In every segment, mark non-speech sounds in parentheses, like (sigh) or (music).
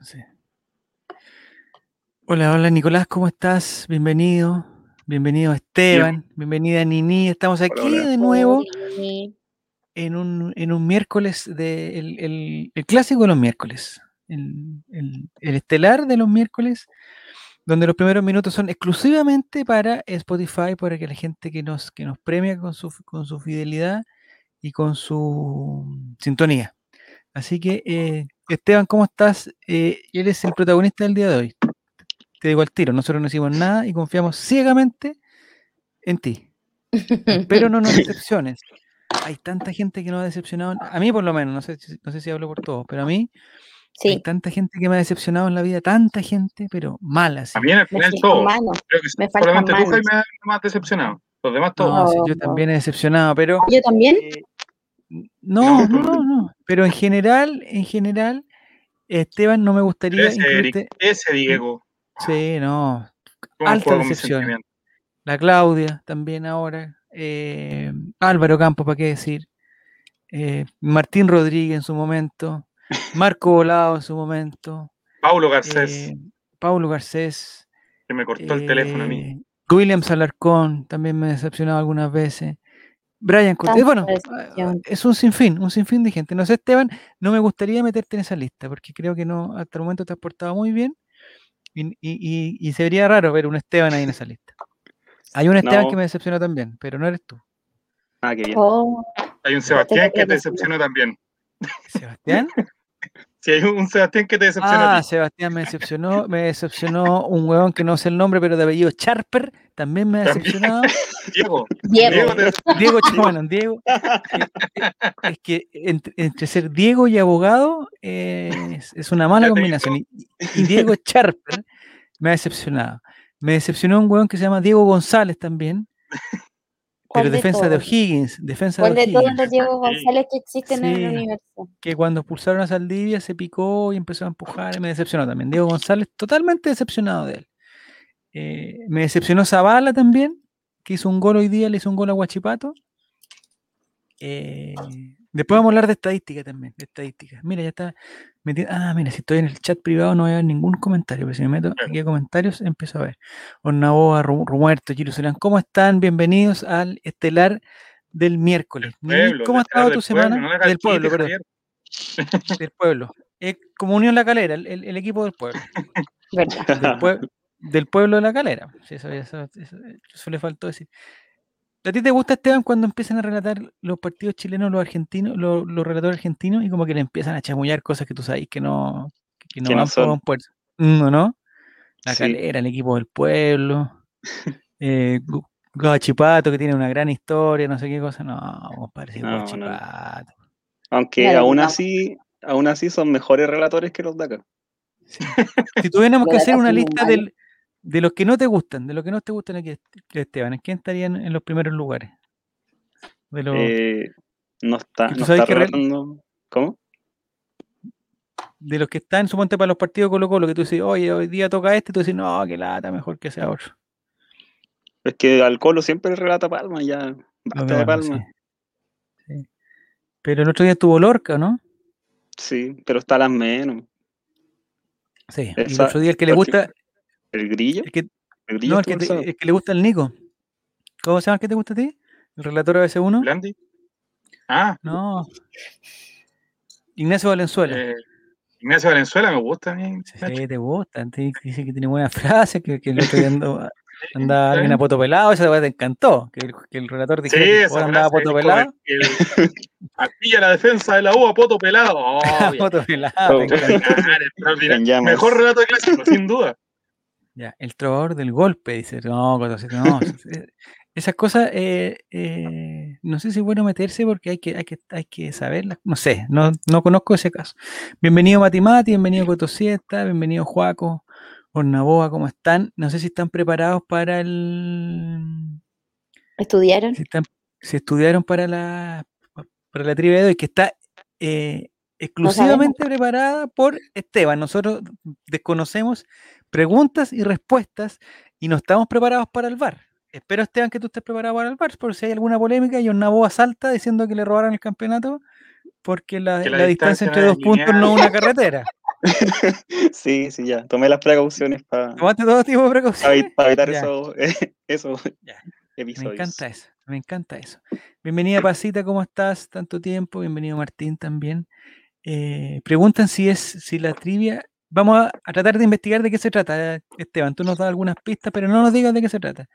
Sí. Hola, hola Nicolás, ¿cómo estás? Bienvenido. Bienvenido Esteban, bienvenida Nini. Estamos aquí de nuevo en un, en un miércoles, de, el, el, clásico de los miércoles, el, el, estelar de los miércoles, donde los primeros minutos son exclusivamente para Spotify, para que la gente que nos, que nos premia con su, con su fidelidad y con su sintonía. Así que, eh, Esteban, ¿cómo estás? Eh, eres el protagonista del día de hoy. Te digo al tiro, nosotros no hicimos nada y confiamos ciegamente en ti. Pero no nos (laughs) decepciones. Hay tanta gente que nos ha decepcionado, a mí por lo menos, no sé, no sé si hablo por todos, pero a mí sí. hay tanta gente que me ha decepcionado en la vida, tanta gente, pero mala. A mí al final todo. Creo que me solamente tú, me has decepcionado. Los demás todos. yo también he decepcionado, pero... ¿Yo también? Eh, no, no, no, Pero en general, en general, Esteban, no me gustaría. Ese, ese Diego. Sí, no. Alta decepción. La Claudia también ahora. Eh, Álvaro Campos, ¿para qué decir? Eh, Martín Rodríguez en su momento. Marco Volado en su momento. Paulo Garcés. Eh, Paulo Garcés. Que me cortó el teléfono a mí. William Salarcón también me ha decepcionado algunas veces. Brian Cortés, bueno, es un sinfín, un sinfín de gente. No sé, Esteban, no me gustaría meterte en esa lista, porque creo que no, hasta el momento te has portado muy bien y, y, se vería raro ver un Esteban ahí en esa lista. Hay un Esteban que me decepcionó también, pero no eres tú. Ah, qué bien. Oh. Hay un Sebastián que te decepcionó también. ¿Sebastián? Si hay un Sebastián que te decepcionó. Ah, Sebastián me decepcionó, me decepcionó un huevón que no sé el nombre, pero de apellido Charper, también me ha decepcionado. (laughs) Diego. Diego. Diego, bueno, Diego. Es, que entre, ser Diego y abogado eh, es, una mala combinación. Y, y, Diego Charper me ha decepcionado. Me decepcionó un huevón que se llama Diego González también, pero defensa de O'Higgins. Defensa ¿Cuál de, todos los Diego González que existen en el universo? Que cuando expulsaron a Saldivia se picó y empezó a empujar y me decepcionó también. Diego González, totalmente decepcionado de él. Eh, me decepcionó Zavala también, que hizo un gol hoy día, le hizo un gol a Guachipato. Eh, después vamos a hablar de estadística también, de estadística. Mira, ya está. Ah, mira, si estoy en el chat privado no voy a ver ningún comentario, pero si me meto aquí a comentarios empiezo a ver. Ornaboa, Rumuerto, Giro ¿cómo están? Bienvenidos al estelar del miércoles. ¿Cómo ha estado tu semana? del pueblo, perdón. del pueblo. Es como Unión La Calera, el, equipo del pueblo. Del, pueblo de La Calera. eso, eso, le faltó decir. ¿A ti te gusta, Esteban, cuando empiezan a relatar los partidos chilenos, los argentinos, los, relatores argentinos, y como que le empiezan a chamullar cosas que tú sabes que no, que, no, van son. por ¿No, no? La calera, el equipo del pueblo, (laughs) eh, Guachipato, que tiene una gran historia, no sé qué cosa. No, parece no, Guachipato. Aunque aún así, aún así son mejores relatores que los de acá. Si tuviéramos que hacer una lista del, de los que no te gustan, de los que no te gustan aquí, Esteban, ¿en quién estarían en los primeros lugares? De los... Eh, no está, no está ¿Cómo? De los que están, suponte para los partidos Colo Colo, que tú dices, oye, hoy día toca este, tú dices, no, que lata, mejor que sea otro. Es que al Colo siempre relata Palma, ya, basta de Palma. Pero el otro día estuvo Lorca, ¿no? Sí, pero está las menos. Sí, el otro día el que le gusta, ¿El grillo? El que, no, el que, le gusta el Nico. ¿Cómo se llama el que te gusta a ti? ¿El relator ABC1? ¿Blandi? Ah. No. Ignacio Valenzuela. Eh, Ignacio Valenzuela me gusta a mí. Sí, te gusta. Dice que tiene buenas frases, que, que el otro día andaba (laughs) alguien a poto pelado, esa te encantó. Que el, que el relator dijera sí, que andaba a poto pelado. Aquí a la defensa de la U a poto pelado. (laughs) Oh, poto pelado. Mejor relato de clásico, sin duda. Ya, el trovador del golpe, dice. No, no. (laughs) esas cosas, eh, eh, no sé si es bueno meterse porque hay que, hay que, hay que saberlas. No sé, no, no conozco ese caso. Bienvenido Matimati, bienvenido Cotosieta, bienvenido Juaco, Ornaboa, ¿cómo están? No sé si están preparados para el. ¿Estudiaron? Si, están, estudiaron para la, para la trivia de hoy, que está eh, exclusivamente preparada por Esteban. Nosotros desconocemos preguntas y respuestas y no estamos preparados para el VAR. Espero, Esteban, que tú estés preparado para el VAR, por si hay alguna polémica y una voz salta diciendo que le robaron el campeonato porque la, distancia, entre dos puntos no es una (laughs) carretera. sí, sí, ya. Tomé las precauciones para. ¿Tomaste todo tipo de precauciones? Para evitar (laughs) eso, (laughs) eso episodios. Me encanta eso, me encanta eso. Bienvenida, Pasita, ¿cómo estás? Tanto tiempo. Bienvenido, Martín, también. Eh, preguntan si es si la trivia. Vamos a, tratar de investigar de qué se trata, Esteban. Tú nos das algunas pistas, pero no nos digas de qué se trata.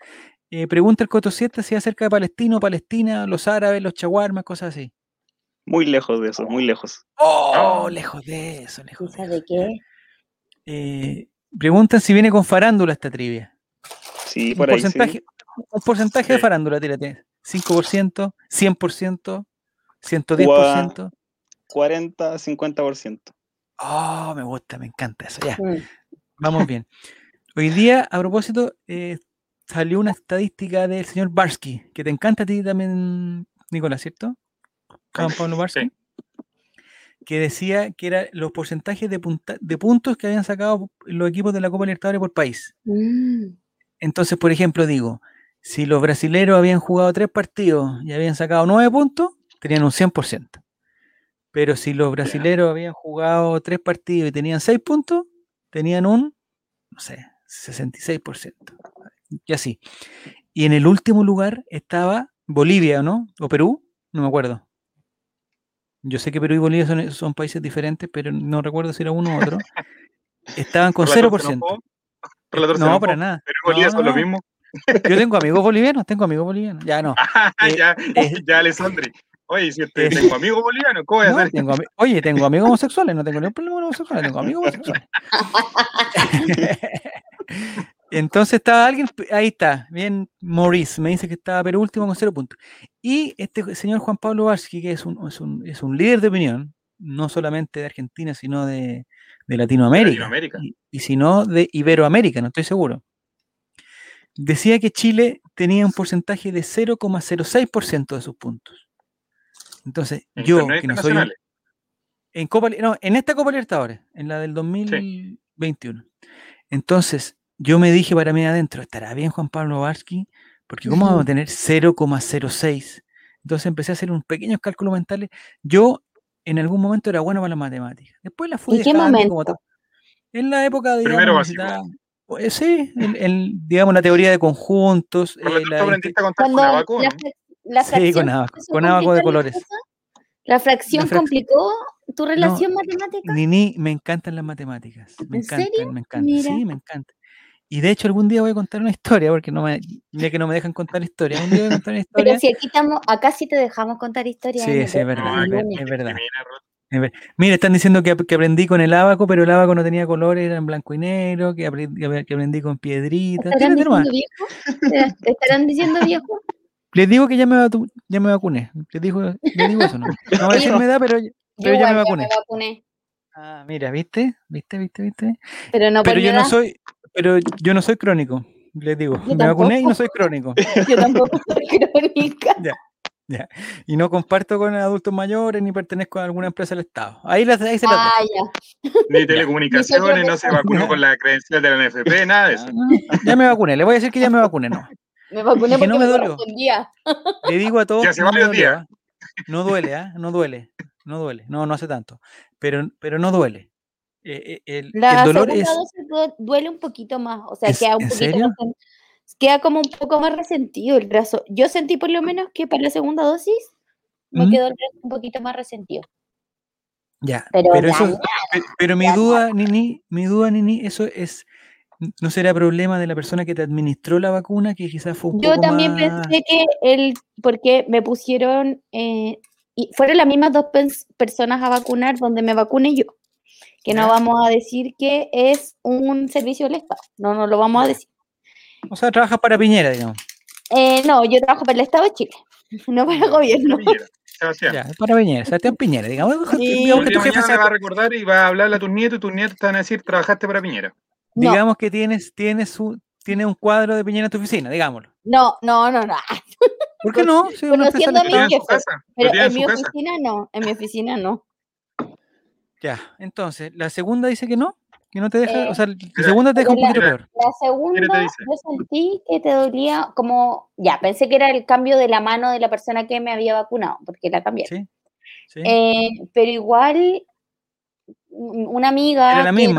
Eh, pregunta el Coto si es acerca de Palestino, Palestina, los árabes, los chaguarmas, cosas así. Muy lejos de eso, muy lejos. Oh, lejos de eso, lejos. De, de qué? Eh, preguntan si viene con farándula esta trivia. Sí, por un ahí. Porcentaje, Un porcentaje de farándula, tírate. 5%, 100%, 110%. 40, 50%. Oh, me gusta, me encanta eso. Ya. Mm. Vamos bien. Hoy día, a propósito, eh, salió una estadística del señor Barsky, que te encanta a ti también, Nicolás, ¿cierto? Juan Pablo Barsky. Que decía que eran los porcentajes de, de, puntos que habían sacado los equipos de la Copa Libertadores por país. Mm. Entonces, por ejemplo, digo, si los brasileros habían jugado tres partidos y habían sacado nueve puntos, tenían un 100%. Pero si los brasileros habían jugado tres partidos y tenían seis puntos, tenían un, no sé, 66%. Y así. Y en el último lugar estaba Bolivia, ¿no? ¿O Perú? No me acuerdo. Yo sé que Perú y Bolivia son, países diferentes, pero no recuerdo si era uno u otro. Estaban con 0%. No, para nada. Perú y Bolivia son lo mismo. Yo tengo amigos bolivianos, tengo amigos bolivianos. Ya no. (laughs) Eh, ya, eh, ya, Alessandri. Oye, si usted, tengo amigos bolivianos, ¿cómo voy a hacer? Tengo, oye, tengo amigos homosexuales, no tengo ningún problema con homosexuales, tengo amigos homosexuales. (laughs) Entonces estaba alguien, ahí está, bien, Maurice, me dice que estaba pero último con cero puntos. Y este señor Juan Pablo Varsky, que es un, es un, es un líder de opinión, no solamente de Argentina, sino de, de Latinoamérica. Y, y sino de Iberoamérica, no estoy seguro decía que Chile tenía un porcentaje de 0,06% de sus puntos. Entonces, yo, que no soy. En, Copa, no, en esta Copa Libertadores, en la del 2021. Entonces, yo me dije para mí adentro, ¿estará bien Juan Pablo Varsky? Porque ¿cómo vamos a tener 0,06? Entonces empecé a hacer unos pequeños cálculos mentales. Yo en algún momento era bueno para las matemáticas. Después la fui ¿En qué momento? en la época de Primero pues sí, el, digamos la teoría de conjuntos. Eh, la, aprendiste a con abaco, Sí, con abaco, con abaco de colores. ¿La fracción complicó tu relación matemática? Nini, me encantan las matemáticas. Me ¿En encantan, serio? me encantan. Sí, me encanta. Y de hecho algún día voy a contar una historia, porque no me, ya que no me dejan contar historia, un día voy a contar una (laughs) historia. Pero si aquí estamos, acá sí te dejamos contar historias. Sí, sí, es verdad, es, verdad. Mira, están diciendo que, aprendí con el abaco, pero el abaco no tenía colores, era en blanco y negro, que aprendí, con piedritas. ¿Te (laughs) estarán, diciendo viejo? ¿Te estarán diciendo viejo? Les digo que ya me, ya me vacuné. Les digo, les digo eso, ¿no? No voy a decir edad, pero, pero ya me vacuné. me vacuné. Ah, mira, ¿viste? ¿Viste, viste, viste? Pero no Pero yo no soy, pero yo no soy crónico, les digo. me vacuné y no soy crónico. (laughs) Yo tampoco soy (laughs) crónica. Ya. Y no comparto con adultos mayores ni pertenezco a alguna empresa del Estado. Ahí, la, ahí se la ah, Ni telecomunicaciones, no se vacunó con la credencial de la NFP, nada de eso. ya me vacuné, le voy a decir que ya me vacuné, no. Me vacuné porque no me dolió. (laughs) Le digo a todos. no, ¿ah? no duele, ¿ah? No duele. No duele. No, no hace tanto. Pero, pero no duele. Eh, eh, el, la dolor es. duele un poquito más. O sea, queda un poquito más queda como un poco más resentido el brazo. Yo sentí por lo menos que para la segunda dosis me quedó el brazo un poquito más resentido. Ya, pero, pero, mi duda, Nini, mi duda, Nini, eso es, ¿no será problema de la persona que te administró la vacuna, que quizás fue un Yo también pensé que él, porque me pusieron, eh, y fueron las mismas dos personas a vacunar donde me vacuné yo, que no vamos a decir que es un servicio del Estado, no, no lo vamos a decir. O sea, trabajas para Piñera, digamos. Eh, no, yo trabajo para el Estado de Chile, (laughs) no para el gobierno. Ya, para Piñera, Sebastián Piñera, digamos. Sí. Digamos que tu jefe se va a recordar y va a hablarle a tus nietos y tus nietos te van a decir, trabajaste para Piñera. Digamos que tienes, tienes, un, tienes un cuadro de Piñera en tu oficina, digámoslo. No, no, no, no. ¿Por qué no? (laughs) Conociendo a mi jefe. Pero en mi oficina no, en mi oficina no. Ya, entonces, ¿la segunda dice que no? Que no te deja, o sea, la segunda te deja un poquito peor. La segunda, yo sentí que te dolía como, ya, pensé que era el cambio de la mano de la persona que me había vacunado, porque la cambié. Sí, sí. Eh, pero igual, una amiga que,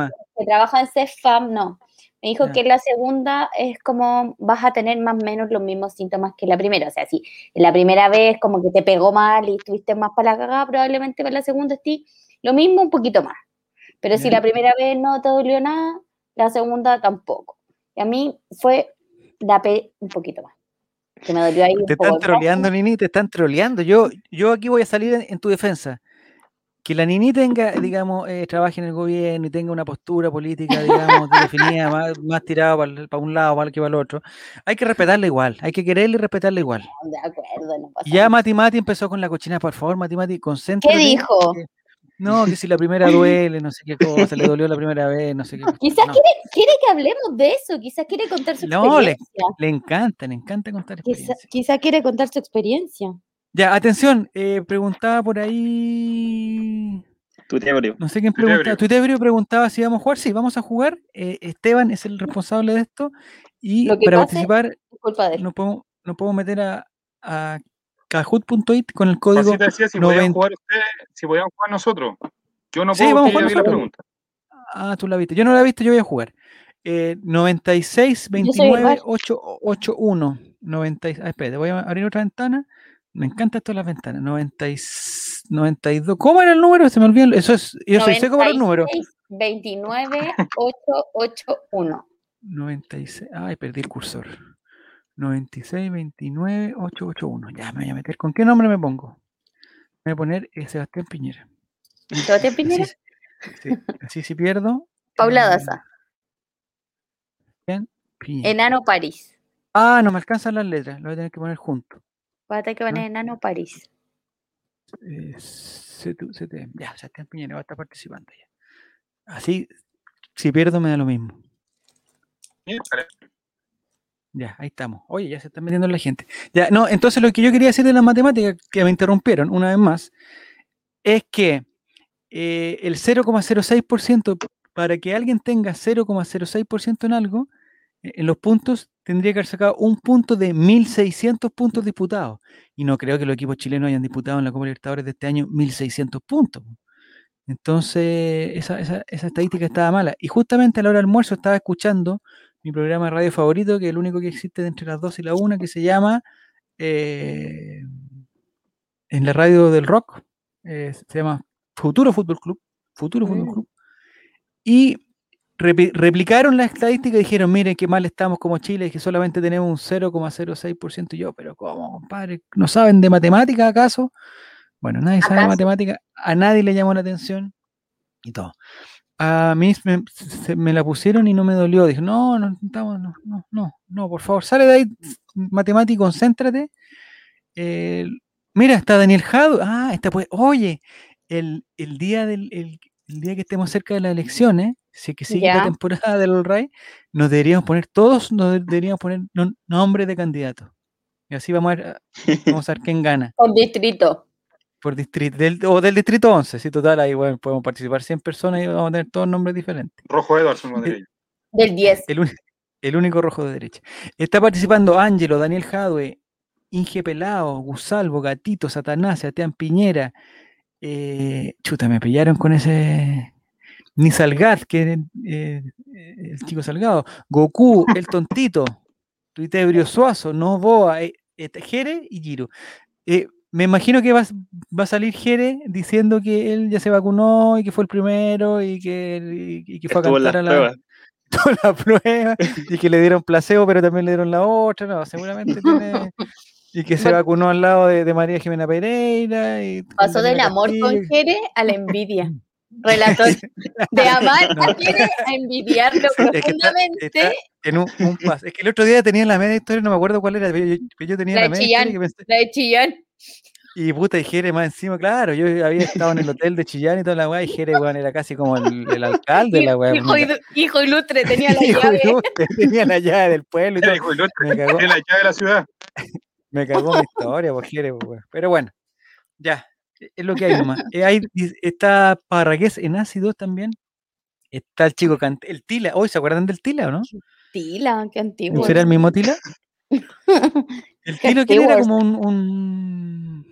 trabaja en CEFAM, no, me dijo que la segunda es como vas a tener más o menos los mismos síntomas que la primera. O sea, si la primera vez como que te pegó mal y estuviste más para la cagada, probablemente para la segunda estés lo mismo, un poquito más. Pero si la primera vez no te dolió nada, la segunda tampoco. Y a mí fue la P un poquito más. Que me dolió ahí. Te están troleando, Nini, te están troleando. Yo, yo aquí voy a salir en tu defensa que la Nini tenga, digamos, eh, trabaje en el gobierno y tenga una postura política, digamos, (laughs) definida, más, más tirada para, un lado para que para el otro, hay que respetarla igual, hay que quererle y respetarla igual. De acuerdo, no pasa Ya Mati Mati empezó con la cochina, por favor, Mati Mati, concéntrate. ¿Qué dijo? no, que si la primera duele, no sé qué cosa, le dolió la primera vez, no sé qué cosa. Quizás quiere, que hablemos de eso, quizás quiere contar su experiencia. No, le, encanta, le encanta contar experiencia. Quizás quiere contar su experiencia. Ya, atención, eh, preguntaba por ahí. Tutebrio. No sé quién preguntaba. Tutebrio preguntaba si vamos a jugar. Sí, vamos a jugar. Eh, Esteban es el responsable de esto. Y para participar, nos podemos, podemos, meter a, a kahoot.it con el código. Así decía, si podían jugar ustedes, si podían jugar nosotros. Yo no puedo sí, vamos a jugar la pregunta. Ah, tú la viste. Yo no la he visto, yo voy a jugar. Eh, 96 29 881 90, ah, espérate, voy a abrir otra ventana. Me encanta esto de las ventanas. 90 92. ¿Cómo era el número? Se me olvidó. Eso es, yo soy seco para el número. 29881. 96. Ay, perdí el cursor. 96 29 881. Ya me voy a meter. ¿Con qué nombre me pongo? Me voy a poner eh, Sebastián Piñera. ¿Sebastián Piñera? sí, así si pierdo. Paula eh, Daza. Enano París. Ah, no me alcanzan las letras. Lo voy a tener que poner junto. Va a tener que poner Enano París. Eh, ya, Sebastián Piñera va a estar participando ya. Así, si pierdo me da lo mismo. Ya, ahí estamos. Oye, ya se están metiendo la gente. Ya, no, entonces lo que yo quería decir de las matemáticas, que me interrumpieron una vez más, es que eh, el 0,06%, para que alguien tenga 0,06% en algo, e, en los puntos, tendría que haber sacado un punto de 1.600 puntos disputados. Y no creo que los equipos chilenos hayan disputado en la Copa Libertadores de este año 1.600 puntos. Entonces, esa, estadística estaba mala. Y justamente a la hora del almuerzo estaba escuchando mi programa de radio favorito, que es el único que existe entre las 2 y la 1, que se llama eh, en la radio del rock, eh, se llama Futuro Fútbol Club. Futuro Fútbol mm. Club. Y replicaron la estadística y dijeron, miren qué mal estamos como Chile, que solamente tenemos un 0,06% y yo, pero ¿cómo, compadre? ¿No saben de matemática acaso? Bueno, nadie sabe de matemática, a nadie le llamó la atención y todo. A mí me, la pusieron y no me dolió. Dije, no, no, no, no, no, no, por favor, sale de ahí, matemático, concéntrate. mira, está Daniel Jado. Ah, está pues, oye, el, día del el, día que estemos cerca de las elecciones, si que sigue la temporada del Ray, nos deberíamos poner, todos nos deberíamos poner nombre de candidato. Y así vamos a ver, vamos a ver quién gana. Por distrito. Por distrito, o del distrito 11, sí, total, ahí bueno, podemos participar 100 personas y vamos a tener todos nombres diferentes. Rojo Edwards, Del 10. El, único rojo de derecha. Está participando Ángelo, Daniel Jadwe, Inge Pelao, Gusalvo, Gatito, Satanás, Sebastián Piñera. Eh, chuta, me pillaron con ese ni Salgad, que eh, el chico Salgado, Goku, el tontito, Tuitebrio Suazo, Novoa, eh, Jere y Giro. Eh, me imagino que va, va, a salir Jere diciendo que él ya se vacunó y que fue el primero y que, y, que fue a cantar a la, la (laughs) prueba y que le dieron placebo, pero también le dieron la otra. No, seguramente (laughs) tiene. Y que se vacunó al lado de, de María Jimena Pereira. Y Pasó del amor con Jere a la envidia. (laughs) relator (laughs) de amar a envidiarlo profundamente. en un, Es que el otro día tenía la media historia, no me acuerdo cuál era, pero yo, tenía la, media historia. La de Chillán. Y puta, y Jere más encima, claro, yo había estado en el hotel de Chillán y toda la weá, y Jere, weón, era casi como el, alcalde de la weá. Hijo, hijo, ilustre, tenía la (laughs) llave. Ilustre, tenía la llave del pueblo y todo. Hijo ilustre, tenía la llave de la ciudad. (laughs) Me cagó mi historia, por Jere, weón. Pero bueno, ya, es lo que hay nomás. Eh, está Parragués en ácido también. Está el chico el Tila. Hoy ¿se acuerdan del Tila o no? Tila, qué antiguo. ¿Será el mismo Tila? (laughs) el Tila que era como un,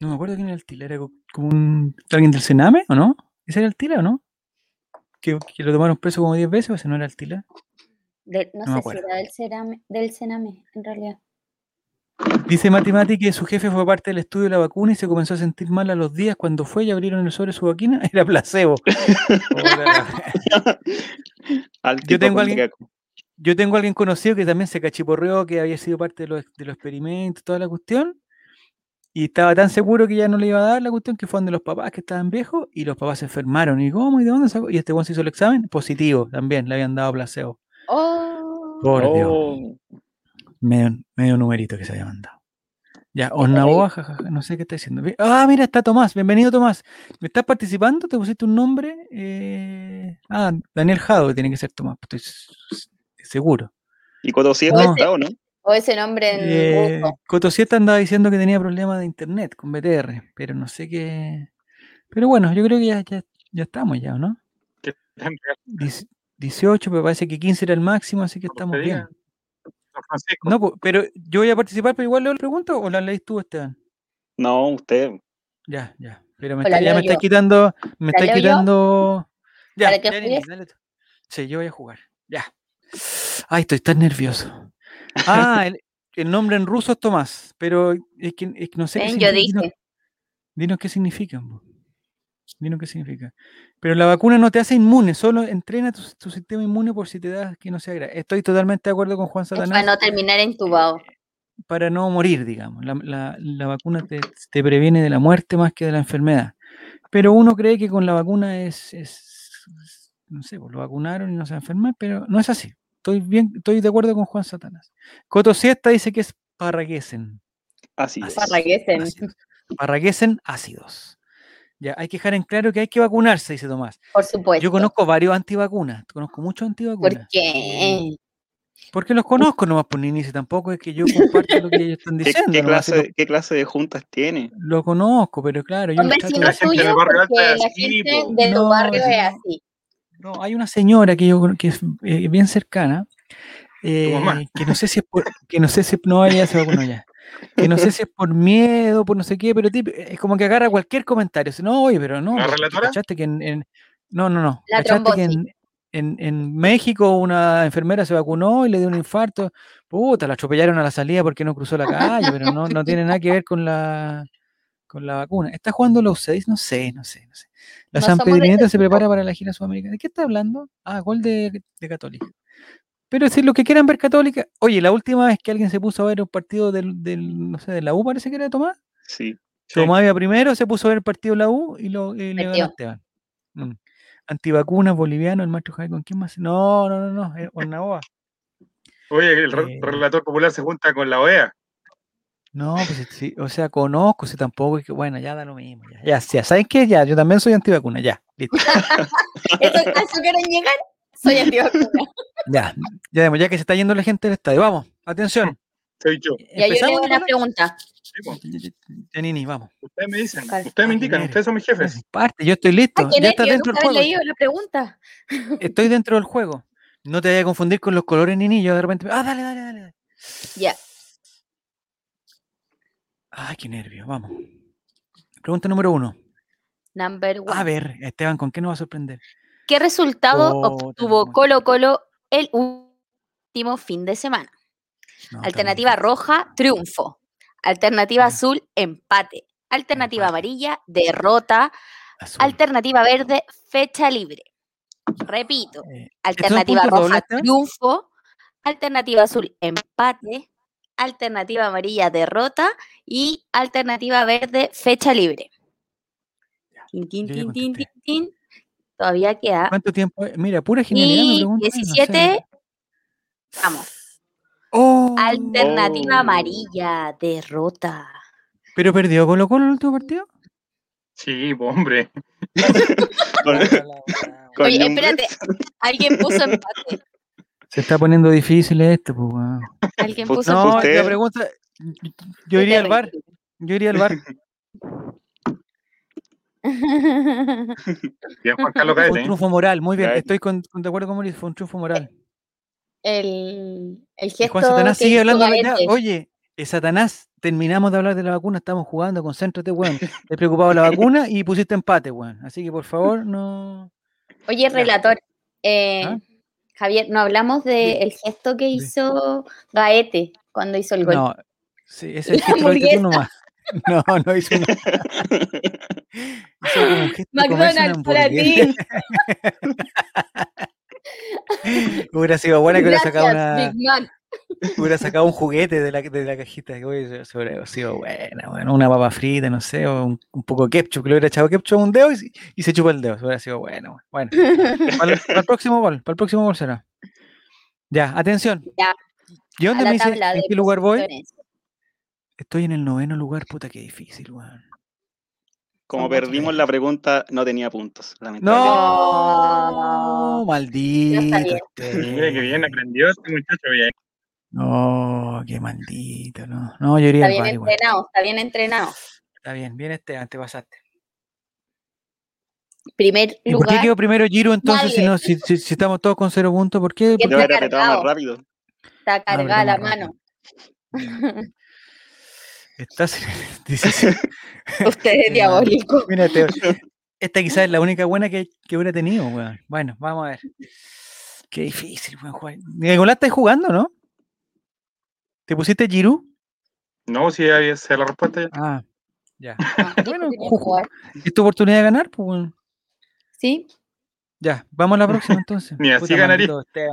No me acuerdo quién era el Tila. Era como un. ¿Alguien del Sename o no? ¿Ese era el tila o no? Que, lo tomaron preso como 10 veces, o ese no era el tila. no, sé si era del, cerame, del Sename, en realidad. Dice Mati Mati que su jefe fue parte del estudio de la vacuna y se comenzó a sentir mal a los días cuando fue y abrieron el sobre su vacuna. (laughs) Era placebo. (laughs) yo, tengo alguien, yo tengo alguien conocido que también se cachiporreó, que había sido parte de los, de los experimentos, toda la cuestión. Y estaba tan seguro que ya no le iba a dar la cuestión que fue de los papás que estaban viejos y los papás se enfermaron. ¿Y cómo? ¿Y de dónde sacó? Y este buen se hizo el examen, positivo también, le habían dado placebo. Oh. Por Dios. Oh. Medio, medio numerito que se había mandado. Ya, Osnaboa, jajaja, no sé qué está diciendo. Ah, mira, está Tomás. Bienvenido, Tomás. ¿Me estás participando? ¿Te pusiste un nombre? Eh... Ah, Daniel Jado, tiene que ser Tomás, estoy seguro. ¿Y Coto 7 no. o no? O ese nombre en eh, Coto 7 andaba diciendo que tenía problemas de internet con BTR, pero no sé qué. Pero bueno, yo creo que ya, ya, ya estamos ya, ¿no? 18, pero parece que 15 era el máximo, así que estamos bien. No, pero yo voy a participar, pero igual leo la pregunta o la leís tú, Esteban. No, usted. Ya, ya. Pero me está, ya me está quitando. Me está quitando. Ya, ya Sí, yo voy a jugar. Ya. Ay, estoy tan nervioso. Ah, el, nombre en ruso es Tomás, pero es que, es que no sé. qué yo dije. Dinos, qué significa. Dinos qué significa. Pero la vacuna no te hace inmune, solo entrena tu, sistema inmune por si te das que no sea grave. Estoy totalmente de acuerdo con Juan Satanás. Para no terminar entubado. Eh, para no morir, digamos. La, vacuna te, previene de la muerte más que de la enfermedad. Pero uno cree que con la vacuna es, no sé, pues lo vacunaron y no se va a enfermar, pero no es así. Estoy bien, estoy de acuerdo con Juan Satanás. Coto Siesta dice que es parraguesen. Ácidos. Parraguesen. Parraguesen ácidos. Ya, hay que dejar en claro que hay que vacunarse, dice Tomás. Por supuesto. Yo conozco varios antivacunas, conozco muchos antivacunas. ¿Por qué? Porque los conozco nomás por pues, ni tampoco es que yo comparto lo que ellos están (laughs) diciendo. ¿Qué, clase, ¿Qué, clase, de juntas tiene? Lo conozco, pero claro, yo no de... suyo la gente de tu barrio es así. No, hay una señora que yo que es eh, bien cercana, eh, que no sé si es por, que no sé si no ella se vacunó ya que no sé (laughs) si es por miedo, por no sé qué, pero es como que agarra cualquier comentario. No, oye, pero no. ¿La relatora? que en, no, no, no. que en, en, México una enfermera se vacunó y le dio un infarto? Puta, la atropellaron a la salida porque no cruzó la calle, pero no, no tiene nada que ver con la, con la vacuna. ¿Está jugando los seis? No sé, no sé, no sé. La San Pedrineta se prepara para la gira sudamericana. ¿De qué está hablando? Ah, gol de, de Católica. Pero si lo que quieran ver Católica, oye, la última vez que alguien se puso a ver un partido del, no sé, de la U, parece que era Tomás. Sí. Tomás iba primero, se puso a ver el partido de la U y, lo, le ganó Esteban. Mm. Antivacunas, boliviano, el maestro Javier, ¿con quién más? No, no, no, no, es Oye, el eh, relator popular se junta con la OEA. No, pues sí, o sea, conozco, si tampoco es que, bueno, ya da lo mismo. Ya, ya, ¿saben qué? Ya, yo también soy antivacuna, ya, listo. (laughs) ¿Eso, ¿Eso quieren llegar? Soy antivacuna. (laughs) Ya, ya, ya que se está yendo la gente del estadio. Vamos, atención. Soy yo. Ya yo tengo una pregunta. Janini, vamos. Ustedes me dicen, ustedes me indican, ustedes son mis jefes. Parte, yo estoy listo. ya está dentro del juego. leído la pregunta. Estoy dentro del juego. No te vayas a confundir con los colores, Nini. Yo de repente. Ah, dale, dale, dale. Ya. Ay, qué nervio. Vamos. Pregunta número uno. Number one. A ver, Esteban, ¿con qué nos va a sorprender? ¿Qué resultado obtuvo Colo Colo el último fin de semana? Alternativa roja, triunfo. Alternativa azul, empate. Alternativa amarilla, derrota. Alternativa verde, fecha libre. Repito. Eh, alternativa roja, triunfo. Alternativa azul, empate. Alternativa amarilla, derrota. Y alternativa verde, fecha libre. tin, Todavía queda. ¿Cuánto tiempo? Mira, pura genialidad. Y 17. Vamos. Oh. Alternativa amarilla, derrota. ¿Pero perdió Colo Colo el último partido? Sí, hombre. (laughs) (laughs) Oye, espérate. Alguien puso empate. Se está poniendo difícil esto, pues. Alguien puso No, la pregunta. Yo iría al bar. Yo iría al bar. (laughs) (laughs) bien, Juan Carlos Fue un ¿eh? triunfo moral, muy bien. Estoy con, de acuerdo con Mauricio, fue un triunfo moral. El, el gesto. Juan Satanás sigue hablando. oye, Satanás, terminamos de hablar de la vacuna, estamos jugando, concéntrate, weón. Te preocupado la vacuna y pusiste empate, weón. Así que por favor, no. Oye, relator, eh, ¿Ah? Javier, no hablamos del gesto que hizo Gaete cuando hizo el gol. No, sí, ese (laughs) gesto lo tú nomás. (laughs) No, no hizo nada. (laughs) hizo como un gesto McDonald's para ti. (laughs) Hubiera sido buena que hubiera sacado una. Hubiera sacado un juguete de la, de la cajita. Hubiera sido buena, bueno, una papa frita, no sé, o un, poco de ketchup, que le hubiera echado ketchup a un dedo y, se chupa el dedo. Hubiera sido bueno. Bueno, para, el, próximo gol, para el próximo gol será. Ya, atención. Ya. ¿Y dónde me dice en qué lugar voy? Estoy en el noveno lugar, puta, qué difícil, weón. Como perdimos la pregunta, no tenía puntos. No, maldito. (laughs) Mira que bien aprendió este muchacho bien. No, qué maldito, no. No, yo iría Está bien entrenado, está bien entrenado. Está bien, bien este, antes pasaste. Primer lugar. ¿Por qué quedó primero Giro entonces si, no, si, si, estamos todos con cero puntos? ¿Por qué? Porque está cargado. más rápido. Está ah, cargada la mano. (laughs) Estás (laughs) (laughs) Usted es (laughs) diabólico. Mira, esta quizás es la única buena que, que hubiera tenido, weón. Bueno, vamos a ver. Qué difícil, weón, jugar. Nicolás estás jugando, ¿no? ¿Te pusiste Giru? No, sí, ahí es la respuesta. Ah, ya. Ah, bueno, ¿es tu oportunidad de ganar? Pues, bueno. Sí. Ya, vamos a la próxima entonces. Ni así ganaría. ya,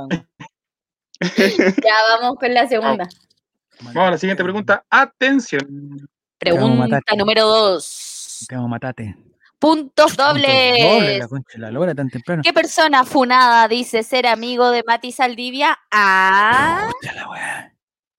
vamos con la segunda. Vamos a la siguiente pregunta. Atención. Pregunta número dos. Te vamos a matarte. Puntos dobles. ¿Qué persona funada dice ser amigo de Mati Saldivia? A.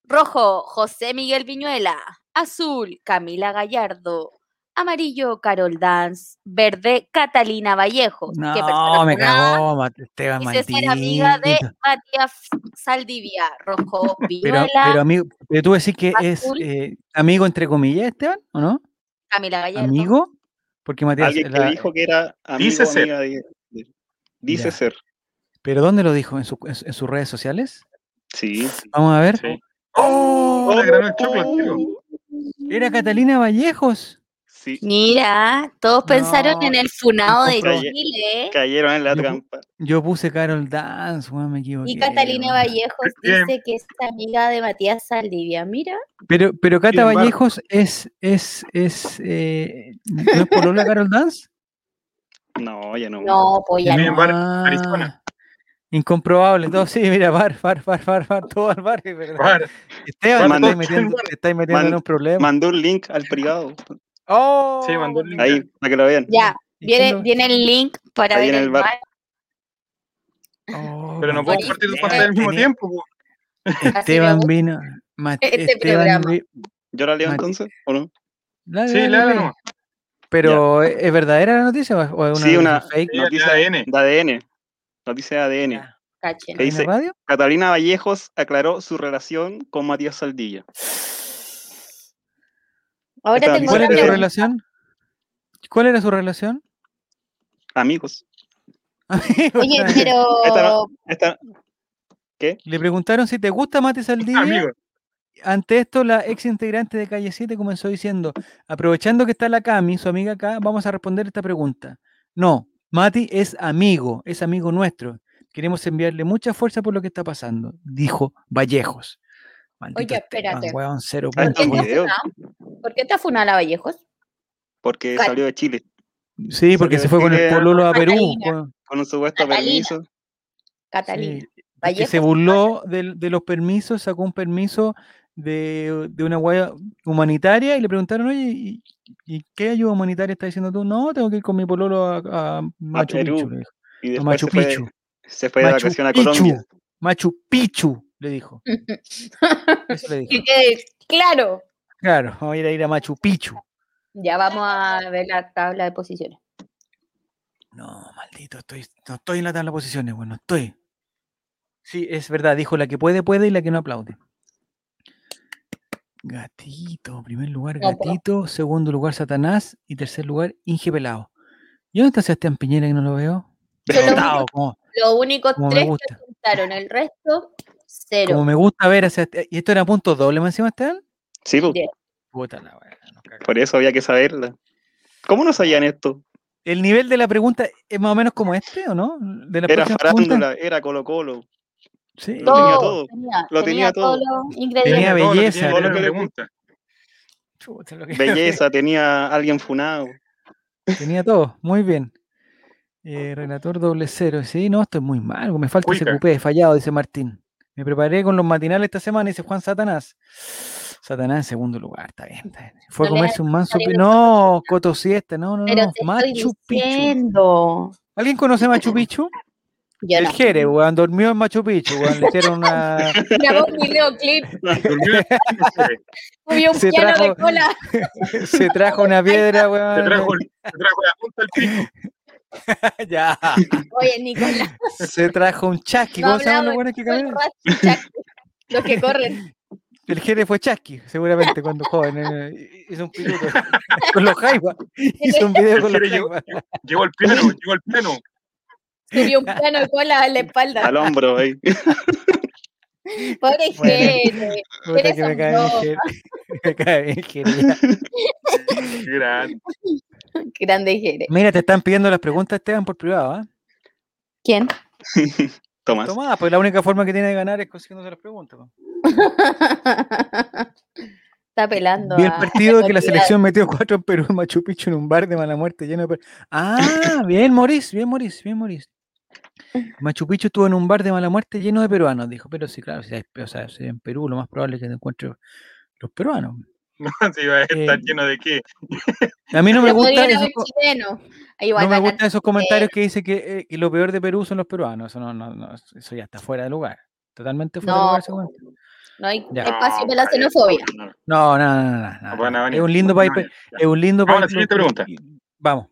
Rojo, José Miguel Viñuela. Azul, Camila Gallardo. Amarillo, Carol Dance. Verde, Catalina Vallejo. No, me cagó, Esteban Dice ser amiga de Matías Saldivia. Rojo, (laughs) Viñuela. Pero, amigo, pero tú decís que es eh, amigo entre comillas, Esteban, ¿o no? Camila Gallardo. ¿Amigo? Porque Matías. Alguien que dijo que era amigo, dice ser. dice ser. ¿Pero dónde lo dijo? ¿En, sus redes sociales? Sí. Vamos a ver. ¡Oh! oh Era Catalina Vallejos. Mira, todos pensaron en el funado de Chile. Cayeron en la trampa. Yo puse Carol Dance, me equivoqué. Y Catalina Vallejos dice que es amiga de Matías Saldivia, mira. Pero, pero Cata Vallejos es, es, es, eh, ¿no es por la Carol Dance? No, ya no. No, pues ya no. Ah, incomprobable, todo sí, mira, bar, bar, bar, bar, bar, todo al bar. Esteban, te estáis metiendo, en un problema. Mandó un link al privado. Oh, sí, mandó el link. Ahí, para que lo vean. Ya, viene, viene el link para ver el, bar. Oh, Pero no puedo compartir dos partes al mismo tiempo. Esteban vino. Este Esteban ¿Yo la leo entonces o no? sí, la no. Pero ¿es verdadera la noticia o es una, sí, una fake noticia de ADN? De ADN. Noticia de ADN. ¿Qué dice, radio? Catalina Vallejos aclaró su relación con Matías Saldilla. ¿Cuál era su relación? ¿Cuál era su relación? Amigos. Oye, pero. ¿Qué? Le preguntaron si te gusta Mati Saldivia. Ante esto, la ex integrante de Calle 7 comenzó diciendo: Aprovechando que está la Cami, su amiga acá, vamos a responder esta pregunta. No, Mati es amigo, es amigo nuestro. Queremos enviarle mucha fuerza por lo que está pasando, dijo Vallejos. Oye, espérate. cero ¿Por, qué ¿Por qué está funada Vallejos? Porque salió de Chile. Sí, porque se fue con el pololo a Perú. Con, un supuesto permiso. Catalina. Que se burló de, de, los permisos, sacó un permiso de, de una guaya humanitaria y le preguntaron, oye, ¿y, qué ayuda humanitaria estás diciendo tú? No, tengo que ir con mi pololo a, Machu Picchu. Y después Machu se Picchu. Fue, se fue de vacación a Colombia. Machu Picchu le dijo. (laughs) Eso le dijo. claro. Claro, vamos a ir a ir a Machu Picchu. Ya vamos a ver la tabla de posiciones. No, maldito, estoy, no estoy en la tabla de posiciones, bueno, estoy. Sí, es verdad, dijo la que puede, puede y la que no aplaude. Gatito, primer lugar Gatito, segundo lugar Satanás y tercer lugar Inge Pelado. ¿Y dónde está Sebastián Piñera que no lo veo? Lo único tres que contaron, el resto Cero. Como me gusta ver, ¿y esto era punto doble más encima, Esteban? Sí, pues. Puta la Por eso había que saberla. ¿Cómo no sabían esto? ¿El nivel de la pregunta es más o menos como este o no? era farándula, era Colo Colo. Sí. Lo tenía todo. lo tenía, todo. Tenía belleza. Belleza, tenía alguien funado. Tenía todo, muy bien. Eh, relator doble cero. Sí, no, esto es muy mal. Me falta ese cupé, fallado, dice Martín. Me preparé con los matinales esta semana, dice Juan Satanás. Satanás en segundo lugar, está bien. Fue a comerse un manso. No, Coto Siesta, no, no, no. Machu Picchu. ¿Alguien conoce Machu Picchu? el Jere, weón, durmió en Machu Picchu, weón, le hicieron una... (laughs) Grabó un videoclip. (laughs) Subió un se piano trajo, de cola. (laughs) se trajo una piedra, weón. Se trajo, se trajo la punta del pico. (laughs) ya. Oye, Nicolás. Se trajo un chasqui. ¿Cómo se llaman los buenos que caminan? Los que corren. (laughs) El Jere fue chasqui, seguramente, cuando joven. Eh, hizo un piloto (laughs) con los jaivas. Hizo un video con los jaivas. Llegó el piano, llegó el piano. Subió un piano de cola a la espalda. Al hombro, ahí. Pobre Jere. Que me cae Me cae bien, Jere. Grande. (laughs) Grande Jere. Mira, te están pidiendo las preguntas, Esteban, por privado, ¿ah? ¿Quién? (laughs) Tomás. Tomás, pues la única forma que tiene de ganar es consiguiéndose las preguntas. (laughs) Está pelando. Vi el partido que la selección metió cuatro en Perú en Machu Picchu en un bar de mala muerte lleno de. Ah, bien, Moris, bien, Moris, bien, Moris. Machu Picchu estuvo en un bar de mala muerte lleno de peruanos, dijo. Pero sí, claro, si, o sea, si en Perú lo más probable es que te encuentres los peruanos. (laughs) No, si va a estar eh, lleno de qué. (laughs) A mí no me gusta esos, no me gustan esos comentarios que dice que, eh, lo peor de Perú son los peruanos. Eso, no, no, no, eso ya está fuera de lugar. Totalmente fuera de lugar. No hay espacio para la xenofobia. No, no, no, no. Es un lindo país. Es un lindo país. Vamos a la siguiente pregunta. Vamos.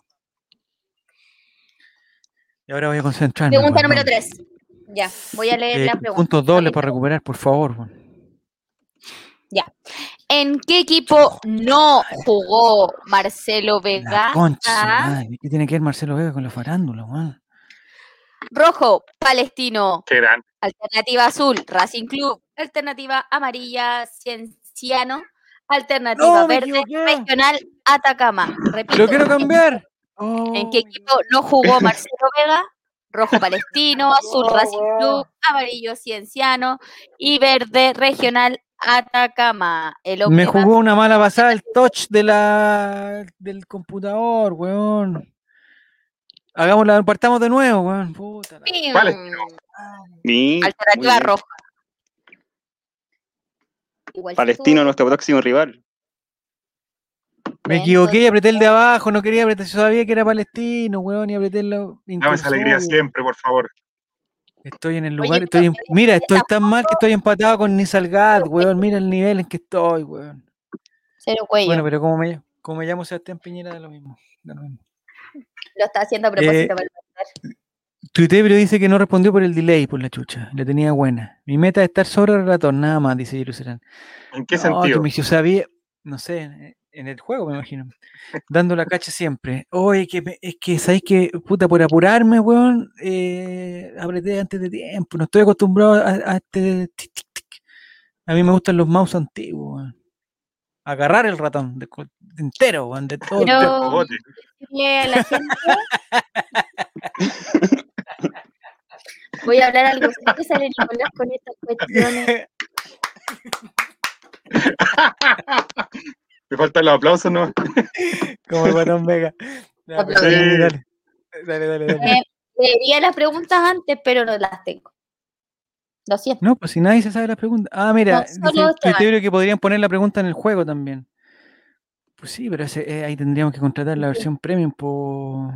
Y ahora voy a concentrarme. Pregunta número 3. Ya, voy a leer eh, la pregunta. Puntos dobles para recuperar, por favor. Ya. ¿En qué equipo no jugó Marcelo Vega? concha, ¿Qué tiene que ver Marcelo Vega con la farándula, man? Rojo, Palestino. Qué gran. Alternativa azul, Racing Club. Alternativa amarilla, Cienciano. Alternativa verde, Regional Atacama. Repito. Lo quiero cambiar. ¿En qué equipo no jugó Marcelo Vega? Rojo Palestino, azul Racing Club, (laughs) amarillo Cienciano y verde Regional Atacama. Me jugó una mala pasada el touch de la, del computador, weón. Hagámosla, partamos de nuevo, weón. Puta Alternativa roja. Palestino, nuestro próximo rival. Me equivoqué y apreté el de abajo, no quería apretar, yo sabía que era palestino, weón, y apreté el... Dame esa alegría siempre, por favor. Estoy en el lugar, estoy mira, estoy tan mal que estoy empatado con Nizalgad, weón, mira el nivel en que estoy, weón. Cero cuello. Bueno, pero como me, como me llamo Sebastián Piñera, de lo mismo. lo, mismo. lo está haciendo a propósito eh, para Tuitebrio dice que no respondió por el delay, por la chucha. Le tenía buena. Mi meta es estar sobre el ratón, nada más, dice Jerusalén. ¿En qué sentido? Que sabía, no sé, en el juego, me imagino. Dando la cacha siempre. Oye, que es que, ¿sabéis que, puta, por apurarme, weón, eh, apreté antes de tiempo. No estoy acostumbrado a, este... A mí me gustan los mouse antiguos, weón. Agarrar el ratón de, entero, weón, de todo. Pero, la gente... Voy a hablar algo. ¿Qué sale Nicolás con estas cuestiones? (laughs) Me faltan los aplausos, ¿no? (laughs) Como el botón Vega. (laughs) Dale, dale, dale. dale, dale. Eh, las preguntas antes, pero no las tengo. Lo siento. No, pues si nadie se sabe las preguntas. Ah, mira, no, que podrían poner la pregunta en el juego también. Pues sí, pero ese, eh, ahí tendríamos que contratar la versión premium por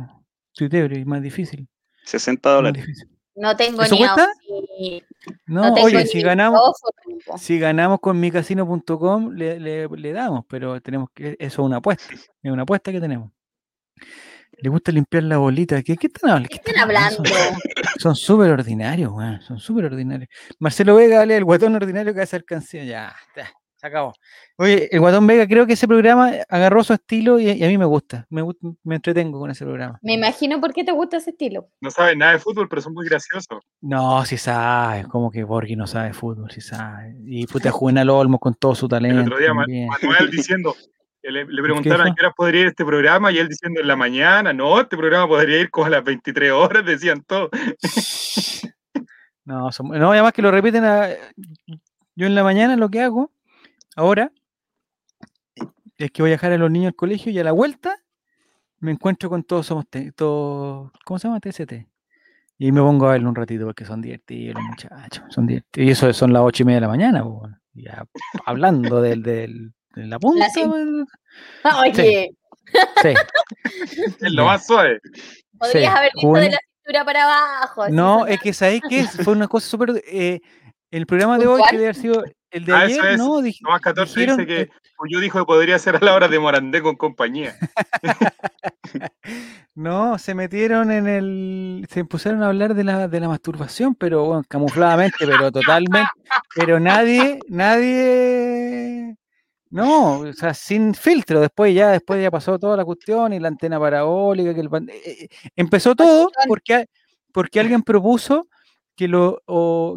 Twitter y más difícil. 60 dólares. No tengo ¿Eso ni cuesta? No, oye, si ganamos, si ganamos con micasino.com le, le, le, damos, pero tenemos que, eso es una apuesta, es una apuesta que tenemos. Le gusta limpiar la bolita. ¿Qué, qué están hablando? ¿Qué están hablando? Son súper ordinarios, son súper ordinarios. Marcelo Vega, dale el guatón ordinario que hace alcancía. Ya, está. Se acabó. Oye, el Guatón Vega, creo que ese programa agarró su estilo y, a mí me gusta. Me, me, entretengo con ese programa. Me imagino por qué te gusta ese estilo. No sabe nada de fútbol, pero son muy graciosos. No, sí sabe. Como que Borghi no sabe fútbol, sí sabe. Y puta Juvenal Olmo con todo su talento. El otro día Manuel diciendo, le, (laughs) preguntaron a qué hora podría ir este programa y él diciendo en la mañana, no, este programa podría ir como a las 23 horas, decían todo. (laughs) no, no, además que lo repiten a, yo en la mañana lo que hago ahora es que voy a dejar a los niños al colegio y a la vuelta me encuentro con todos somos todos, ¿cómo se llama? TST. Y me pongo a verlo un ratito porque son divertidos los muchachos, son divertidos. Y eso son las ocho y media de la mañana, ya hablando del, del, de la punta. (laughs) Oye. Sí. (laughs) Es lo más suave. Podrías haber visto de la cintura para abajo. No, es que sabéis que fue una cosa súper. Eh, el programa de hoy, que debe haber sido el de ah, ayer, ¿no? Dije, Tomás 14 dice que yo dijo que podría ser a la hora de Morandé con compañía. (laughs) no, se metieron en el. Se pusieron a hablar de la, de la masturbación, pero bueno, camufladamente, pero totalmente. Pero nadie, nadie. No, o sea, sin filtro. Después ya, después ya pasó toda la cuestión y la antena parabólica, que el, eh, eh, empezó todo porque, porque alguien propuso que, lo,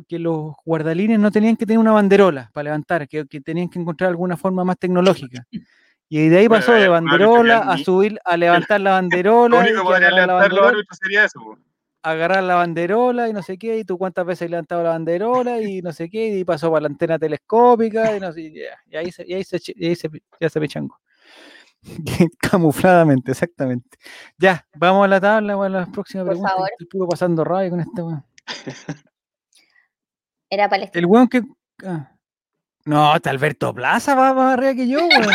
que los guardalines no tenían que tener una banderola para levantar, que, tenían que encontrar alguna forma más tecnológica. Y de ahí pasó de banderola a subir, a levantar la (laughs) banderola. Agarrar la banderola y no sé qué, y tú cuántas veces has levantado la banderola y no sé qué, y pasó para la antena telescópica y, no sé, y ahí, se, y ahí, se, y ahí se, ya se pechango. (laughs) Camufladamente, exactamente. Ya, vamos a la tabla, a la próxima pregunta. Estoy pasando rabia con este (laughs) Era palestino. El weón que. Ah. No, está Alberto Plaza va más arriba que yo, weón.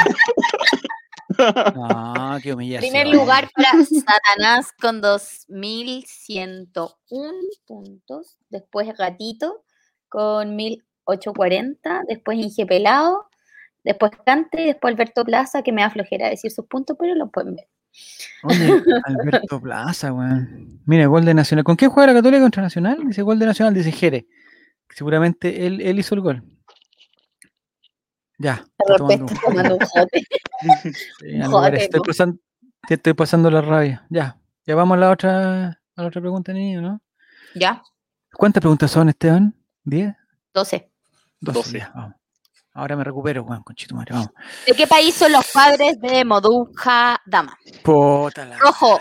No, qué humillación. Primer lugar para Satanás con 2101 puntos. Después Gatito con 1840. Después Inge Pelado. Después Cante. Después Alberto Plaza, que me da flojera decir sus puntos, pero lo pueden ver. Oye, Alberto (laughs) Plaza, weón. Mira, gol de Nacional. ¿Con qué juega la Católica contra Nacional? Dice gol de Nacional, dice Jere. Seguramente él, él hizo el gol. Ya. (laughs) estoy, pasando, estoy pasando la rabia. Ya. Ya vamos a la otra, a la otra pregunta, niño, ¿no? Ya. ¿Cuántas preguntas son, Esteban? ¿Diez? Doce. Doce. vamos. Ahora me recupero, Juan, conchito madre, vamos. ¿De qué país son los padres de Moduja Dama? Rojo,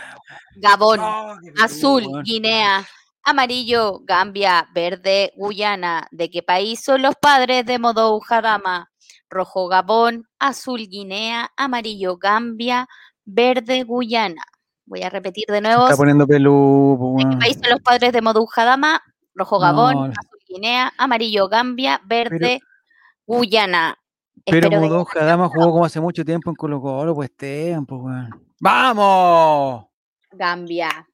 Gabón. Oh, azul, Guinea. Amarillo, Gambia. Verde, Guyana. ¿De qué país son los padres de Moduja Dama? Rojo, Gabón. Azul, Guinea. Amarillo, Gambia. Verde, Guyana. Voy a repetir de nuevo. está poniendo pelú. ¿De qué país son los padres de Moduja Dama? Rojo, Gabón. Azul, Guinea. Amarillo, Gambia. Verde, Guyana. Pero Modoja Dama jugó como hace mucho tiempo en Colo Colo, pues tiempo, weón. ¡Vamos! Gambia.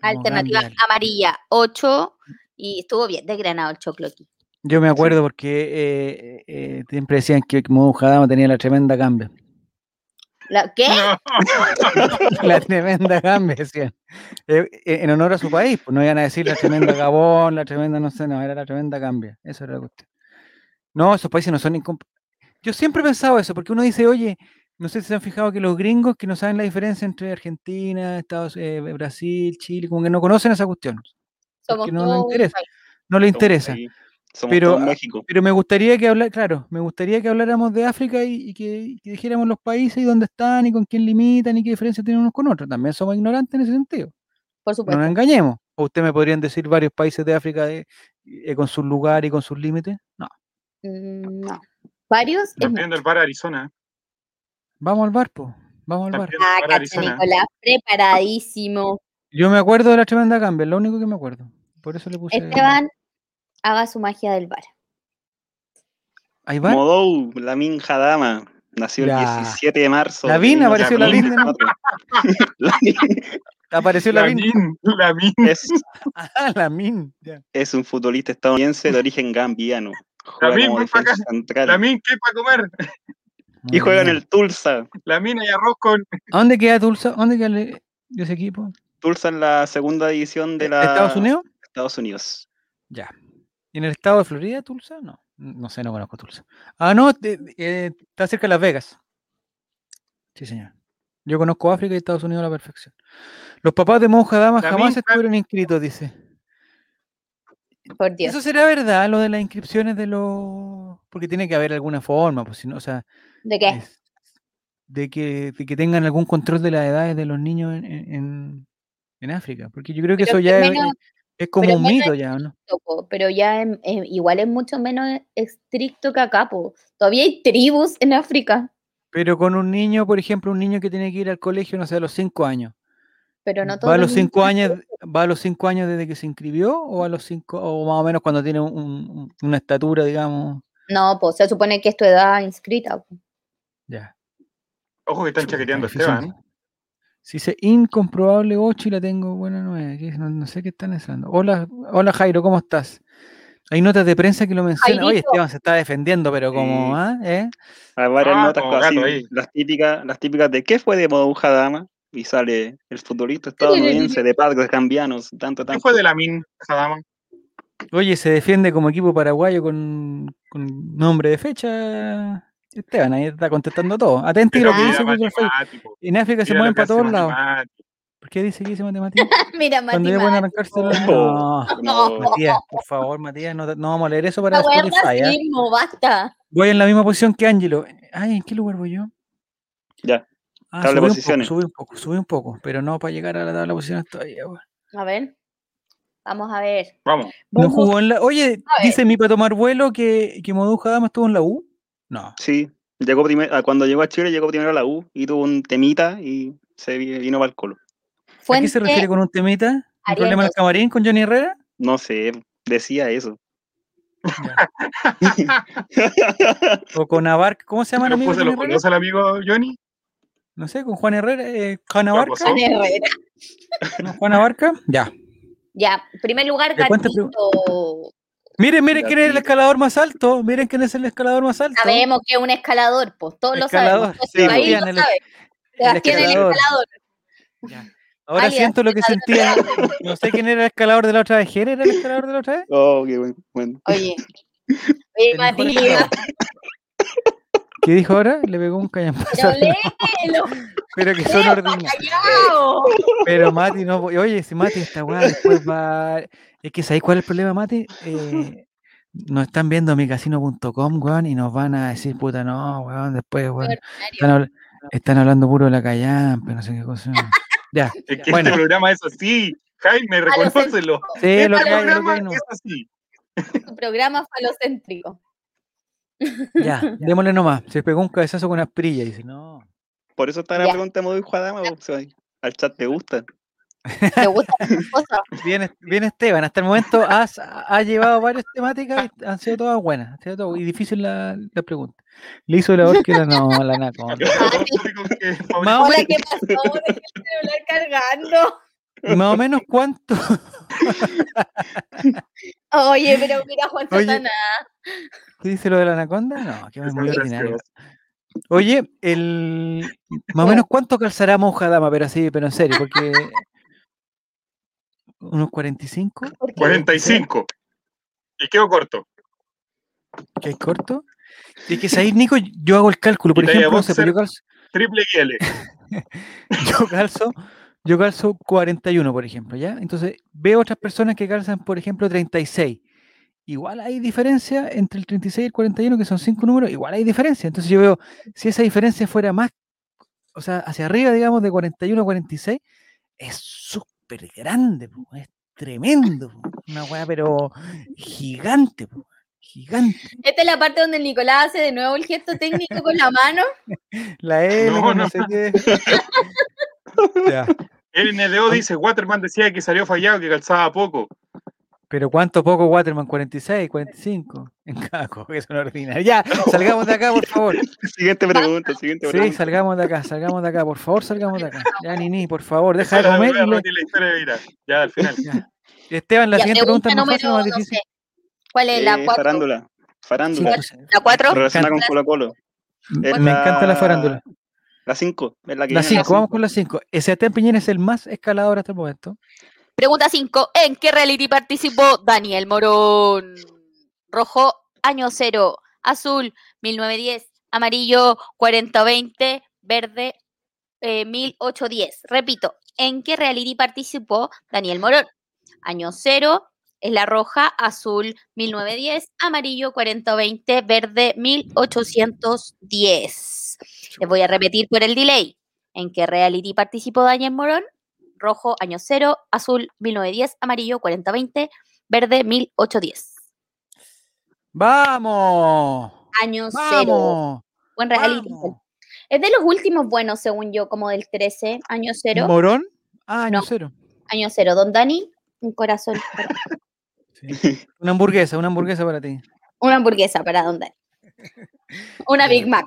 Alternativa amarilla, 8. Y estuvo bien desgranado el choclo aquí. Yo me acuerdo porque eh, eh, siempre decían que Modoja Dama tenía la tremenda cambia. ¿La qué? (laughs) la tremenda Gambia, decían. Eh, en honor a su país, pues no iban a decir la tremenda Gabón, la tremenda, no sé, no, era la tremenda Gambia. Eso era la cuestión. No, esos países no son Yo siempre he pensado eso, porque uno dice, oye, no sé si se han fijado que los gringos que no saben la diferencia entre Argentina, Estados eh, Brasil, Chile, como que no conocen esa cuestión. Somos no les interesa. No les interesa. pero, pero me gustaría que hablar, claro, me gustaría que habláramos de África y, que, dijéramos los países y dónde están y con quién limitan y qué diferencia tienen unos con otros. También somos ignorantes en ese sentido. Por supuesto. No nos engañemos. ¿O ustedes me podrían decir varios países de África eh, con sus lugares y con sus límites? No. Mm, no. ¿Varios? Viendo el bar Arizona. Vamos al bar, po. Vamos al bar. Ah, Nicolás, preparadísimo. Yo me acuerdo de la tremenda cambia, lo único que me acuerdo. Por eso le puse. Esteban, haga su magia del bar. ¿Hay bar? Modou, la minja dama. Nació el 17 de marzo. (laughs) La Vin, apareció la Vin. Apareció la, Min. (laughs) La Min. Es, ah. Es un futbolista estadounidense de origen gambiano. La Min, La Min, ¿qué para comer? y juega en el Tulsa. La Min y arroz con. ¿A dónde queda Tulsa? ¿Dónde queda ese equipo? Tulsa en la segunda división de la. ¿Estados Unidos? Estados Unidos. Ya. ¿Y en el estado de Florida, Tulsa? No. No sé, no conozco Tulsa. Ah, no, eh, está cerca de Las Vegas. Sí, señor. Yo conozco África y Estados Unidos a la perfección. Los papás de Monja Dama jamás estuvieron inscritos, dice. Por Dios. Eso será verdad, lo de las inscripciones de los. Porque tiene que haber alguna forma, pues si no, o sea. ¿De qué? de, que, que, tengan algún control de las edades de los niños en, en, África. Porque yo creo que eso ya es, como un mito, ya, ¿no? Pero ya igual es mucho menos estricto que acá, Todavía hay tribus en África. Pero con un niño, por ejemplo, un niño que tiene que ir al colegio, no sé, a los cinco años. Pero no ¿Va a los cinco años, va a los cinco años desde que se inscribió o a los cinco, o más o menos cuando tiene una estatura, digamos? No, pues se supone que es tu edad inscrita. Ya. Ojo que están chaqueteando a Esteban. Si dice incomprobable 8 y la tengo buena 9. No, sé qué están haciendo. Hola, hola Jairo, ¿cómo estás? Hay notas de prensa que lo mencionan. Oye, Esteban se está defendiendo, pero como, ¿ah? ¿Eh? Hay varias ah, notas así, las típicas, las típicas de ¿qué fue de Moduja Dama? Y sale el futbolista estadounidense de de Cambianos, tanto, tanto. ¿Qué fue de la Min Jadama? Oye, se defiende como equipo paraguayo con, con nombre de fecha. Esteban ahí está contestando todo. Atento lo que dice En África se mueven para todos lados. ¿Por qué dice que dice matemática? (laughs) Mira, Cuando ya pueden arrancarse (laughs) no, no, Matías, por favor, Matías, no, no vamos a leer eso para Spotify. ¿eh? Basta. Voy en la misma posición que Ángelo. Ay, ¿en qué lugar voy yo? Ya. Ah, tabla subí posiciones. Un poco, subí un poco, subí un poco, pero no para llegar a la tabla de posiciones todavía. A ver. Vamos a ver. Vamos. No jugó en la... Oye, dice mi para tomar vuelo que, que Moduja Dama estuvo en la U. No. Sí, llegó primero, ah, cuando llegó a Chile llegó primero a la U y tuvo un temita y se vino para el colo. ¿A qué se refiere con un temita? ¿Un problema en el camarín con Johnny Herrera? No sé, decía eso. (laughs) o con Abarca, ¿cómo se llama el amigo? ¿Lo conoce el amigo Johnny? No sé, con Juan Herrera, eh, Juan Abarca. Juan Herrera. (laughs) Juan Abarca, ya. Ya, primer lugar, Gatito. Miren, miren quién es el escalador más alto. Miren quién es el escalador más alto. Sabemos que es un escalador, pues todos lo sabemos. Sí, ahí lo el, el escalador. Ahora siento lo que sentía. No sé quién era el escalador de la otra vez. ¿Quién era el escalador de la otra vez? Oh, qué bueno. bueno. Oye. Oye, Matías. ¿Qué dijo ahora? Le pegó un cañampazo. (laughs) Pero que son ordinarios. Pero Mati no. Oye, si Mati está weá después va. Es que ¿sabéis cuál es el problema, Mati? Eh, nos están viendo micasino.com, weón, y nos van a decir, puta, no, weón, después, weón. Están, hablando puro de la callampa, no sé qué cosa. Ya. (laughs) Es que este programa es así. Jaime, reconócelo. Sí, este lo que hay, lo que hay, no. es así. Un programa falocéntrico. (laughs) Ya, démosle nomás. Se pegó un cabezazo con asprilla y dice, no. Por eso está la pregunta muy Juadama, al chat te gusta. ¿Te gusta (laughs) Bien, bien, Esteban, hasta el momento has, ha llevado varias temáticas y han sido todas buenas. Ha sido todo, y difícil la, la pregunta. Le hizo la que no, la naco. Más (laughs) ¿qué pasó? el cargando. (laughs) Más o menos cuánto. Oye, pero mira Juan Santana. ¿Qué dice lo de la anaconda? No, que muy ordinario. Oye, el más o menos cuánto calzará Monja Dama, pero así, pero en serio, porque unos 45. 45. Y quedo corto. ¿Qué corto? Es que ahí, Nico, yo hago el cálculo, por ejemplo, yo calzo. Triple L. (laughs) yo calzo, yo calzo 41, por ejemplo, ¿ya? Entonces, veo otras personas que calzan, por ejemplo, 36 igual hay diferencia entre el 36 y el 41, que son cinco números, igual hay diferencia. Entonces yo veo, si esa diferencia fuera más, o sea, hacia arriba, digamos, de 41 a 46, es súper grande, es tremendo, una weá, pero gigante, gigante. Esta es la parte donde Nicolás hace de nuevo el gesto técnico con la mano. (laughs) La L, no, no. sé qué. (laughs) El NDO dice, Waterman decía que salió fallado, que calzaba poco. Pero ¿cuánto poco Waterman? ¿46, 45? En cada que son ordinarios. Ya, salgamos de acá, por favor. (laughs) Siguiente pregunta, siguiente pregunta. Sí, salgamos de acá, salgamos de acá, por favor, salgamos de acá. Ya, Nini, por favor, deja de comer. Y Ya, al final. Esteban, la siguiente pregunta es más fácil o más difícil. ¿Cuál es la 4? Eh, farándula. Farándula. ¿La 4? Relacionada con Colo Colo. Me encanta la farándula. La 5. La 5, vamos con la 5. Sebastián Piñera es el más escalador hasta el momento. Pregunta 5. ¿En qué reality participó Daniel Morón? Rojo, año 0, azul 1910, amarillo 4020, verde 1810. Eh, Repito, ¿en qué reality participó Daniel Morón? Año 0 es la roja, azul 1910, amarillo 4020, verde 1810. Les voy a repetir por el delay. ¿En qué reality participó Daniel Morón? Rojo, año 0, azul 1910, amarillo 4020, verde 1810. ¡Vamos! Año 0. Buen reality. Es de los últimos buenos, según yo, como del 13, año 0. ¿Morón? Ah, año 0. Año 0. Don Dani, un corazón. (laughs) Una hamburguesa, una hamburguesa para ti. Una hamburguesa para Don Dani. Una Big Mac.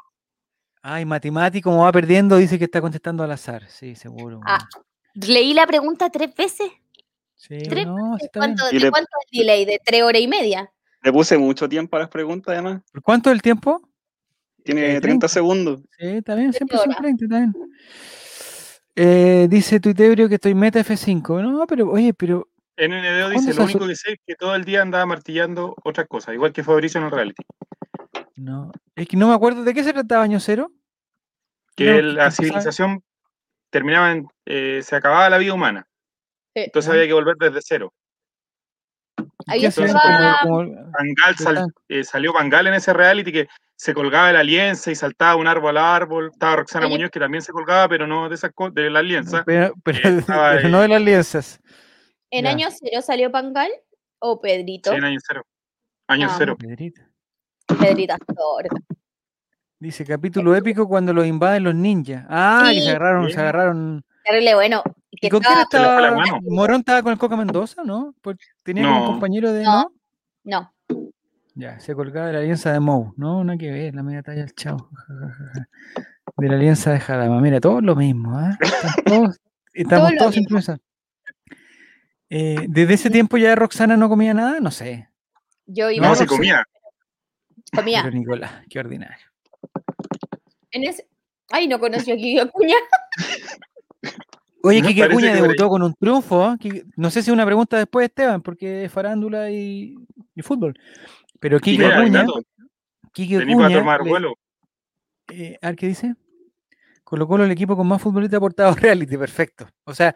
Ay, Matimati, como va perdiendo, dice que está contestando al azar. Sí, seguro. Ah, leí la pregunta tres veces. Sí, ¿Tres no, ¿Cuánto, ¿De cuánto es el delay? ¿De tres horas y media? Le puse mucho tiempo a las preguntas, además. ¿Por cuánto es el tiempo? Tiene 30, segundos. Sí, está bien, siempre son 30, está bien. Eh, dice Tuitebrio que estoy meta F5. No, pero, oye, pero. NNDO dice: Lo único que sé es que todo el día andaba martillando otras cosas, igual que Fabricio en el reality. No, es que no me acuerdo de qué se trataba Año Cero. Que la civilización terminaba en. Eh, se acababa la vida humana. Entonces había que volver desde cero. Ahí Entonces, eh, salió Bangal en ese reality que se colgaba de la alianza y saltaba un árbol a árbol. Estaba Roxana Muñoz que también se colgaba, pero no de, esa, de la alianza. Pero, (laughs) no de las alianzas. ¿En año cero salió Pangal o Pedrito? Sí, en año cero. Año ah, cero. Pedrito. Pedrito Dice capítulo épico cuando lo invaden los ninjas. Ah, que se agarraron, se agarraron. bueno. ¿Y con quién estaba? Morón estaba con el Coca Mendoza, ¿no? Tenía un compañero de. No. No. Ya, se colgaba de la alianza de Mou. No, no hay que ver, la media talla del chavo. De la alianza de Jadama. Mira, todo lo mismo, ¿eh? (laughs) Estamos todos, estamos todos eh, ¿Desde ese tiempo ya Roxana no comía nada? No sé. Yo iba no, se comía. Comía. Pero Nicolás, qué ordinario. En ese... Ay, no conoció a Kiki Acuña. (laughs) Oye, Kiki Acuña debutó con un triunfo. ¿eh? No sé si una pregunta después, Esteban, porque es farándula y, y fútbol. Pero Kike Acuña. Kike Acuña. tomar vuelo. Eh, a ver qué dice. Colocó el equipo con más futbolistas aportados (laughs) reality, perfecto. O sea,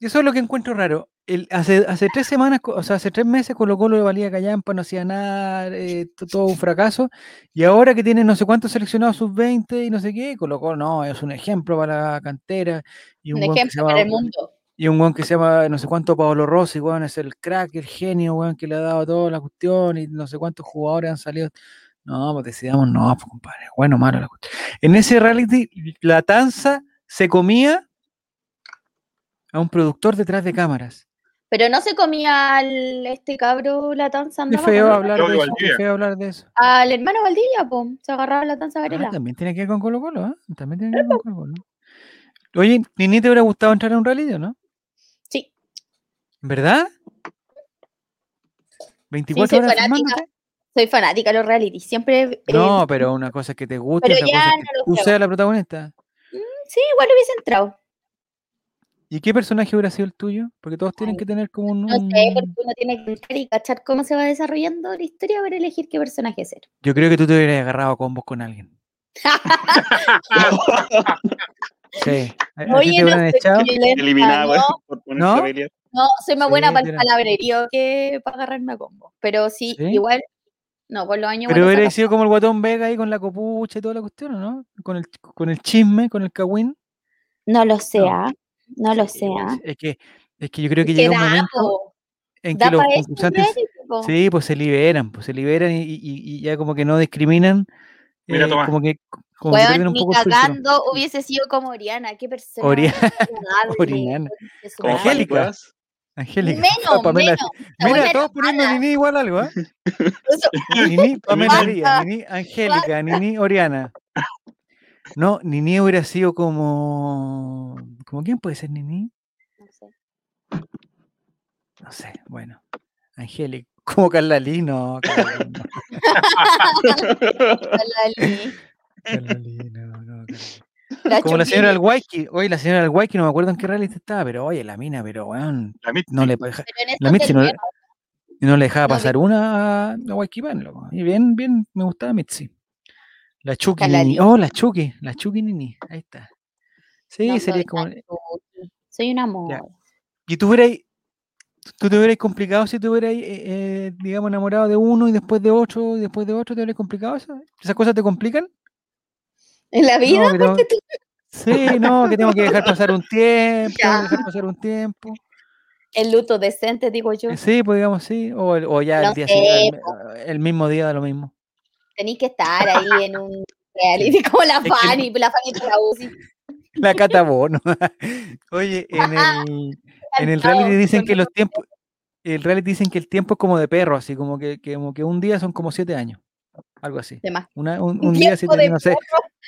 eso es lo que encuentro raro. El, hace, hace tres semanas, o sea, hace tres meses Colo Colo de valía Callampa, no hacía nada, eh, todo un fracaso. Y ahora que tiene no sé cuántos seleccionados sub-20 y no sé qué, Colo Colo no, es un ejemplo para la cantera. Y un, ejemplo para el mundo. Y un weón que se llama no sé cuánto Pablo Rossi, weón, es el crack, el genio, weón, que le ha dado toda la cuestión y no sé cuántos jugadores han salido. No, pues decidamos, no, pues compadre, bueno, malo la cuestión. En ese reality, la tanza se comía a un productor detrás de cámaras. Pero no se comía al este cabro la tanza andaba. Qué feo, hablar de eso, qué feo hablar de eso. Al hermano Valdivia, pues, se agarraba la tanza Varela. Ah, también tiene que ver con Colo Colo, ¿eh? También tiene que ver con Colo Colo. Oye, ni te hubiera gustado entrar a un reality, ¿no? ¿Verdad? 24 soy horas fanática, Soy fanática de los reality, siempre... No, pero una cosa es que te guste, otra cosa es que tú seas la protagonista. Mm, sí, igual hubiese entrado. ¿Y qué personaje hubiera sido el tuyo? Porque todos tienen que tener como un... No sé, porque uno tiene que entrar y cachar cómo se va desarrollando la historia para elegir qué personaje ser. Yo creo que tú te hubieras agarrado a combos con alguien. (laughs) sí. Oye, no, echado? Eliminado, ¿No? (laughs) No, soy más buena para el palabrerío que para agarrarme a combo. Pero sí, igual, no, por los años. Pero hubiera sido como el guatón Vega ahí con la copucha y toda la cuestión, ¿no? Con el, con el chisme, con el cagüín. No lo sea, no, lo sea. Es que, es que yo creo que, llega un momento en que los concursantes sí, pues se liberan, pues se liberan y, y, y ya como que no discriminan. Mira, eh, como que como bueno, ni cagando hubiese sido como Oriana, qué persona. (laughs) Oriana. Angélica. Angélica. Menos, Pamela. Menos. Mira, todos poniendo a Nini igual algo, ¿eh? (laughs) Nini, Pamela Díaz, Nini, Angélica, Nini, Oriana. No, Nini hubiera sido como. ¿Como quién puede ser Nini? No sé. No sé, bueno. Angélica. (laughs) Como Carla no. Carla (laughs) no, no, como la señora del Waiki, oye, la señora del Waiki, no me acuerdo en qué reality estaba, pero oye, la mina, pero weón, la no le puede dejar. La Mitzi no, Y no le dejaba pasar una a, a Y bien, bien, me gustaba Mitzi. La Chucky Nini. Oh, la Chucky, la Chucky Nini. Ahí está. Sí, sería como. Soy un amor. ¿Y tú hubieras, tú te hubieras complicado si te hubieras, eh, eh, digamos, enamorado de uno y después de otro y después de otro? ¿Te hubieras complicado eso? ¿Esas cosas te complican? ¿En la vida? (laughs) Sí, no, que tengo que dejar pasar un (laughs) tiempo, tengo que dejar pasar un tiempo. El luto decente, digo yo. Sí, pues digamos sí, o, o ya el, día siguiente, el, mismo día de lo mismo. Tenéis que estar ahí en un reality (laughs) como la Fanny, la Fanny la UCI. La catabono. (laughs) Oye, (laughs) en el, en el reality dicen que los tiempos, el reality dicen que el tiempo es como de perro, así como que, como que un día son como siete años. Algo así. Una, un, un día siete años, no sé.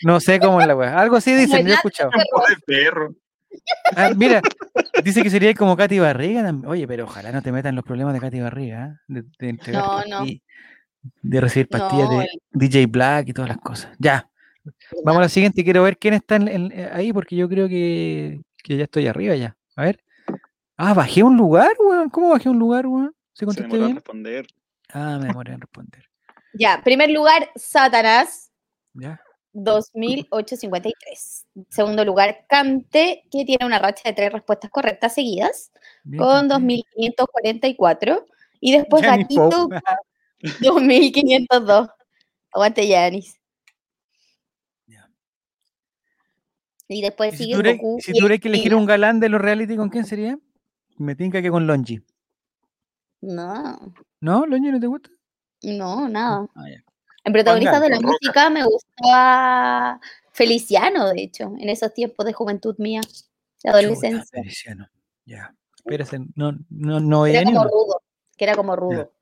No sé cómo es la weá. Algo así dicen, yo he escuchado. De perro. Ah, mira, dice que sería como Katy Barriga. Oye, pero ojalá no te metan los problemas de Katy Barriga. ¿eh? De, de, no, no. de recibir pastillas de DJ Black y todas las cosas. Ya. (laughs) Vamos a la siguiente. Quiero ver quién está eh, ahí porque yo creo que, que, ya estoy arriba ya. A ver. Ah, bajé un lugar, weón. ¿Cómo bajé un lugar, weón? ¿Se contestó bien? responder. Ah, me demoré en (laughs) responder. Ya, primer lugar, Satanás. Ya. 2853. Segundo lugar, Cante, que tiene una racha de tres respuestas correctas seguidas, con 2544. Y después Gatito, 2502. Aguante, Yanis. Y después sigue si Goku. Si tuvieras que elegir un galán de los reality, ¿con quién sería? Me tinca que con Longi. No. ¿No? ¿Longi no te gusta? No, nada. Ah, en protagonistas de la música me gustaba Feliciano, de hecho, en esos tiempos de juventud mía, de adolescencia. Feliciano, ya. Espérate, no, no, no Era como rudo, que era como rudo.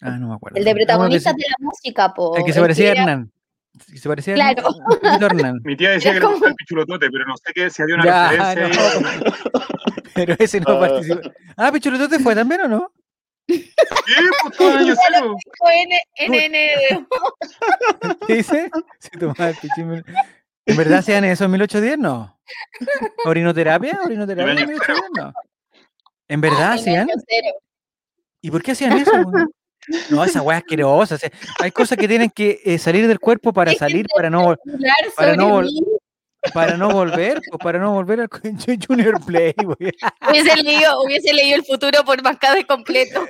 Ah, no me acuerdo. El de protagonistas de la música, po. El que se parecía a Hernán. Se parecía claro. a Hernán. Mi tía decía que era como... el pichulotote, pero no sé qué, si había una ya, referencia. No. (laughs) pero ese no ah. participó. Ah, pichulotote fue también o no? ¿Qué? Pues todo año cero. (laughs) ¿Qué dice? ¿En verdad hacían eso en 1810? No. ¿Orinoterapia? ¿Orinoterapia en 1810? No. ¿En verdad hacían? ¿Y por qué hacían eso? No, esa weá asquerosa. O sea, hay cosas que tienen que eh, salir del cuerpo para salir, para no, para no, para no volver, pues para no volver al (laughs) Junior Play. Hubiese leído, hubiese leído el futuro por de completo.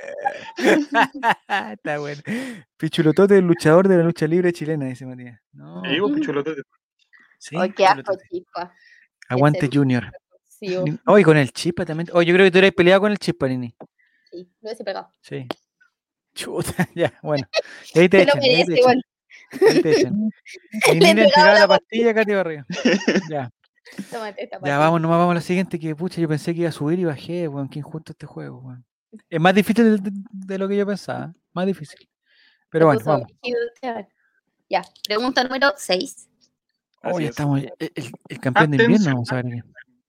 Está bueno. Pichulotote, el luchador de la lucha libre chilena, dice Matías. No. Digo Pichulotote. Sí, qué asco, Chispa. Aguante Junior. Sí, Hoy con el Chispa también. Oye, yo creo que tú eres peleado con el Chispa, Nini. Sí, lo hubiese pegado. Sí. Chuta, (laughs) ya, bueno. (laughs) ahí te, echan, ahí te echan. Y (laughs) ni le la pastilla, Katy Barriga. Ya. ya, vamos, nomás vamos a la siguiente, que pucha, yo pensé que iba a subir y bajé, weón, qué injusto este juego, weón. Es más difícil de, lo que yo pensaba, más difícil. Pero bueno, vamos. Ya, pregunta número 6. Hoy estamos, el, campeón de invierno, vamos a ver.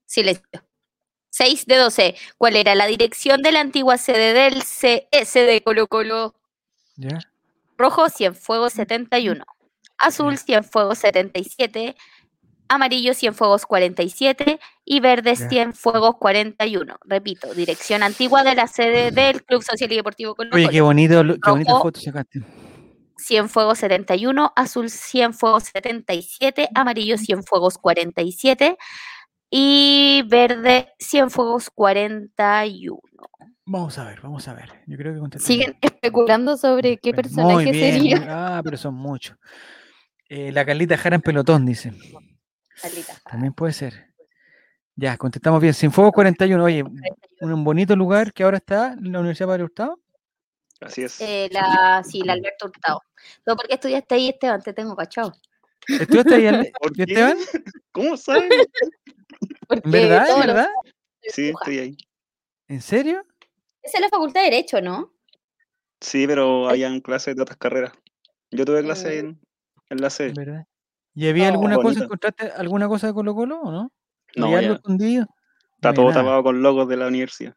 Silencio. 6 de 12. ¿Cuál era la dirección de la antigua sede del CS de Colo Colo? Ya. Rojo, Cienfuegos 71. Azul, Cienfuegos 77. Amarillo, Cienfuegos 47. Y verde, Cienfuegos 41. Repito, dirección antigua de la sede del Club Social y Deportivo Colo Oye, qué bonito, qué bonita foto sacaste. Cienfuegos 71, azul Cienfuegos 77, amarillo Cienfuegos 47 y verde Cienfuegos 41. Vamos a ver, vamos a ver. Yo creo que Siguen especulando sobre qué personaje sería. Ah, pero son muchos. Eh, la Carlita Jara en pelotón, dice. Carlita. También puede ser. Ya, contestamos bien. Sin Fuego 41. Oye, un bonito lugar que ahora está en la Universidad Padre Hurtado. Así es. Eh, la, sí, la Alberto Hurtado. No, porque estudiaste ahí, Esteban, te tengo cachado. ¿Estudiaste ahí, Esteban? ¿Cómo sabes? (laughs) ¿En verdad? Sí, estoy ahí. ¿En serio? Esa es la facultad de Derecho, ¿no? Sí, pero habían clases de otras carreras. Yo tuve clase mm. en, en, la C. ¿Verdad? ¿Y había alguna cosa, encontraste alguna cosa de Colo Colo o no? No, escondido? Está todo tapado con logos de la universidad.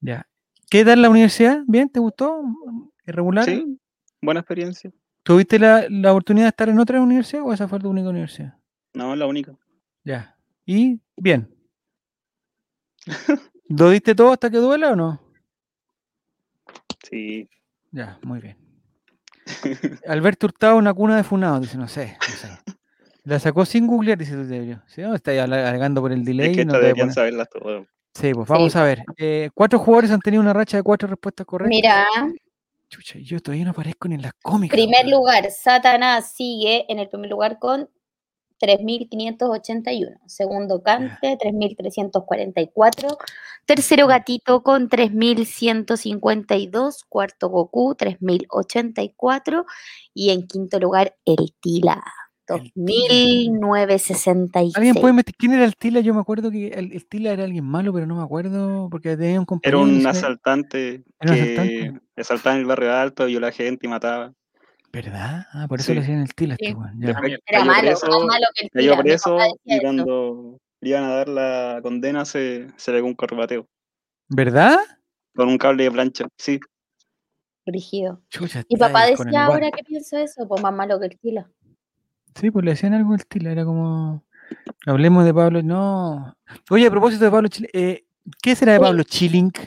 Ya. ¿Qué tal la universidad? ¿Bien? ¿Te gustó? ¿Irregular? Sí, buena experiencia. ¿Tuviste la, la oportunidad de estar en otra universidad o esa fue tu única universidad? No, la única. Ya. ¿Y bien? (laughs) ¿Lo diste todo hasta que duela o no? Sí. Ya, muy bien. Alberto Hurtado, una cuna de funado, dice, no sé, no sé. La sacó sin googlear, dice tu ¿Sí? está alargando por el delay. Es que no deberían saberlas todo. Sí, pues vamos a ver. Eh, cuatro jugadores han tenido una racha de cuatro respuestas correctas. Mira. Chucha, yo todavía no aparezco ni en las cómicas. Primer lugar, Satanás sigue en el primer lugar con 3.581. Segundo, Cante, 3.344. Tercero, Gatito con 3.152. Cuarto, Goku, 3.084. Y en quinto lugar, El Tila. 2966. ¿Alguien puede meter quién era el Tila? Yo me acuerdo que el, Tila era alguien malo, pero no me acuerdo porque tenía un compañero. Era un asaltante que asaltaba en el barrio alto, violaba gente y mataba. ¿Verdad? Ah, por eso le decían el Tila. Este, era malo, más malo que el Tila. preso y cuando le iban a dar la condena se, se le dio un corbateo. ¿Verdad? Con un cable de plancha, sí. Rígido. y papá decía ahora que pienso eso, pues más malo que el Tila. Sí, pues le hacían algo el Tila, era como. Hablemos de Pablo. No. Oye, a propósito de Pablo Chilling, eh, ¿qué será de Pablo Chilink?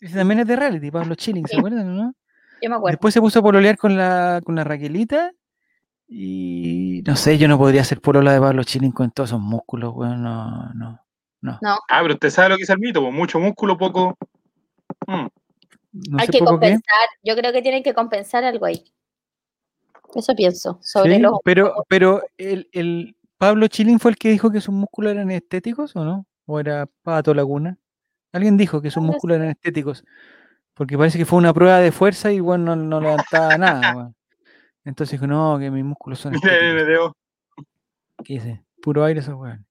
Ese también es de reality, Pablo Chilling, ¿se acuerdan, no? Yo me acuerdo. Después se puso a pololear con la, con la Raquelita. Y no sé, yo no podría hacer polola de Pablo Chilling con todos esos músculos, bueno, no, no, no. Ah, pero usted sabe lo que es el mito, pues, mucho músculo, poco. Mm. Hay que compensar, yo creo que tienen que compensar algo ahí. Eso pienso. Sobre los... Pero, pero el, el, Pablo Chilín fue el que dijo que sus músculos eran estéticos o no? ¿O era Pato Laguna? Alguien dijo que sus músculos eran estéticos. Porque parece que fue una prueba de fuerza y bueno, no, levantaba nada. Entonces dijo, no, que mis músculos son. (laughs) ¿Qué dice? Puro aire esos weón.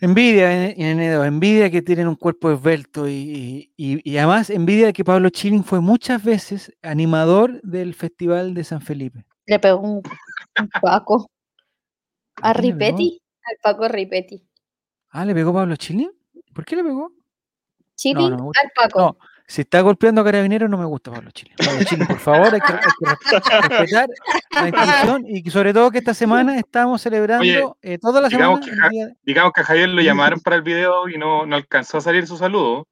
Envidia, envidia que tienen un cuerpo esbelto y, además envidia que Pablo Chilling fue muchas veces animador del Festival de San Felipe. Le pegó un, Paco. ¿A Ripetti? Al Paco Ripetti. Ah, ¿le pegó Pablo Chilling? ¿Por qué le pegó? Chilling al Paco. Si está golpeando a carabineros, no me gusta Pablo Chile. Pablo Chile, por favor, hay que, respetar la (laughs) institución y sobre todo que esta semana estamos celebrando eh, toda la digamos semana. Que, digamos que a Javier lo llamaron para el video y no, no alcanzó a salir su saludo.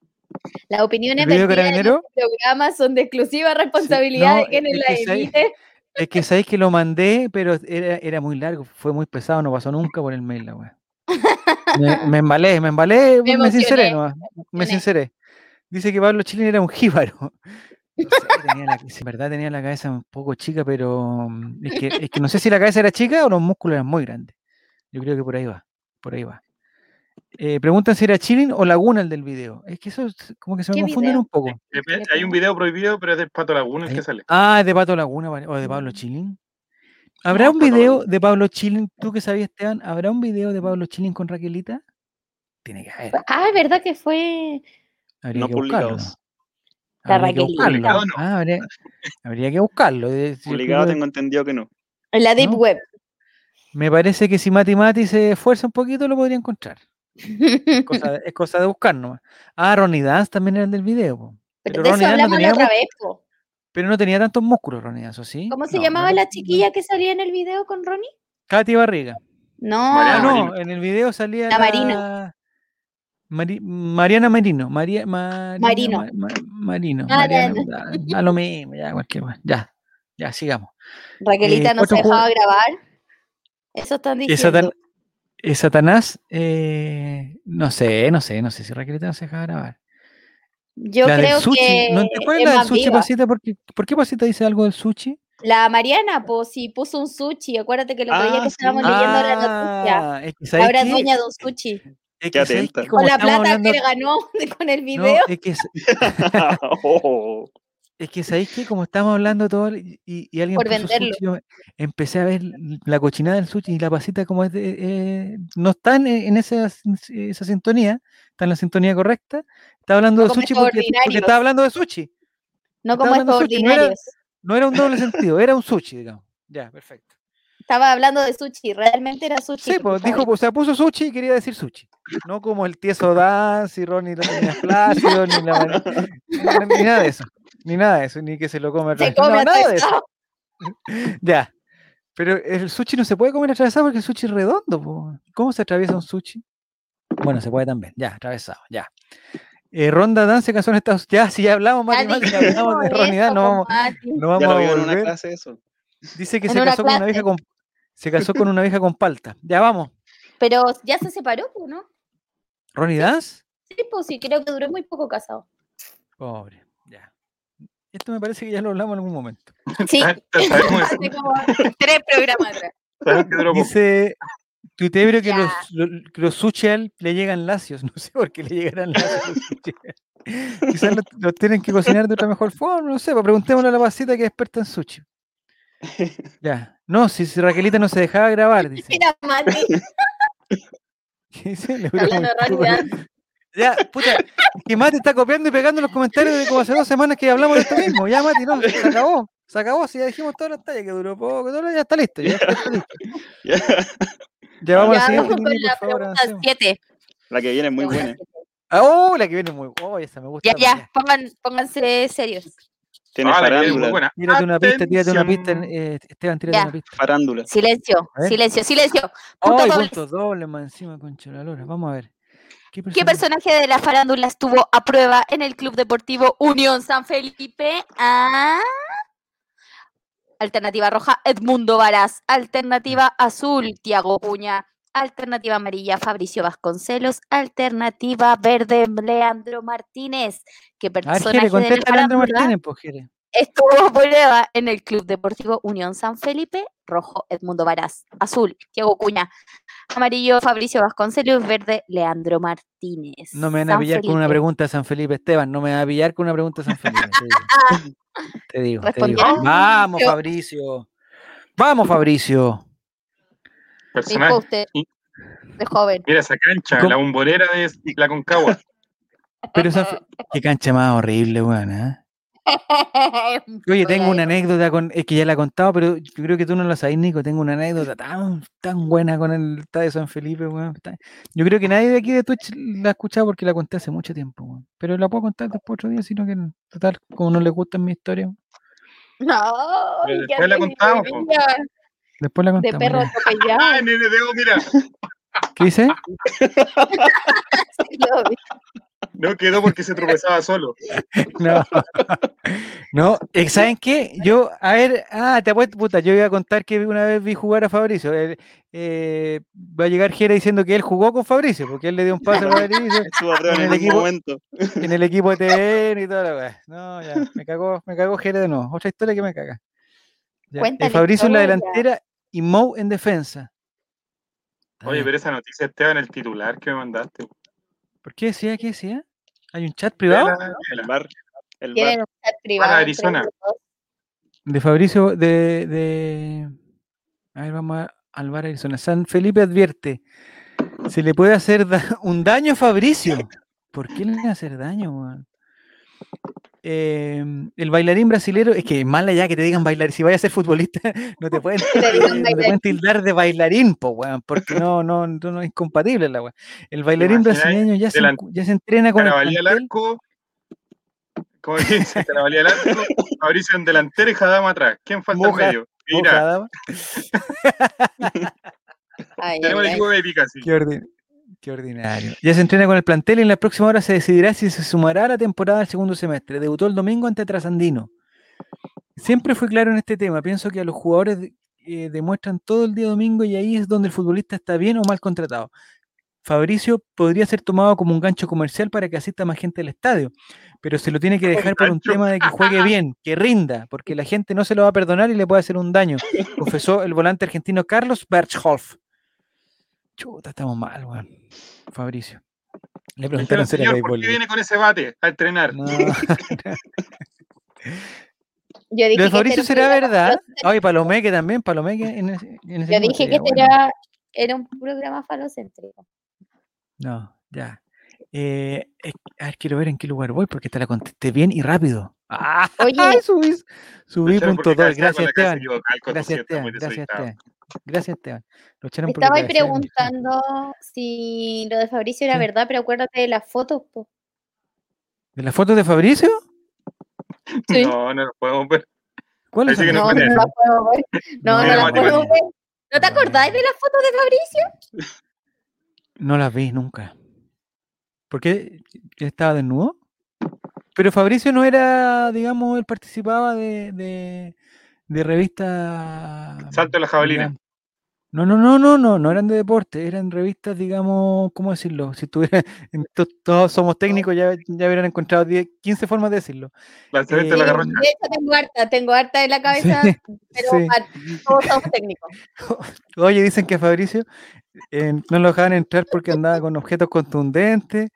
Las opiniones del este programa son de exclusiva responsabilidad de quienes la emite. Es que sabéis que lo mandé, pero era, era, muy largo, fue muy pesado, no pasó nunca por el mail la weá. Me, me, embalé, me embalé, me, me sinceré, no, me sinceré. Dice que Pablo Chilin era un jíbaro. en verdad tenía la cabeza un poco chica, pero mm, es que, es que no sé si la cabeza era chica o los músculos eran muy grandes. Yo creo que por ahí va, por ahí va. Eh, preguntan si era Chilin o Laguna el del video. Es que eso como que se me confunden un poco. Hay un video prohibido, pero es de Pato Laguna el que sale. Ah, es de Pato Laguna o de Pablo Chilin. ¿Habrá un video de Pablo Chilin? ¿Tú que sabías, Esteban? ¿Habrá un video de Pablo Chilin con Raquelita? Tiene que haber. Ah, es verdad que fue Habría no que buscarlo. Habría que buscarlo. Ah, habría, que buscarlo. Publicado tengo entendido que no. En la Deep Web. Me parece que si Mati Mati se esfuerza un poquito, lo podría encontrar. es, (laughs) cosa, de buscar nomás. Ah, Ronnie Dance también era el del video. Pero, de eso hablamos no otra vez, Pero no tenía tantos músculos, Ronnie Dance, ¿sí? ¿Cómo se llamaba la chiquilla que salía en el video con Ronnie? Katy Barriga. No. Ah, no, en el video salía la, Marina. Mariana Marino. María, Marino. Marino. Mariana, a lo mismo, ya, cualquier Ya, ya, sigamos. Raquelita eh, no se dejaba grabar. Eso están diciendo. Es Satanás, eh, no sé, no sé, no sé si Raquelita no se dejaba grabar. Yo creo que. ¿No te acuerdas del sushi, Pasita? ¿Por qué, ¿Por qué Pasita dice algo del sushi? La Mariana, pues sí, puso un sushi. Acuérdate que lo otro día que ah, estábamos leyendo la ah, noticia. Ahora es dueña de un sushi. Es que con la plata que ganó (laughs) con el video. es, que, (laughs) oh. es que sabéis que como estamos hablando todo y, y alguien Por venderlo. Sushi, empecé a ver la cochinada del sushi y la pasita como es eh, no está en, esa, esa sintonía, está en la sintonía correcta. Está hablando de sushi porque, está hablando de sushi. No como estos ordinarios. no era un doble sentido, era un sushi, digamos. Ya, perfecto. Estaba hablando de sushi, realmente era sushi. Sí, pues dijo, o sea, puso sushi y quería decir sushi. No como el tieso Dance y Ronnie lo tenía flácido, ni, la, ni, nada de eso. Ni nada de eso, ni que se lo come atravesado. no, nada de eso. (laughs) ya. Pero el sushi no se puede comer atravesado porque el sushi es redondo. ¿Cómo se atraviesa un sushi? Bueno, se puede también. Ya, atravesado, ya. Eh, Ronda Dan se casó en Estados Unidos. Ya, si ya hablamos, Mati, Mati, hablamos de Ronnie Dan, no vamos, no vamos a volver. Una clase eso. Dice que se casó con una vieja con se casó con una vieja con palta. Ya vamos. Pero ya se separó, ¿no? ¿Ronnie Dance? Sí, pues sí, creo que duró muy poco casado. Pobre, ya. Esto me parece que ya lo hablamos en algún momento. Sí, hace como tres programas atrás. Dice Tuitebro que los, los, sushi le llegan lacios. (laughs) No sé por qué le llegarán lacios Quizás los, tienen que cocinar de otra mejor forma, no sé. Pues preguntémosle a la pasita que es experta en sushi. Ya. No, si, Raquelita no se dejaba grabar, (laughs) dice. Mira, Mati. (laughs) ¿Qué dice? Le (laughs) ya, puta, que Mati está copiando y pegando los comentarios de como hace dos semanas que hablamos de esto mismo. Ya, Mati, no, se acabó. Se acabó, si ya dijimos todas las tallas que duró poco, todo, ya está listo. Ya, está listo. ya vamos a seguir. la pregunta 7. La que viene es muy buena. Ah, oh, la que viene es muy buena. Oh, esa me gusta. Ya, ya, pongan, pónganse serios. Tiene ah, farándula. Tírate una pista, tírate una pista, eh, Esteban, tírate una pista. Farándula. Silencio, silencio, silencio. Punto oh, doble. punto doble más encima, concha la lora. Vamos a ver. ¿Qué personaje? de la farándula estuvo a prueba en el Club Deportivo Unión San Felipe? Ah. Alternativa roja, Edmundo Varas. Alternativa azul, Tiago Puña. Alternativa amarilla, Fabricio Vasconcelos. Alternativa verde, Leandro Martínez. ¿Qué personaje de la Leandro Martínez, pues, estuvo (laughs) prueba en el Club Deportivo Unión San Felipe? Rojo, Edmundo Varas. Azul, Tiago Cuña. Amarillo, Fabricio Vasconcelos. Verde, Leandro Martínez. No me van a pillar con una pregunta San Felipe, Esteban. No me van a pillar con una pregunta San Felipe. Te digo. (laughs) te digo, Vamos, Fabricio. Vamos, Fabricio. Personaje. de joven. Mira esa cancha, la bombonera de la Concagua. (laughs) Pero esa, qué cancha más horrible, weón, ¿eh? Oye, tengo una anécdota con, es que ya la he contado, pero yo creo que tú no la sabes, Nico. Tengo una anécdota tan, tan buena con el estadio San Felipe, Yo creo que nadie de aquí de Twitch la ha escuchado porque la conté hace mucho tiempo, Pero la puedo contar después otro día, sino que total, como no le gusta mi historia. No, después la contamos. Después la contamos. De perro atropellado. mira. ¿Qué dice? No quedó porque se tropezaba solo. (laughs) No. No, eh, ¿saben qué? Yo, a ver, ah, te apuesto, puta, yo iba a contar que una vez vi jugar a Fabricio. Eh, va a llegar Jera diciendo que él jugó con Fabricio, porque él le dio un pase a Fabricio. (laughs) en, el equipo, momento. en el equipo de TN y toda la No, ya, me cagó, me cagó Jera de nuevo. Otra historia que me caga. Eh, Fabricio en la delantera y Mou en defensa. Oye, pero esa noticia estaba en el titular que me mandaste. ¿Por qué decía? ¿Qué decía? ¿Hay un chat privado? El bar. El bar. un chat privado. Para Arizona. De Fabricio, de, de. A ver, vamos al bar Arizona. San Felipe advierte. Se le puede hacer un daño a Fabricio. ¿Por qué le a hacer daño, man? Em, el bailarín brasilero, es que mala ya que te digan bailar, si vayas a ser futbolista, (laughs) no te pueden, (laughs) tildar de bailarín, po, porque no, no, no, es compatible la weón. El bailarín brasileño ya se, ya se entrena con el arco, como dice, valía el arco, (laughs) Mauricio en delantero y Jadama atrás. ¿Quién falta en medio? Mira. Tenemos el equipo de pica, Qué orden. Qué ordinario. Ya se entrena con el plantel y en la próxima hora se decidirá si se sumará a la temporada del segundo semestre. Debutó el domingo ante Trasandino. Siempre fui claro en este tema. Pienso que a los jugadores eh, demuestran todo el día domingo y ahí es donde el futbolista está bien o mal contratado. Fabricio podría ser tomado como un gancho comercial para que asista más gente al estadio, pero se lo tiene que dejar por un tema de que juegue bien, que rinda, porque la gente no se lo va a perdonar y le puede hacer un daño, confesó el volante argentino Carlos Berchhoff. Chuta, estamos mal, weón. Fabricio. Le preguntaron señor, ¿por qué viene con ese bate a entrenar? No. (laughs) (laughs) Yo dije Fabricio será verdad. Ay, Palomeque también, Palomeque en ese, Yo dije que era, era un programa falocéntrico. No, ya. Eh, a ver, quiero ver en qué lugar voy porque te la contesté bien y rápido. Ah, (laughs) Oye, subí, subí punto dos. Gracias, Esteban. Gracias, Esteban. Gracias, Esteban. Gracias, Esteban. Estaba ahí preguntando si lo de Fabricio era verdad, pero acuérdate de las fotos. ¿De las fotos de Fabricio? (laughs) Sí. No, no las podemos ver. ¿Cuáles son? No, no, no las puedo ver. No, no, las puedo ver. ¿No te acordáis de las fotos de Fabricio? No las vi nunca. ¿Por qué? ¿Estaba desnudo? Pero Fabricio no era, digamos, él participaba de, de, de revista. Salto de la jabalina. No, no, no, no, no, no eran de deporte, eran revistas, digamos, ¿cómo decirlo? Si tuviera, (laughs) todos somos técnicos, ya, ya hubieran encontrado 10, 15 formas de decirlo. La eh, de la De hecho, tengo harta, tengo harta en la (laughs) cabeza, pero todos somos técnicos. (laughs) Oye, dicen que Fabricio eh, no lo dejaban entrar porque andaba con objetos contundentes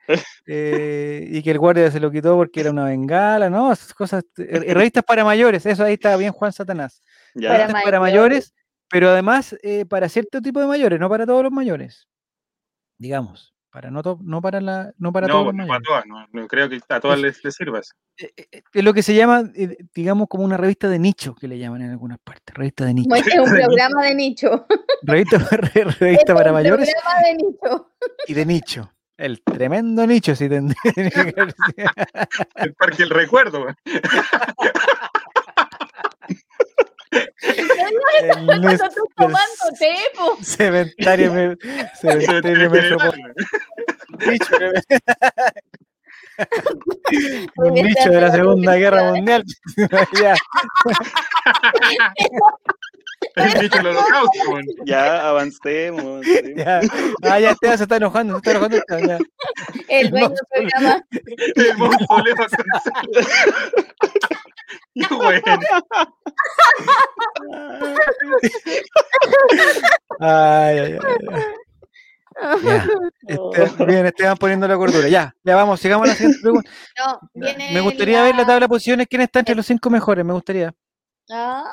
eh, y que el guardia se lo quitó porque era una bengala, ¿no? Esas cosas, revistas para mayores, eso ahí está bien Juan Satanás. Para, para mayores pero además eh, para cierto tipo de mayores, no para todos los mayores. Digamos, para no, no para la no para todos los mayores. Para todas, no, creo que a todas les, les sirva eso. Eh, eh, es lo que se llama, digamos, como una revista de nicho, que le llaman en algunas partes. Revista de nicho. es un (laughs) programa de nicho. Revista, (laughs) revista para mayores. Programa de nicho. Y de nicho. El tremendo nicho, si tendría El (laughs) parque el recuerdo. Nosotros tomando té, Cementario, me, (laughs) cementario metropolitano. Nicho, un nicho de la Segunda Guerra Mundial. (laughs) (laughs) (laughs) El holocausto. Ya, avancemos. (laughs) Ya. Ah, ya Esteban se está enojando, se está enojando. Ya. El dueño del programa. El mausoleo (laughs) bueno. Ay, ay, ay. Ya. Este, bien, Esteban poniendo la cordura. Ya, ya vamos, sigamos a la siguiente pregunta. No, me gustaría ver la tabla de posiciones. ¿Quién está entre los cinco mejores? Me gustaría. Ah,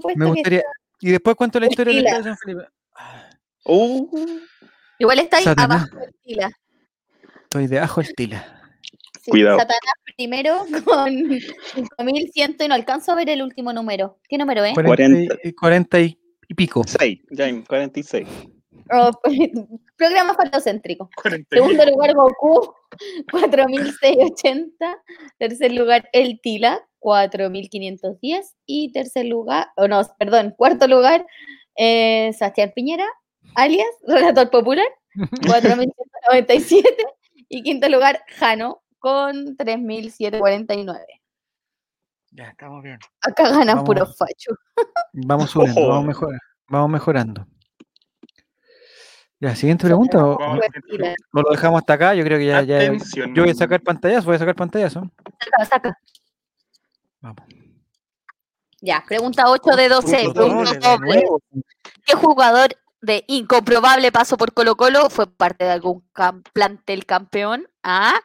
pues me gustaría. Y después cuento la historia de la San Felipe. Uh. Igual está ahí abajo del Tila. Estoy debajo del Tila. Cuidado. Satanás primero (laughs) con 5100 y no alcanzo a ver el último número. ¿Qué número es? 40, 40 y, pico. 6, James, 46. Oh, (laughs) programa falocéntrico. Segundo lugar, Goku, (laughs) 4680. Tercer lugar, El Tila, 4510. Y tercer lugar, o no, perdón, cuarto lugar, eh, Sebastián Piñera, alias Relator Popular, (laughs) 4197. Y quinto lugar, Jano, con 3.749. Ya, estamos bien. Acá ganan puro facho. Vamos (laughs) subiendo, vamos, mejorando, vamos mejorando. Ya, siguiente pregunta. O, lo dejamos hasta acá? Yo creo que ya. ya yo voy a sacar pantallas, voy a sacar pantallas. Saca, saca. Vamos. Ya, pregunta 8 de 12. ¿Qué jugador de incomprobable paso por Colo Colo fue parte de algún plantel campeón? ¿Ah?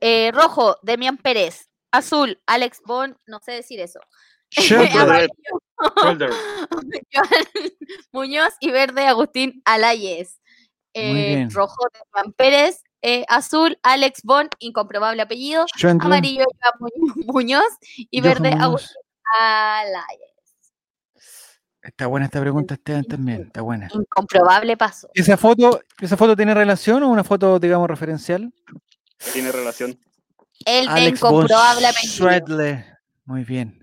Eh, rojo, Demian Pérez. Azul, Alex Bond, no sé decir eso. (laughs) Muñoz y verde, Agustín Alayes. Eh, rojo, Demian Pérez. Eh, azul, Alex Bond, incomprobable apellido. Amarillo, Muñoz y verde, Agustín Alayes. Está buena esta pregunta, Esteban, también. Está buena. Incomprobable paso. ¿Esa foto, ¿Esa foto tiene relación o una foto, digamos, referencial? tiene relación. El de incomprobable apellido. Muy bien.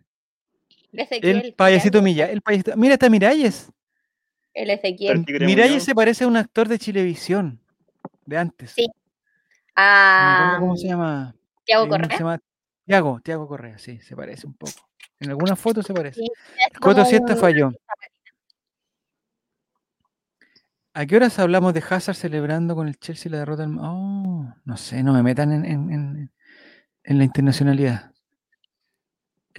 El payasito Milla. El payasito. Mira, está Miralles. El Ezequiel. Miralles se parece a un actor de Chilevisión de antes. Sí. Ah, ¿Cómo se llama? Tiago Correa. Se Tiago, Tiago Correa, sí, se parece un poco. En algunas fotos se parece. Sí, Coto Siesta falló. ¿A qué horas hablamos de Hazard celebrando con el Chelsea la derrota? Oh, no sé, no me metan en, la internacionalidad.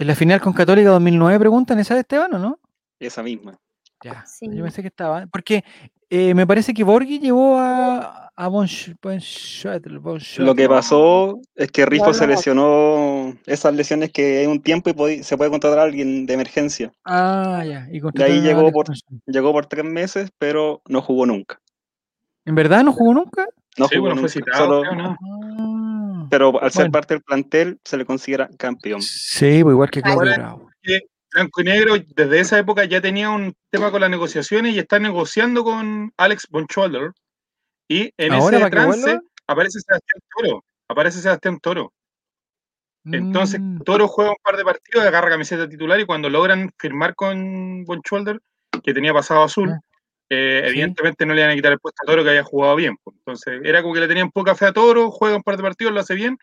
¿En la final con Católica 2009 preguntan esa de Esteban o no? Esa misma. Ya, yo pensé que estaba. Porque eh, me parece que Borghi llevó a, a Bon, Lo que pasó es que Rifo se lesionó esas lesiones que hay un tiempo y se puede contratar a alguien de emergencia. Ah, ya. Y, ahí llegó por, llegó por tres meses, pero no jugó nunca. ¿En verdad no jugó nunca? No jugó nunca. Fue citado, ah. Pero al ser parte del plantel se le considera campeón. Sí, pues igual que Claudio Bravo. Blanco y Negro desde esa época ya tenía un tema con las negociaciones y está negociando con Alex Boncholler. Y en ese trance aparece Sebastián Toro. Aparece Sebastián Toro. Entonces, mm. Toro juega un par de partidos, agarra camiseta titular y cuando logran firmar con Boncholler, que tenía pasado azul, eh, evidentemente no le iban a quitar el puesto a Toro que había jugado bien. Pues. Entonces, era como que le tenían poca fe a Toro, juega un par de partidos, lo hace bien,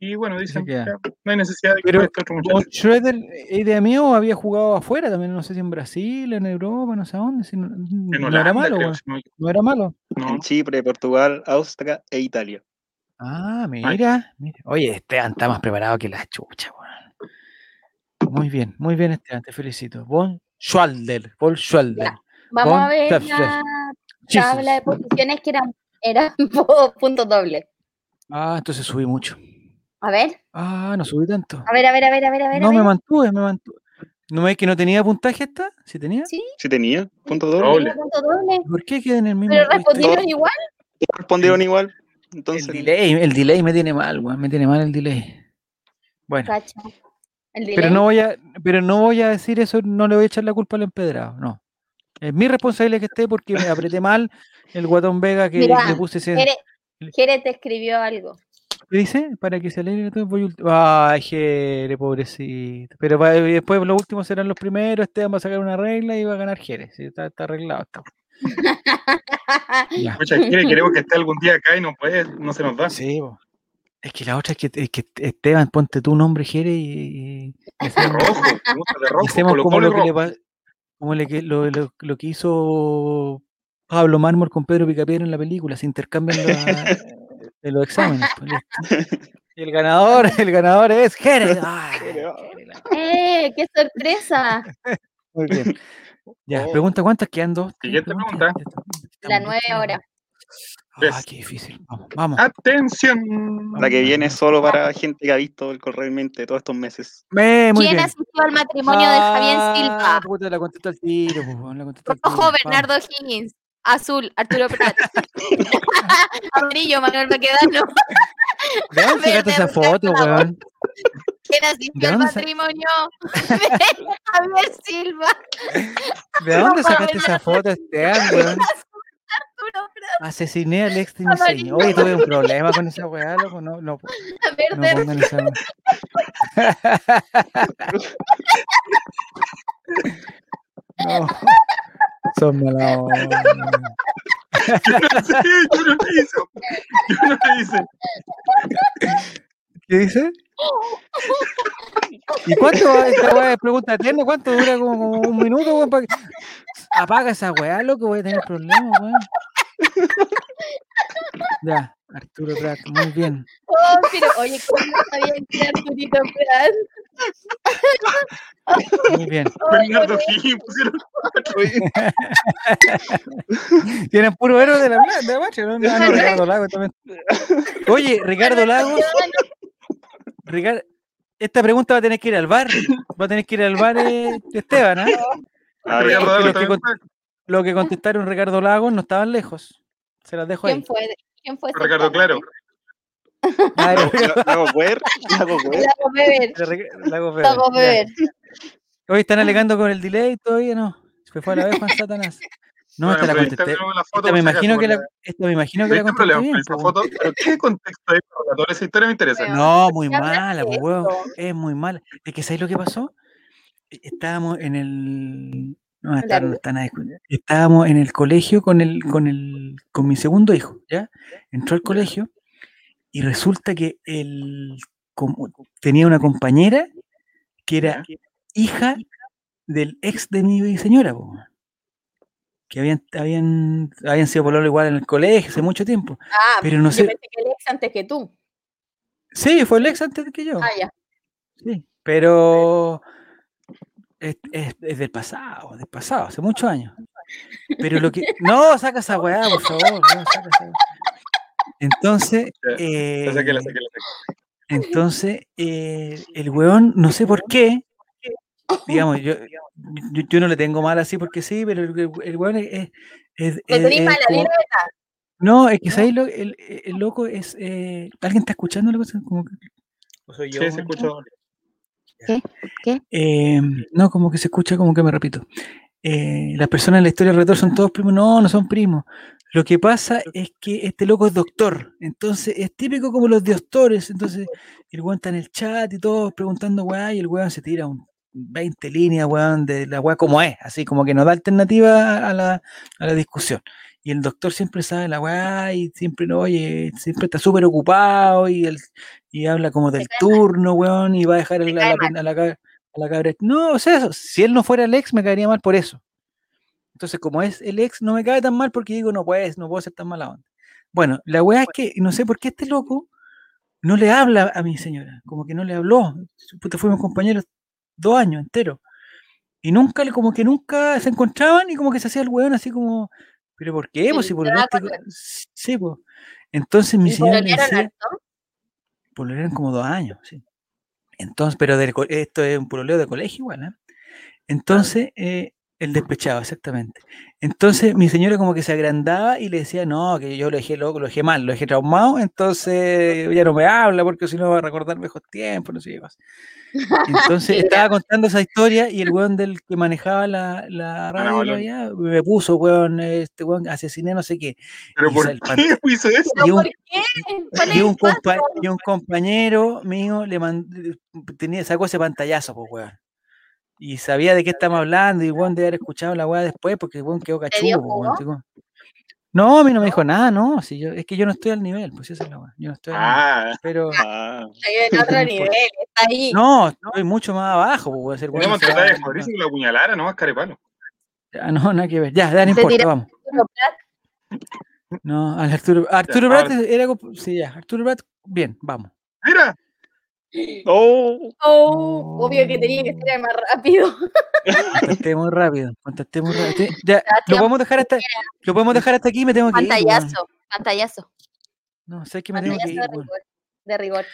y bueno, dicen que no hay necesidad de que Pero este otro muchacho. Schroeder, idea mía, había jugado afuera también, no sé si en Brasil, en Europa, no sé dónde. Si no, no era malo, no, era malo. En Chipre, Portugal, Austria e Italia. Ah, mira, mira. Oye, Esteban está más preparado que la chucha, weón. Muy bien, muy bien, Esteban, te felicito. Von Schwalder, Von Schwalder. Vamos a ver la tabla de posiciones que eran, eran (laughs) punto doble. Ah, entonces subí mucho. A ver. Ah, no subí tanto. A ver, a ver, a ver, a ver, a ver. No, me mantuve, me mantuve. ¿No es que no tenía puntaje esta? ¿Sí tenía? Sí. Sí tenía, punto doble. Punto doble. ¿Por qué queda en el mismo? Pero respondieron igual. Respondieron igual. Entonces... El delay, el delay me tiene mal, weón, me tiene mal el delay. Bueno. El delay. Pero no voy a, pero no voy a decir eso, no le voy a echar la culpa al empedrado, no. Es mi responsabilidad que esté porque me apreté mal el guatón Vega que le puse ese. Jere te escribió algo. ¿Qué dice? Para que se alegre todo el Ay, Jere, pobrecito. Pero después los últimos serán los primeros. Esteban va a sacar una regla y va a ganar Jere. está, está, arreglado. Está. Mucha Jere, queremos que esté algún día acá y no puede, no se nos da. Sí, es que la otra es que, es que Esteban, ponte tu nombre, Jere, y. hacemos, rojo, de rojo, hacemos como, lo que, le, como lo, lo, lo, que hizo Pablo Mármol con Pedro Picapiedra en la película, se intercambian la, (laughs) de los exámenes. Pues, (laughs) y el ganador, el ganador es Jerez. (laughs) ¡Eh! ¡Qué sorpresa! Muy bien. Ya, oh. pregunta cuántas quedan dos. Siguiente pregunta. La nueve Ah, qué difícil. Vamos, vamos. Atención. La que viene solo para gente que ha visto el correo mente todos estos meses. ¿Quién asistió al matrimonio de Javier Silva? Puta, la contestó al tiro, Rojo, Bernardo Higgins. Azul, Arturo (laughs) Prat. (laughs) Amarillo, Manuel Maquedano. ¿De dónde sacaste esa foto, weón? ¿Quién asistió al matrimonio? Javier Silva. ¿De dónde sacaste esa foto, Esteban, weón? (laughs) Asesiné al ex de mi señor. Oye, tuve un problema con esa weá, loco. No, no, no pongan esa (laughs) No. Son Yo no sé, yo no lo hice. Yo no lo hice. ¿Qué dice? ¿Y cuánto esta weá de pregunta eterna? ¿Cuánto dura? Como un minuto, weón. Para Apaga esa weá, loco, voy a tener problemas, weón. Ya, Arturo Prat, muy bien. Oh, pero oye, ¿cómo no sabía que era Arturito Prat? Muy bien. Bernardo Higgins pusieron (laughs) Tienen puro héroe de la, de la marcha, ¿no? no, (laughs) Ricardo Lago también. Oye, Ricardo Lagos. Ricardo, esta pregunta va a tener que ir al bar. Va a tener que ir al bar eh, Esteban, ¿eh? Ah, (laughs) que lo que contestaron Ricardo Lagos no estaban lejos. Se las dejo ¿Quién Fue? ¿Quién fue? Ricardo Claro. (laughs) Lago (laughs) Ver. Lago Beber. Lago Beber. Hoy están alegando con el delay todavía, ¿no? Se fue a la vez Juan Satanás. No, esta la contesté. Esta me imagino que la, esta me imagino que la contesté bien. Foto, ¿Qué contexto hay para esa historia me interesa? No, muy mala, pues, huevo. Es muy mala. Es que ¿sabes lo que pasó? E, estábamos en el no, está, no está nada Estábamos en el colegio con el, con el, con mi segundo hijo, ¿ya? Entró al colegio y resulta que él tenía una compañera que era hija del ex de mi señora, que habían, habían, habían sido por lo igual en el colegio hace mucho tiempo. Ah, pero no sé. Que el ex antes que tú. Sí, fue el ex antes que yo. Ah, ya. Sí, pero es, es, del pasado, del pasado, hace muchos años. Pero lo que. No, saca esa weá, por favor. Entonces. Eh, entonces, eh, el weón, no sé por qué. Digamos, (laughs) yo, yo, no le tengo mal así porque sí, pero el, el weón es. es, no, es que ahí lo, el, el, loco es. Eh, ¿Alguien está escuchando la cosa? Como que, soy yo? Sí, se escucha. ¿Qué? ¿Qué? Eh, no, como que se escucha, como que me repito. Eh, las personas en la historia alrededor son todos primos. No, no son primos. Lo que pasa es que este loco es doctor. Entonces es típico como los doctores. Entonces el weón está en el chat y todos preguntando, weá, y el weón se tira un 20 líneas, weón, de la weá como es, así como que no da alternativa a la, a la discusión. Y el doctor siempre sabe la weá y siempre no, oye, siempre está súper ocupado y, el, y habla como del turno, weón, y va a dejar a la, a, la, a la cabra. No, o sea, si él no fuera el ex, me caería mal por eso. Entonces, como es el ex, no me cae tan mal porque digo, no puedes, no puedo ser tan mala onda. Bueno, la weá es que no sé por qué este loco no le habla a mi señora, como que no le habló. Puta, fuimos compañeros dos años enteros. Y nunca, como que nunca se encontraban y como que se hacía el weón así como, ¿pero por qué? Pues si por el Sí, pues. Entonces mi señora me decía, eran como dos años, sí. Entonces, pero esto es un problema de colegio igual, ¿eh? Entonces, eh, el despechado, exactamente. Entonces mi señora como que se agrandaba y le decía, no, que yo lo dejé loco, lo dejé mal, lo dejé traumado, entonces ya no me habla porque si no va a recordar mejor tiempo, no sé qué pasa. Entonces (laughs) estaba contando esa historia y el weón del que manejaba la, la radio me puso, weón, este weón asesiné no sé qué. ¿Pero por qué (laughs) hizo eso? Y un, y un, y un compañero mío le tenía, sacó ese pantallazo, pues weón y sabía de qué estamos hablando y Juan de haber escuchado la weá después porque Juan quedó cachudo. no, a mí no me dijo nada, no, si yo, es que yo no estoy al nivel, pues esa es la weá. Yo no estoy ah, pero. Ah. Estoy en otro (laughs) nivel, está ahí. No, estoy mucho más abajo, pues voy a ser Podemos tratar de joder si lo apuñalara, no más carepalo. Ya, no, nada que ver. Ya, ya no importa, vamos. No, al Arturo, Arturo Brat era, sí, ya, Arturo Brat, bien, vamos. Mira, Oh. oh. obvio que tenía que ser más rápido. Contesté muy rápido, contesté muy rápido. Ya, lo podemos dejar hasta, lo podemos dejar hasta aquí, me tengo que pantallazo, ir. Pantallazo, No, sé que me tengo que ir. De rigor. De rigor.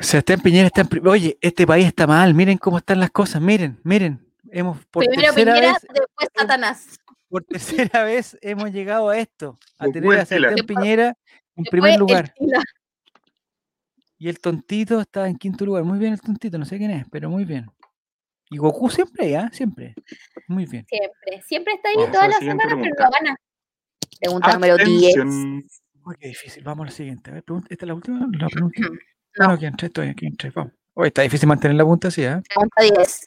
Sebastián Piñera está en Oye, este país está mal, miren cómo están las cosas, miren, miren. Hemos por Primero tercera Piñera, vez, después Satanás. Por tercera vez hemos llegado a esto, a tener a Sebastián Piñera en primer lugar. Y el tontito está en quinto lugar. Muy bien el tontito, no sé quién es, pero muy bien. Y Goku siempre, ¿ya? Siempre. Muy bien. Siempre. Siempre está ahí todas las semanas, pero no gana. Pregunta número 10. Uy, qué difícil. Vamos a la siguiente. A ver, ¿esta es la última? ¿La (clears throat) pregunta? No. no, aquí entré, estoy aquí entré. Vamos. Está difícil mantener la punta así, ¿eh? Pregunta 10.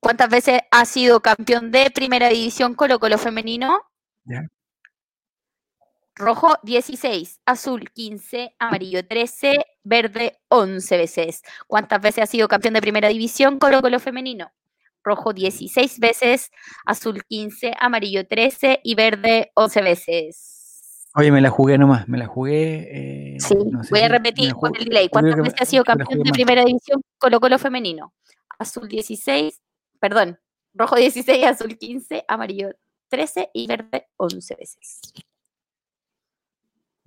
¿Cuántas veces ha sido campeón de primera división Colo Colo femenino? Ya. Rojo 16, azul 15, amarillo 13, verde 11 veces. ¿Cuántas veces ha sido campeón de primera división Colo Colo femenino? Rojo 16 veces, azul 15, amarillo 13 y verde 11 veces. Oye, me la jugué nomás, me la jugué. Eh, sí, voy a repetir con el delay. ¿Cuántas veces ha sido campeón de primera división Colo Colo femenino? Azul 16, perdón, rojo 16, azul 15, amarillo 13 y verde 11 veces.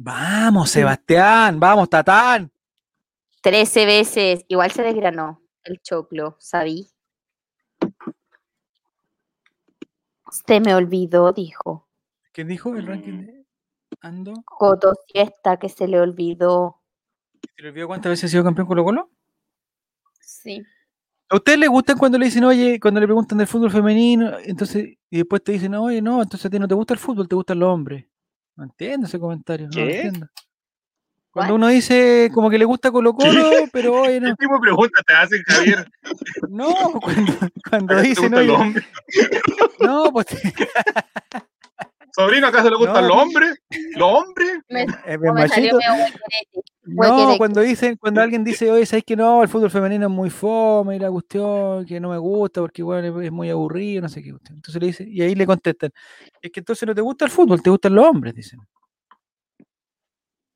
Vamos, Sebastián, vamos, Tatán. Trece veces, igual se desgranó el choclo, ¿sabí? Se me olvidó, dijo. ¿Qué dijo el ranking de Ando? Coto Siesta, que se le olvidó. ¿Se le olvidó cuántas veces ha sido campeón Colo Colo? Sí. ¿A ustedes les gusta cuando le dicen, oye, cuando le preguntan del fútbol femenino, entonces, y después te dicen, oye, no, entonces a ti no te gusta el fútbol, te gustan los hombres? No entiendo ese comentario. No entiendo. Cuando uno dice como que le gusta Colo Colo, pero oye, no. (laughs) ¿Qué tipo de pregunta te hacen, Javier? No, cuando, cuando dicen, oye. (laughs) No, pues. Sobrino, ¿acaso le gustan los hombres? ¿Los hombres? no, cuando dicen, cuando alguien dice, oye, ¿sabes que no? El fútbol femenino es muy fome y la cuestión que no me gusta porque igual es muy aburrido, no sé qué. Entonces le dice, y ahí le contestan, es que entonces no te gusta el fútbol, te gustan los hombres, dicen.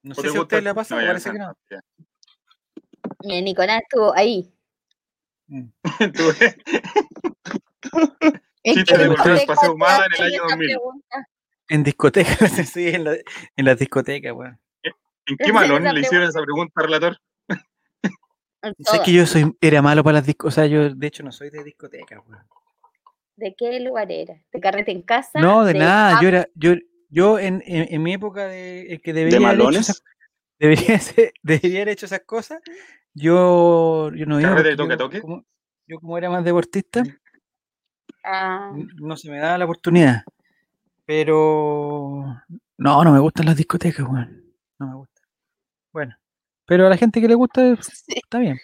No sé si a usted le ha pasado, parece que no. Mira, Nicolás estuvo ahí. Mm. (laughs) es que de en el año 2000. En discoteca, (laughs) sí, en, la, en las discotecas, weón. ¿En qué malón le hicieron esa pregunta, relator? Sé que yo soy, era malo para las discotecas, o sea, yo de hecho no soy de discoteca, weón. ¿De qué lugar era? ¿De carrete en casa? No, de, nada, yo era, yo, yo en, en, mi época de que debería haber hecho esas, debería, (laughs) debería haber hecho esas cosas, yo, yo no iba. De toque, toque? Como, yo como era más deportista, ah. no se me daba la oportunidad. Pero no, no me gustan las discotecas, weón. No me gusta. Bueno, pero a la gente que le gusta (laughs) está bien.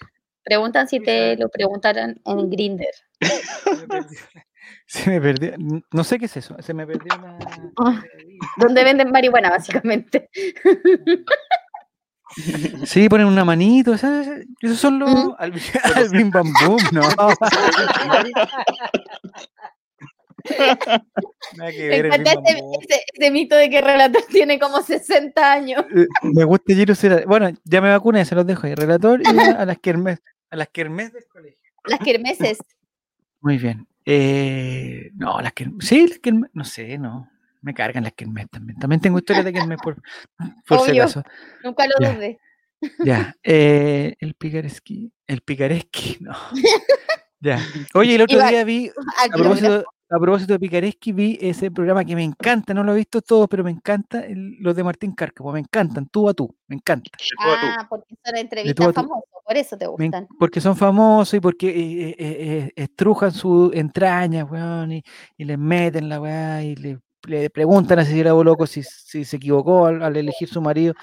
Preguntan si te lo preguntaron en Grinder. Se me perdió. (laughs) No sé qué es eso. Se me perdió la. Ah, ¿Dónde venden marihuana, básicamente? (laughs) Sí, ponen una manito. Esos son los. ¿Mm? Alvin Bambú, no. (laughs) Que ver, ese, mito de que Relator (laughs) tiene como 60 años. Eh, me gusta Giro Bueno, ya me vacuné, se los dejo ahí. Relator y a las (laughs) kermes, a las kermes del colegio. Las kermeses. Muy bien. Eh, no, las kermes. Sí, las kermes. No sé, no. Me cargan las kermes también. También tengo historias de kermes por, por si acaso. Nunca lo dudé. Ya. Eh, el picaresqui. El picaresqui, no. ya. Oye, el otro día vi. A propósito, a propósito de Picareschi, vi ese programa que me encanta, no lo he visto todo, pero me encanta los de Martín Cárcamo, me encantan, tú a tú, me encanta. Ah, porque son entrevistas famosas, por eso te gustan. porque son famosos y porque eh, eh, eh, estrujan su entraña, weón, y, les meten la weá y le, preguntan a Cecilia loco si, si se equivocó al, elegir su marido.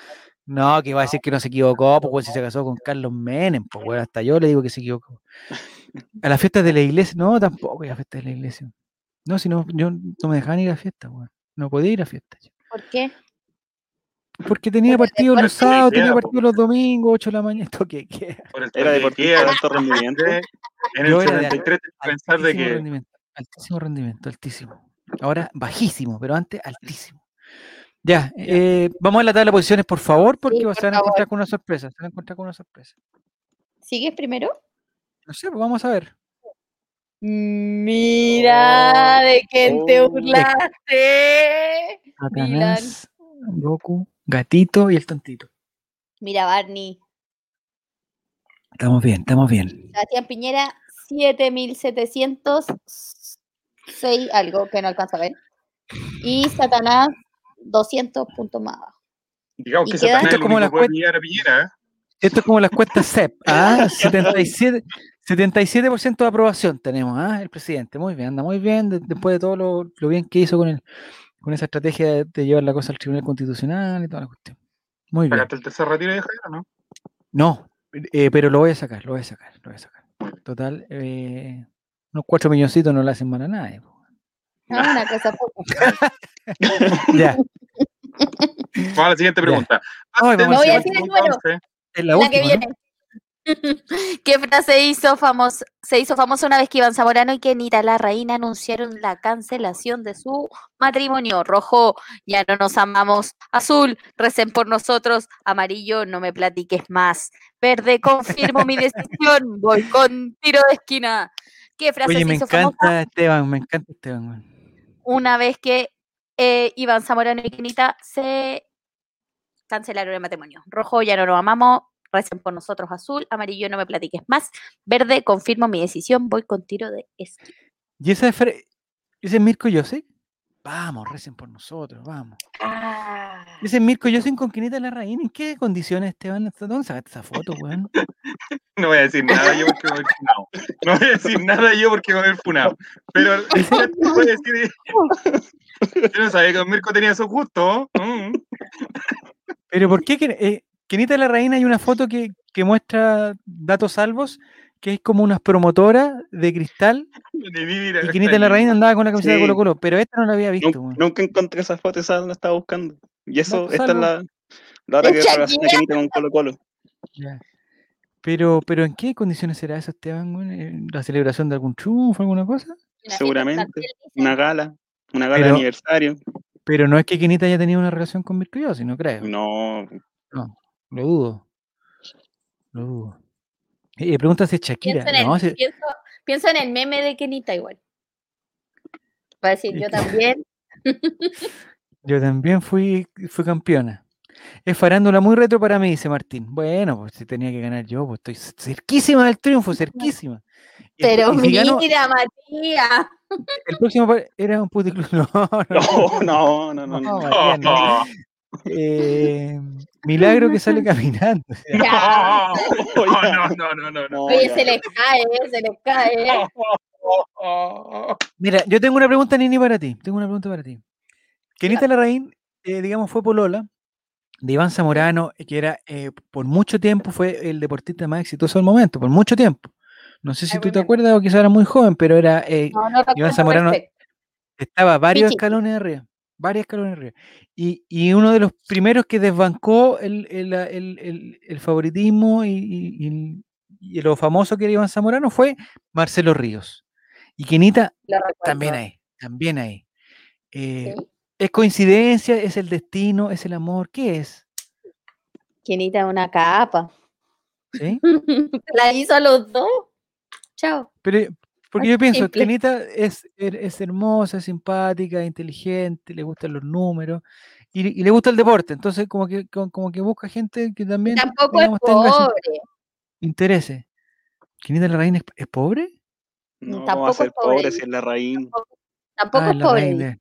No, que va a decir que no se equivocó, pues si se casó con Carlos Menem, pues weón, hasta yo le digo que se equivocó. A las fiestas de la iglesia, no, tampoco a las fiestas de la iglesia. No, si no, yo no me dejaban ir a fiesta, weón. No podía ir a fiesta. ¿Por qué? Porque tenía partido los sábados, tenía partido los domingos, 8 de la mañana, (laughs) esto que Era deportivo, alto rendimiento. En el 73 pensar de que. Rendimiento, altísimo rendimiento, altísimo. Ahora bajísimo, pero antes altísimo. Ya, eh, vamos a la tabla de posiciones, por favor, porque se van a encontrar con una sorpresa. Se van a encontrar con una sorpresa. ¿Sigues primero? No sé, pues vamos a ver. Mira, ¿de quién te oh. burlaste? Satanás, Goku, Gatito y el tontito. Mira, Barney. Estamos bien, estamos bien. Sebastián Piñera, 7706, algo que no alcanza a ver. Y Satanás, 200 puntos más abajo. Digamos que Satanás es como la Piñera, ¿eh? Esto es como las cuentas CEP, (laughs) ¿ah? 77, 77% de aprobación tenemos, ¿ah? El presidente, muy bien, anda muy bien, después de todo lo, bien que hizo con, el, con esa estrategia de, llevar la cosa al Tribunal Constitucional y toda la cuestión. Muy bien. el tercer retiro de Jairo, no? No, eh, pero lo voy a sacar, lo voy a sacar, lo voy a sacar. Total, eh, unos cuatro milloncitos no le hacen mal a nadie. No, una cosa poco. (laughs) ya. Vamos a la siguiente pregunta. voy a decir el número. La, que viene. (laughs) ¿Qué frase hizo famoso, se hizo famosa una vez que Iván Zamorano y Kenita la reina anunciaron la cancelación de su matrimonio? Rojo, ya no nos amamos. Azul, recen por nosotros. Amarillo, no me platiques más. Verde, confirmo mi decisión. (laughs) Voy con tiro de esquina. ¿Qué frase Oye, me encanta Esteban, me encanta Esteban. Una vez que eh, Iván Zamorano y Kenita se cancelaron el matrimonio. Rojo, ya no nos amamos recen por nosotros azul, amarillo no me platiques más, verde confirmo mi decisión, voy con tiro de esquí. ¿Y ese es, ese es Mirko José? Vamos, recen por nosotros, vamos. Ah. Ese es Mirko José con Quinita la Reina. ¿En qué condiciones, Esteban? ¿Dónde sacaste esa foto, weón? (laughs) No voy a decir nada yo porque voy a ir funado. No voy a decir nada yo porque voy a ir funado. Pero (laughs) (laughs) voy a decir. Yo no sabía que Mirko tenía esos gustos. Mm. Pero ¿por qué? Eh, Kenita de la Reina hay una foto que, muestra datos salvos, que es como unas promotoras de cristal. (laughs) y de la Reina andaba con la camiseta de Colo Colo, pero esta no la había visto. Nunca, encontré esa foto, esa no estaba buscando. Y eso, esta es la, la hora que relaciona Kenita con Colo Colo. Pero, pero ¿en qué condiciones será eso, Esteban? ¿La celebración de algún triunfo, alguna cosa? Seguramente. Una gala, una gala de aniversario. Pero no es que Kenita haya tenido una relación con Mirko no creo. No. No. Lo dudo. Lo dudo. Y pregunta si es Shakira. Pienso en, el, pienso, en el meme de Kenita igual. Va a decir, yo también. (laughs) yo también fui, fui campeona. Es farándula muy retro para mí, dice Martín. Bueno, pues si tenía que ganar yo, pues estoy cerquísima del triunfo, cerquísima. Pero mira, Matías. El próximo era un puticlub. (laughs) No, no, no, no. no, no, no. Eh, milagro que sale caminando. (laughs) (laughs) No, no, no, no, no. Oye, se les cae, se les cae. Mira, yo tengo una pregunta, Nini, para ti. Tengo una pregunta para ti. Kenita Larraín, eh, digamos, fue Polola de Iván Zamorano, que era eh, por mucho tiempo fue el deportista más exitoso del momento, por mucho tiempo. No sé si tú te acuerdas o quizás era muy joven, pero era eh, Iván Zamorano estaba varios escalones arriba, varios escalones arriba. Y, y, uno de los primeros que desbancó el, el, el, el favoritismo y, y, lo famoso que era Iván Zamorano fue Marcelo Ríos. Y Kenita también hay, también hay. Eh, ¿Es coincidencia? ¿Es el destino? ¿Es el amor? ¿Qué es? Kenita una capa. ¿Sí? (laughs) La hizo a los dos. Chao. Pero, porque yo pienso, Kenita es, er, es, hermosa, simpática, inteligente, le gustan los números y, le gusta el deporte. Entonces, como que, como que busca gente que también. Tampoco es pobre. Interese. ¿Kenita Larraín es, es pobre? No, tampoco va a ser pobre, si es Larraín. Tampoco, ah, es pobre.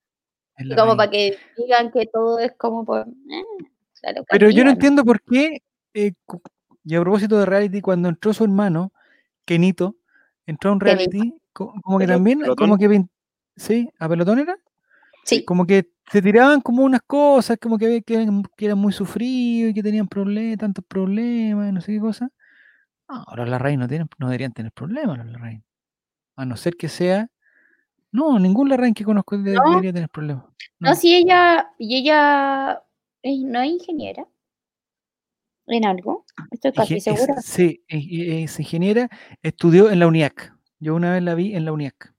Como para que digan que todo es como por. Eh, Pero yo no entiendo por qué. Eh, y a propósito de reality, cuando entró su hermano, Kenito, entró a un reality, como, que también, como que, ¿sí? ¿A pelotón era? Sí. Como que se tiraban como unas cosas, como que, que, que eran muy sufridos y que tenían problemas, tantos problemas, no sé qué cosa. ahora la raíz no, tienen, no deberían tener problemas los Larraín. A no ser que sea. No, ningún Larraín que conozco debería tener problemas. No. si ella. Y ella. ¿No es ingeniera? ¿En algo? Estoy casi segura. sí, es, ingeniera, estudió en la UNIAC. Yo una vez la vi en la UNIAC.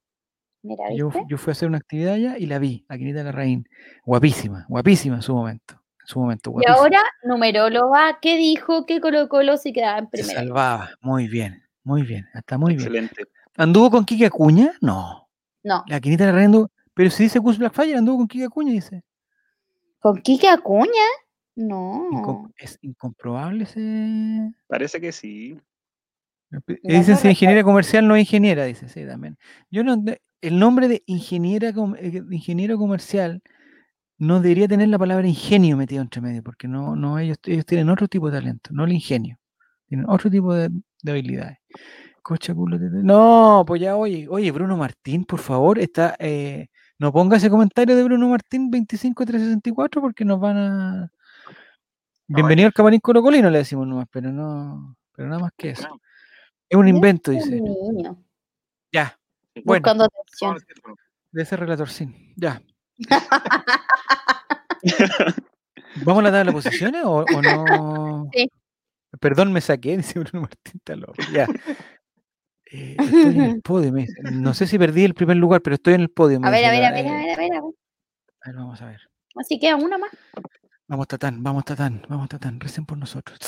Mira, yo, yo, fui a hacer una actividad allá y la vi, a Quinita Larraín. Guapísima, guapísima en su momento. En su momento Y ahora, numeróloga, ¿qué dijo que Colo Colo se quedaba en primera? Se salvaba, muy bien, muy bien, hasta muy bien. ¿Anduvo con Kike Acuña? No. No. La Quinita Larraín pero si dice Cus Blackfire, anduvo con Kike Acuña, dice. ¿Con Kike Acuña? No. ¿Es incomprobable ese...? Parece que sí. Dicen si ingeniera comercial no es ingeniera, dice, sí, también. Yo no, el nombre de ingeniera, eh, ingeniero comercial no debería tener la palabra ingenio metido entre medio, porque no, no ellos, ellos tienen otro tipo de talento, no el ingenio. Tienen otro tipo de, habilidades. Cocha culo No, pues ya, oye, oye, Bruno Martín, por favor, está, eh, no ponga ese comentario de Bruno Martín 25364 porque nos van a Bienvenido al Camarín Colocolino, le decimos nomás, pero no, pero nada más que eso. Es un invento, dice. Ya. Bueno. Buscando atención. De ese relator, sí. Ya. (laughs) ¿Vamos a la tabla de posiciones o, o, no? Sí. Perdón, me saqué, dice Bruno Martín Taló. Ya. (laughs) Eh, estoy en el (laughs) podio. No sé si perdí el primer lugar, pero estoy en el podio. A ver, a ver, a ver, a ver, a ver, a ver. vamos a ver. Así queda una más. Vamos, Tatán, vamos, Tatán, vamos, Tatán, recen por nosotros.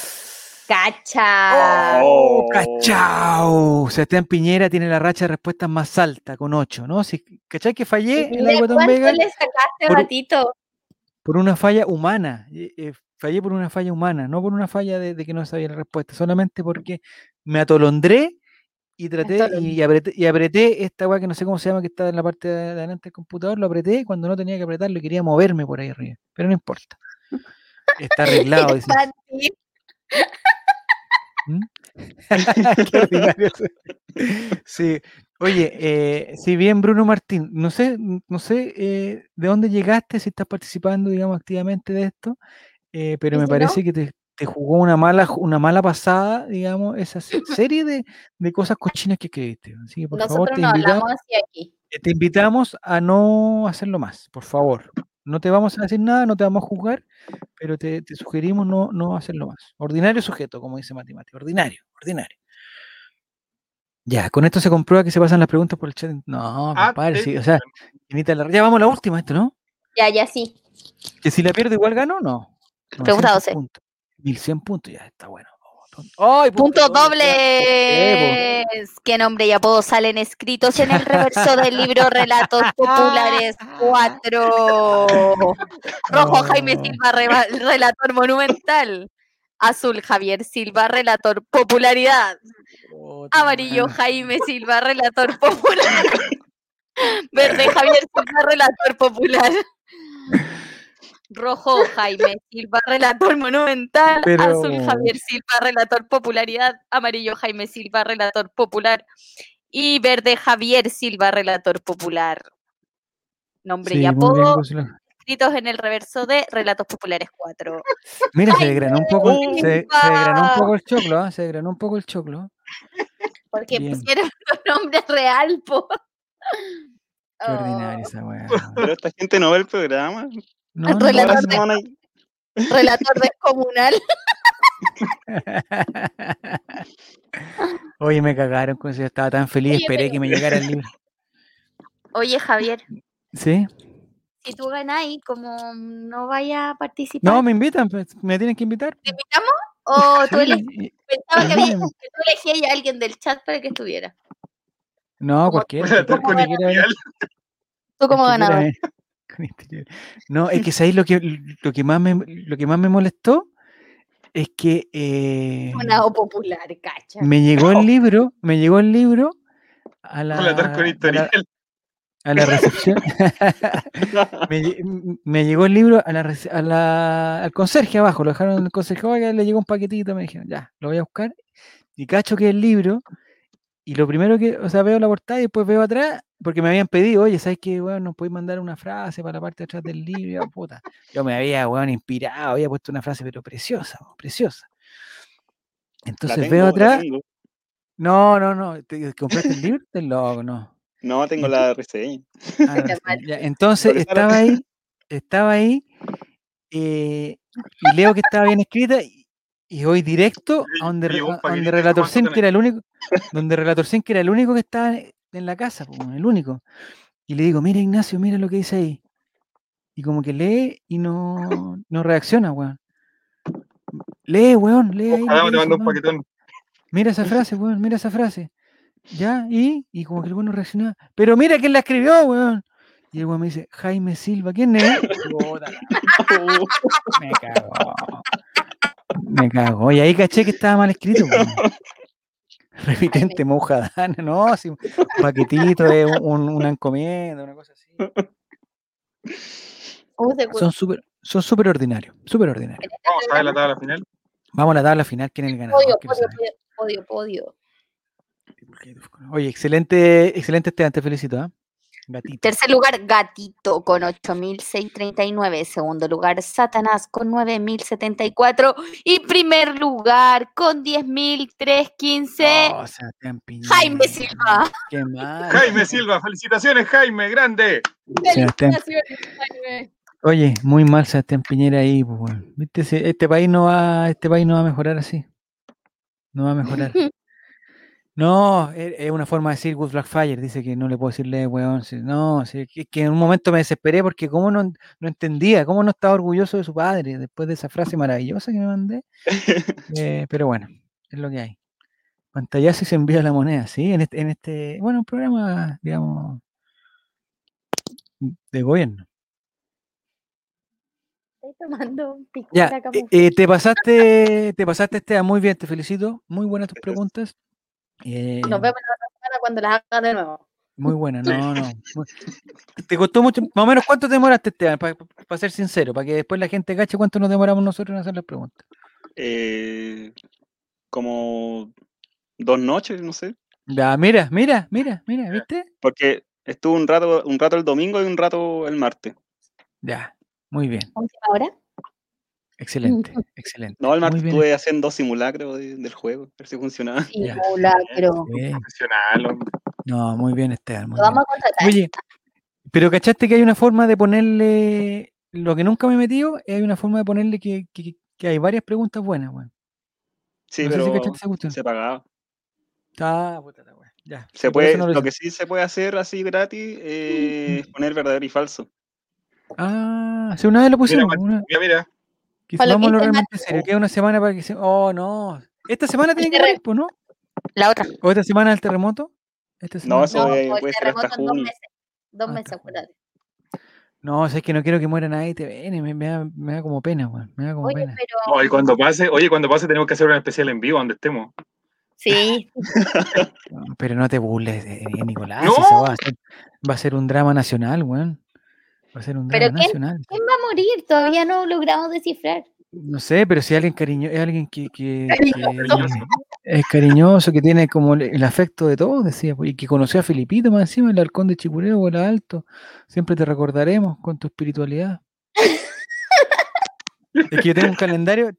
¡Cachao! ¡Oh, cachao! Sebastián Piñera tiene la racha de respuestas más alta, con 8, ¿no? Si, ¿Cachai que fallé en la Vega? le sacaste, por, ratito? Por una falla humana. Eh, fallé por una falla humana, no por una falla de, que no sabía la respuesta, solamente porque me atolondré y traté y apreté, y apreté esta weá que no sé cómo se llama, que está en la parte de adelante del computador, lo apreté cuando no tenía que apretarlo y quería moverme por ahí arriba, pero no importa. Está arreglado. Dice. ¿Mm? (laughs) (laughs) sí. Oye, eh, si bien Bruno Martín, no sé, no sé eh, de dónde llegaste, si estás participando, digamos, activamente de esto, eh, pero me parece que te, jugó una mala, una mala pasada, digamos, esa (laughs) serie de, cosas cochinas que creíste. Así que por favor, te, invitamos, te invitamos a no hacerlo más, por favor. No te vamos a decir nada, no te vamos a juzgar, pero te, sugerimos no, no hacerlo más. Ordinario sujeto, como dice matemático. Ordinario, ordinario. Ya, con esto se comprueba que se pasan las preguntas por el chat. No, ah, compadre, sí, o sea, ya vamos a la última, esto, ¿no? Ya, ya sí. Que si la pierdo igual gano, no. no Pregunta 12. 1100 puntos, ya está bueno. ¡Ay, punto, doble! ¿Qué nombre y apodo salen escritos en el reverso del libro (laughs) Relatos Populares 4? (laughs) Rojo Jaime Silva, relator monumental. Azul Javier Silva, relator popularidad. Amarillo Jaime Silva, relator popular. (laughs) Verde Javier Silva, relator popular. Rojo, Jaime Silva, relator monumental. Azul, Javier Silva, relator popularidad. Amarillo, Jaime Silva, relator popular. Y verde, Javier Silva, relator popular. Nombre y apodo. escritos en el reverso de Relatos Populares 4. Mira, se desgranó un poco, se, se desgranó un poco el choclo, ¿eh? se desgranó un poco el choclo. Porque pusieron (laughs) un nombre real, po. Qué ordinaria esa weá. Pero esta gente no ve el programa. No, relator, de, (laughs) relator descomunal. (laughs) Oye, me cagaron con eso. Yo estaba tan feliz, esperé que me llegara el libro. Oye, Javier. ¿Sí? Si tú ganas y como no vaya a participar. No, me invitan, pues, me tienen que invitar. ¿Te invitamos? ¿O (laughs) tú, Pensaba que, tú elegías a alguien del chat para que estuviera? No, cualquiera. ¿Tú como ganador? No, es que sabéis lo que, lo que más me lo que más me molestó es que eh, popular, cacha. Me llegó el (laughs) libro, me llegó el libro a la, a la, recepción. (laughs) me, llegó el libro a la, a la, al conserje abajo, lo dejaron en el conserje, le llegó un paquetito, me dijeron, ya, lo voy a buscar. Y cacho que el libro y lo primero que, o sea, veo la portada y después veo atrás, porque me habían pedido, oye, ¿sabes qué, weón? Nos podéis mandar una frase para la parte de atrás del libro, (laughs) puta. Yo me había, weón, inspirado, había puesto una frase, pero preciosa, preciosa. Entonces veo atrás. No, no, no. ¿Te, ¿Compraste el libro? Te loco, no. No, tengo la reseña. Ah, (laughs) entonces estaba ahí, estaba ahí, eh, y leo que estaba bien escrita, y voy directo a donde, donde Relator Zen, que era el único, donde Relator que era el único que estaba en la casa, el único. Y le digo, mira Ignacio, mira lo que dice ahí. Y como que lee y no, no reacciona, weón. Lee, weón, lee ahí. Mira esa (laughs) frase, weón, mira esa frase. Ya, y, y como que el weón no reacciona. Pero mira quién la escribió, weón. Y el weón me dice, Jaime Silva, ¿quién es? (laughs) me cago. Me cago. Y ahí caché que estaba mal escrito. (laughs) Repitente mojadana, (laughs) no, así, un paquetito de un, una encomienda, una cosa así. Son súper son super ordinarios, súper ordinarios. Vamos a ver la tabla final. Vamos a la tabla final, ¿quién es el ganador? Podio, podio, podio, podio. Oye, excelente, excelente este, te felicito, ¿eh? Tercer lugar, Gatito con 8.639. Segundo lugar, Satanás con 9.074. Y primer lugar con 10.315. Oh, Jaime Silva. Jaime Silva, felicitaciones, Jaime, grande. Felicitaciones, Jaime. Oye, muy mal Sebastián Piñera ahí, pues, ¿Viste? Este país no va, este país no va a mejorar así. No va a mejorar. (laughs) No, e, es una forma de decir Good Blackfire, dice que no le puedo decirle weón. No, es que en un momento me desesperé porque como no, no entendía, cómo no estaba orgulloso de su padre después de esa frase maravillosa que me mandé. (laughs) Eh, pero bueno, es lo que hay. Pantallazo y se envía la moneda, ¿sí? En este, en este bueno, un programa, digamos, de gobierno. Estoy tomando un ya, eh, eh, te pasaste, te pasaste, este muy bien, te felicito. Muy buenas tus preguntas. Eh, Nos vemos la semana cuando las hagas de nuevo. Muy buena, no, no. (laughs) ¿Te costó mucho? Más o menos, ¿cuánto te demoraste, Esteban? Para ser sincero, para que después la gente cache cuánto nos demoramos nosotros en hacer las preguntas. Eh, como dos noches, no sé. Ya, mira, mira, mira, mira, ¿viste? Porque estuvo un rato, un rato el domingo y un rato el martes. Ya, muy bien. ¿Ahora? Excelente, excelente. No, el martes estuve haciendo simulacro del juego, a ver si funcionaba. Simulacro. No, muy bien, Esteban. vamos a Oye, pero ¿cachaste que hay una forma de ponerle, lo que nunca me he metido, hay una forma de ponerle que, que, hay varias preguntas buenas, weón. Sí, pero se pagaba. Ah, puta la Ya. Se puede, lo, que sí se puede hacer así gratis es poner verdadero y falso. Ah, si una vez lo pusimos. Mira, mira. Quizás vámonos realmente serio, queda una semana para que se. Oh, no. Esta semana tiene que ver, pues, ¿no? La otra. ¿O esta semana el terremoto? no, eso no, puede ser hasta junio. Dos meses, dos ah, meses, acuérdate. No, es que no quiero que muera nadie te ven, me, me, da, me da como pena, güey. Me da como oye, pena. Pero... Oye, cuando pase, oye, cuando pase tenemos que hacer un especial en vivo donde estemos. Sí. (laughs) pero no te burles, de Nicolás. ¿No? va, a ser, va, a ser, un drama nacional, güey. Va a ser un drama ¿Pero nacional. ¿Quién va a morir? Todavía no logramos descifrar. No sé, pero si alguien cariño, es alguien que, que, es cariñoso, que tiene como el, afecto de todos, decía, pues, y que conoció a Filipito más encima, el halcón de Chipureo, vuela alto. Siempre te recordaremos con tu espiritualidad. (laughs) Es que yo tengo un calendario,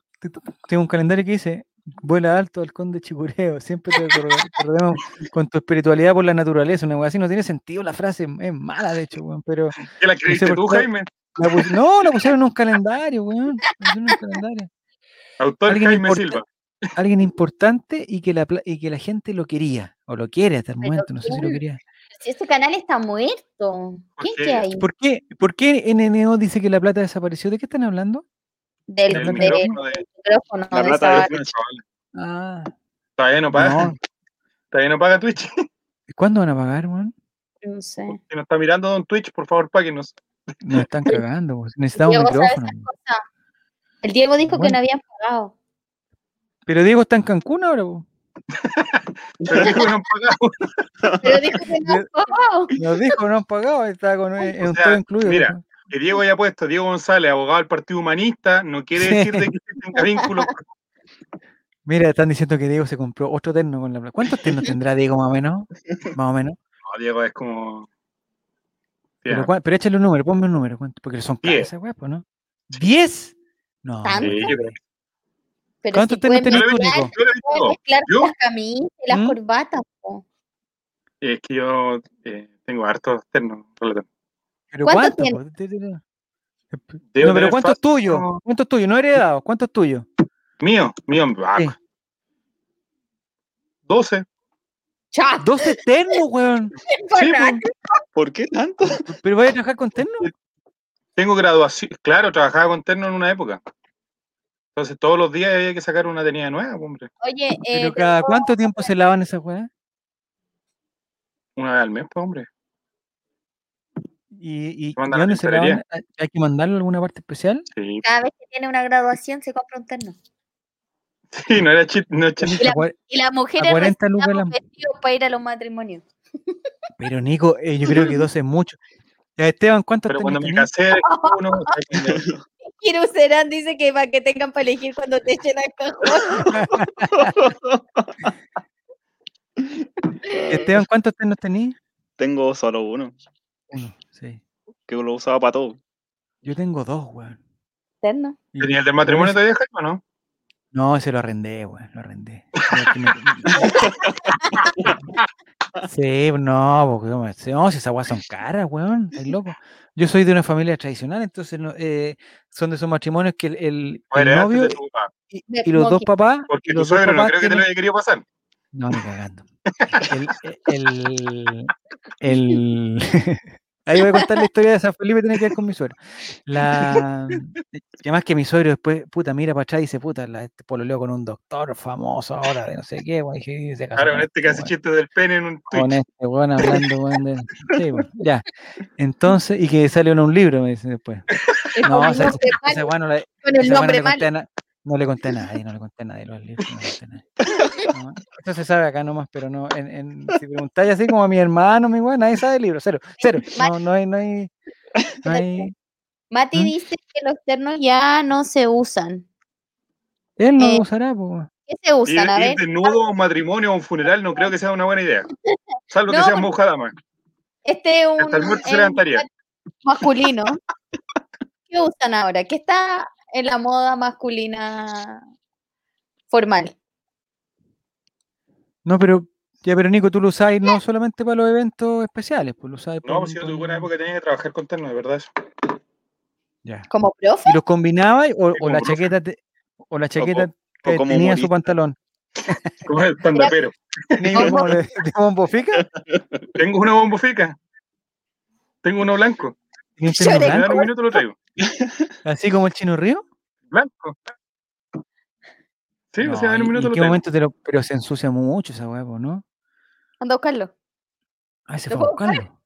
tengo un calendario que dice vuela alto al conde Chicureo, siempre te recordemos con tu espiritualidad por la naturaleza, una así no tiene sentido la frase, es mala de hecho, weón, pero... ¿Qué la creíste tú, Jaime? no, la pusieron en un calendario, weón, en un calendario. Autor Jaime Silva. Alguien importante y que, la, y que la gente lo quería, o lo quiere hasta el momento, no sé si lo quería. Si este canal está muerto, ¿qué es que hay? ¿Por qué, ¿Por qué NNO dice que la plata desapareció? ¿De qué están hablando? Del, del micrófono, de, micrófono la plata de Twitch. Ah. Todavía no paga. No. (laughs) Todavía no paga Twitch. ¿Cuándo van a pagar, weón? No sé. Si nos está mirando Don Twitch, por favor, páguenos. Nos están (laughs) cagando, necesitamos un micrófono. El Diego dijo que no habían pagado. Pero Diego está en Cancún ahora, (laughs) Pero dijo que no han pagado. Pero dijo que no han pagado. Nos dijo que no han pagado, está con un todo incluido. Mira, que Diego haya puesto Diego González, abogado del Partido Humanista, no quiere decir de que tenga vínculo. Mira, están diciendo que Diego se compró otro terno con la plata. ¿Cuántos ternos (laughs) tendrá Diego más o menos? Más o menos. No, Diego es como. Pero, pero, échale un número, ponme un número, porque son caras esas pues, ¿no? ¿Diez? No. Pero ¿Cuántos si ternos tenés tú, Nico? Yo, las camisas y las ¿Mm? corbatas. Es que yo eh, tengo hartos ternos. ¿Pero cuántos? no, pero ¿cuánto es tuyo? ¿Cuánto es tuyo? No heredado. ¿Cuánto es tuyo? Mío, mío. Ah, 12. ¡Cha! 12 ternos, weón. (laughs) Sí, ¿Por qué tanto? ¿Pero voy a trabajar con terno? (laughs) Tengo graduación. Claro, trabajaba con terno en una época. Entonces todos los días había que sacar una tenida nueva, hombre. Oye, ¿Pero eh, cada cuánto tiempo se lavan esas weas? Una vez al mes, pues, hombre. ¿Y, y, dónde se lavan? ¿Hay que mandarlo a alguna parte especial? Sí. Cada vez que tiene una graduación se compra un terno. Sí, no era chit, no y, la, y las mujeres necesitan vestidos para ir a los matrimonios. Pero Nico, eh, yo creo que (laughs) 12 es mucho. Esteban, ¿cuántos Pero cuando me casé, (laughs) uno. Kiru (laughs) Serán dice que para que tengan para elegir cuando te echen al cajón. Esteban, ¿cuántos ternos tenías? Tengo solo uno. Uno, sí. Que lo usaba para todo. Yo tengo dos, weón. ¿Terno? ¿Tenía el del matrimonio todavía, o no? No, ese lo arrendé, weón, lo arrendé. (laughs) sí, no, porque no, si esas weas son caras, weón, es loco. Yo soy de una familia tradicional, entonces eh, son de esos matrimonios que el, el, novio y, los dos papás. Porque tu suegro no creo que te lo haya querido pasar. No, ni cagando. (laughs) el, el Ahí voy a contar la historia de San Felipe, tiene que ver con mi suegro. La... Además que mi suegro después, puta, mira para atrás y dice, puta, la, este pololeo con un doctor famoso ahora de no sé qué, güey. Claro, con este que hace chiste del pene en un Twitch. Con este, weón, (laughs) hablando, weón, de... Sí, bueno, ya. Entonces, y que salió en un libro, me dice después. No, o sea, ese, bueno, con el nombre mal. No le conté nada, no le conté nada de los libros, no le conté nada. (laughs) eso se sabe acá nomás, pero no, en, en, si preguntáis así como a mi hermano, mi güey, nadie sabe de libros, cero, cero. (laughs) No, no hay, no hay, no hay... Mati ¿Mm? dice que los ternos ya no se usan. Él no eh, lo usará, pues. ¿Qué se usan? Ir, a ver. desnudo a un matrimonio o un funeral no creo que sea una buena idea. Salvo no, que sea mojada más. Este es un. Hasta el muerto se levantaría. Masculino. ¿Qué usan ahora? ¿Qué está en la moda masculina formal. No, pero ya, pero Nico, tú lo usas no solamente para los eventos especiales, pues lo usas. No, pues si yo tuve una época tenía que trabajar con terno, de verdad eso. Ya. ¿Como profe? ¿Y los combinabas o, o, la chaqueta o la chaqueta que tenía su pantalón? (laughs) Como el tandapero. ¿Tengo (laughs) bombofica? (laughs) Tengo una bombofica. Tengo uno blanco. (laughs) Un minuto lo traigo. (laughs) ¿Así como el chino río? Blanco. Sí, o sea, en un minuto ¿En qué momento te lo.? Pero se ensucia mucho esa huevo, ¿no? Anda a buscarlo. Ah, se fue a buscarlo.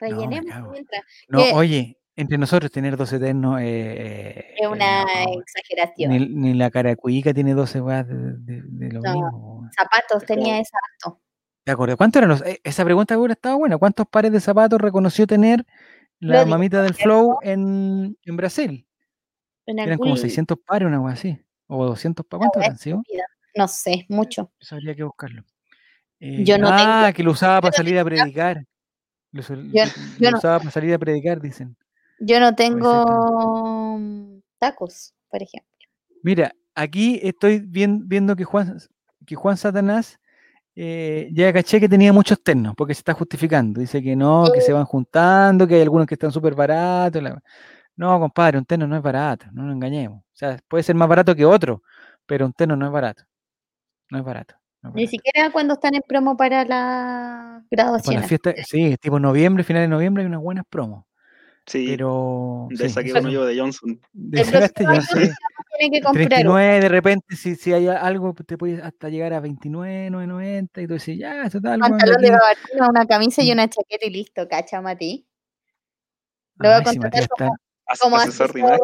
Rellenemos no, mientras. No, oye, entre nosotros tener 12 eternos. Eh, es una exageración. Ni, ni, la cara de cuica tiene 12 weas de, de, de, lo mismo. Zapatos tenía exacto. De acuerdo. ¿Cuántos eran los.? Eh, esa pregunta ahora estaba buena. ¿Cuántos pares de zapatos reconoció tener la mamita del flow en, en Brasil. Eran como 600 pares, una cosa así. O 200 pares. ¿Cuántos eran, sido? No sé, mucho. Eso habría que buscarlo. Eh, yo no ah, que lo usaba para salir a predicar. Lo, usaba para salir a predicar, dicen. Yo no tengo. tacos, por ejemplo. Mira, aquí estoy viendo que Juan, que Juan Satanás eh, ya caché que tenía muchos ternos, porque se está justificando. Dice que no, que se van juntando, que hay algunos que están súper baratos. No, compadre, un terno no es barato, no nos engañemos. O sea, puede ser más barato que otro, pero un terno no es barato. No es barato. Ni siquiera cuando están en promo para la graduación. sí, tipo noviembre, final de noviembre hay unas buenas promos. Sí. Pero. De esa que uno yo de Johnson. (laughs) De este Johnson. Tiene que comprar 39, de repente, si, si hay algo, te puedes hasta llegar a 29, 990 y tú dices, ya, eso tal. Un pantalón de gabardina, una camisa y mm. una chaqueta y listo, cacha, Mati. Lo voy a contratar como, como asesor, de imagen.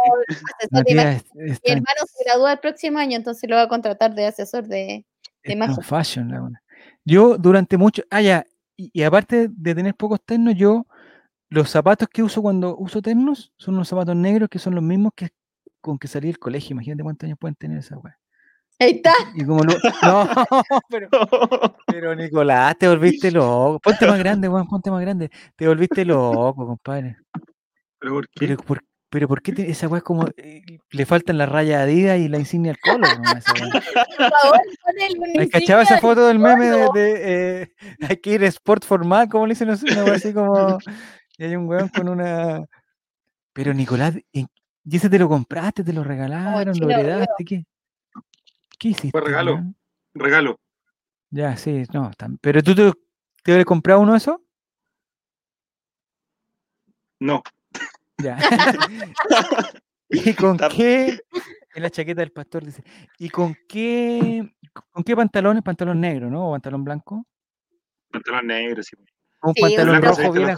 Asesor de imagen. Mi hermano se gradúa el próximo año, entonces lo voy a contratar de asesor de, de imagen. Fashion, la Yo durante mucho, ah, ya, y, y aparte de tener pocos ternos, yo los zapatos que uso cuando uso ternos son unos zapatos negros que son los mismos que con que salí del colegio. Imagínate cuántos años pueden tener esa weá. Ahí está. Y como no, (laughs) no pero, (laughs) pero, Nicolás, te volviste loco. Ponte más grande, weón, ponte más grande. Te volviste loco, compadre. ¿Pero por qué? Pero, ¿por qué esa weá es como eh, le faltan la raya Adidas y la insignia al colo? ¿no? Esa Por favor, ¿Cachaba esa foto del meme de, de eh, (laughs) hay que ir sport formal? como le dicen una weá así como y hay un weón con una. Pero Nicolás, ¿y ese te lo compraste, te lo regalaron, lo heredaste? ¿Qué? ¿Qué hiciste? Fue regalo. Regalo. Ya, sí, no. ¿Pero tú te, te hubieras comprado uno de esos? No. Ya. (laughs) (laughs) ¿Y con qué? En la chaqueta del pastor dice. ¿Y con qué? ¿Con qué pantalones? Pantalón negro, ¿no? ¿O pantalón blanco? Pantalón negro, sí. Un pantalón rojo bien.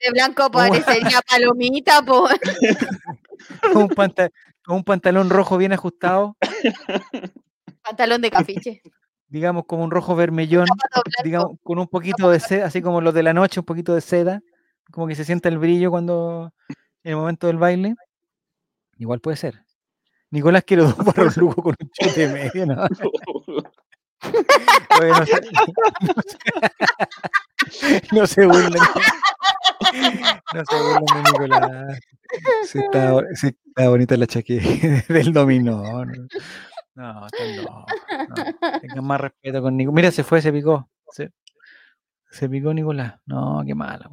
De blanco parecería palomita, po. (laughs) un, un pantalón rojo bien ajustado. Pantalón de cafiche. Digamos como un rojo vermellón, digamos con un poquito de seda, así como los de la noche, un poquito de seda, como que se sienta el brillo cuando en el momento del baile. Igual puede ser. Nicolás quiero (laughs) dos barros lujo con un chute medio, ¿no? (laughs) (laughs) no, se, no, burlen. No se burlen de Nicolás. Sí está, está, bonita la chaqueta (laughs) del dominó. No, no, no. Tengan más respeto con Nicolás. Mira, se fue, se picó. Se, se picó Nicolás. No, qué mala,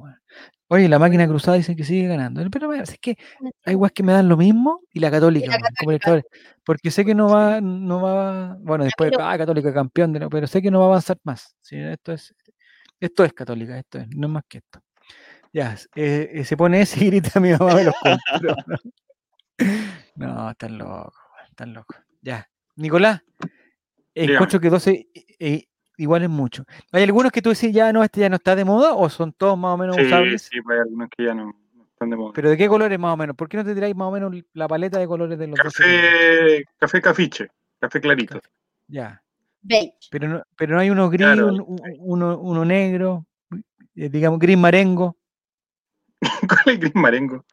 Oye, la máquina cruzada dice que sigue ganando. Pero es que hay guas que me dan lo mismo y la católica, porque sé que no va, no va, bueno, después, ah, católica campeón, de, pero sé que no va a avanzar más. Esto es, esto es católica, esto es, no es más que esto. Ya, eh, eh, se pone ese y grita mi mamá me los compró. No, (laughs) están locos, están locos. Ya, Nicolás, escucho que 12 igual es mucho. ¿Hay algunos que tú decís ya no, este ya no está de moda o son todos más o menos sí, usables? Sí, hay algunos que ya no, están de moda. ¿Pero de qué colores más o menos? ¿Por qué no te tiráis más o menos la paleta de colores de los Café, café cafiche, café clarito. Ya. Pero no, pero no hay uno gris, uno, uno, negro, eh, digamos gris marengo. (laughs) ¿Cuál es gris marengo?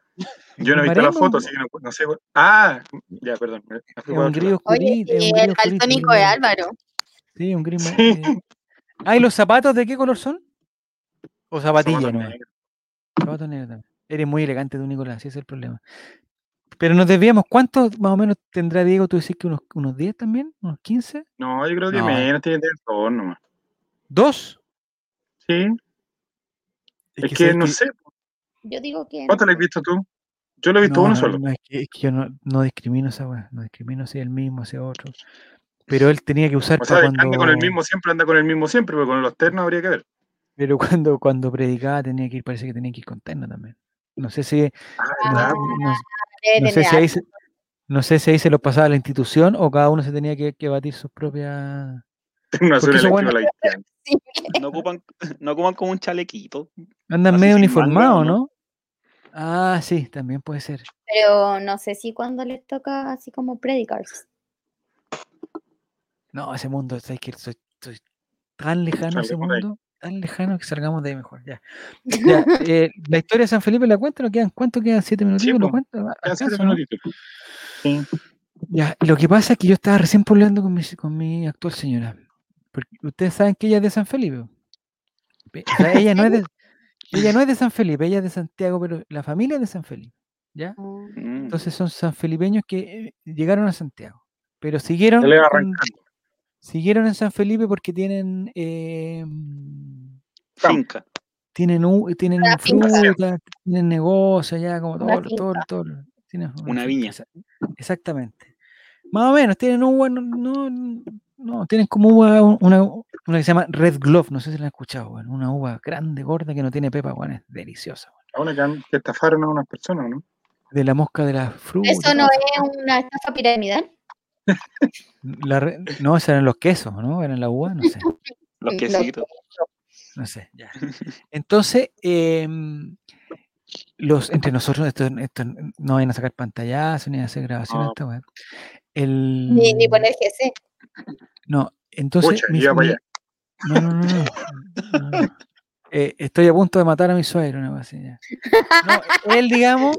Yo no he visto la foto, así que no, sé. Ah, ya, perdón. un gris oscurito. Oye, el daltónico de Álvaro. Sí, un gris. Sí. Ah, ¿y los zapatos de qué color son? ¿O zapatillas? No? Zapatos negros también. Eres muy elegante tú, Nicolás, ese es el problema. Pero nos desviamos. ¿Cuántos más o menos tendrá Diego? ¿Tú decís que unos, unos 10 también? ¿Unos 15? No, yo creo que menos, tiene que tener dos nomás. ¿Dos? Sí. Es, que, no sé. Yo digo que. ¿Cuánto lo has visto tú? Yo lo he visto uno solo. es, que, es, que, yo no, no discrimino esa weá. No discrimino si el mismo, si otro. Pero él tenía que usar. O sea, cuando... anda con el mismo siempre, anda con el mismo siempre, pero con los ternos habría que ver. Pero cuando, cuando predicaba tenía que ir, parece que tenía que ir con terno también. No sé si. Ah, no, sé si ahí se, no sé si ahí se lo pasaba a la institución o cada uno se tenía que, que batir sus propias. (laughs) Una bueno, la no, ocupan, (laughs) no ocupan como un chalequito. Andan medio uniformados, ¿no? Ah, sí, también puede ser. Pero no sé si cuando les toca así como predicar. No, ese mundo, ¿sabes que soy, tan lejano ese mundo? Tan lejano que salgamos de ahí mejor. Ya. (laughs) Eh, la historia de San Felipe la cuento, ¿no quedan? ¿Cuánto quedan? ¿Siete minutitos? ¿Lo cuento? Sí. Ya, lo que pasa es que yo estaba recién poblando con mi, con mi actual señora. Porque ustedes saben que ella es de San Felipe. ella no es de, (laughs) ella no es de San Felipe, ella es de Santiago, pero la familia es de San Felipe. ¿ya? Mm. Entonces son sanfelipeños que eh, llegaron a Santiago, pero siguieron, siguieron en San Felipe porque tienen eh, finca. Tienen, tienen fruta, tienen negocio ya, como todo, todo, todo, una, viña. Exactamente. Más o menos, tienen uva, no, no, no, tienen como uva, una, una que se llama Red Glove, no sé si la han escuchado, bueno, una uva grande, gorda, que no tiene pepa, bueno, es deliciosa. Bueno. Una que, estafaron a unas personas, ¿no? De la mosca de la fruta. ¿Eso no es una estafa piramidal? No, eran los quesos, ¿no? Eran la uva, no sé. (laughs) los quesitos. No sé, ya. Entonces, em, los, entre nosotros, esto, no vayan a sacar pantallazos ni a hacer grabaciones. El, ni, ni poner GC. No, entonces. no, no, no, no, eh, estoy a punto de matar a mi suegro, una ya. No, él, digamos,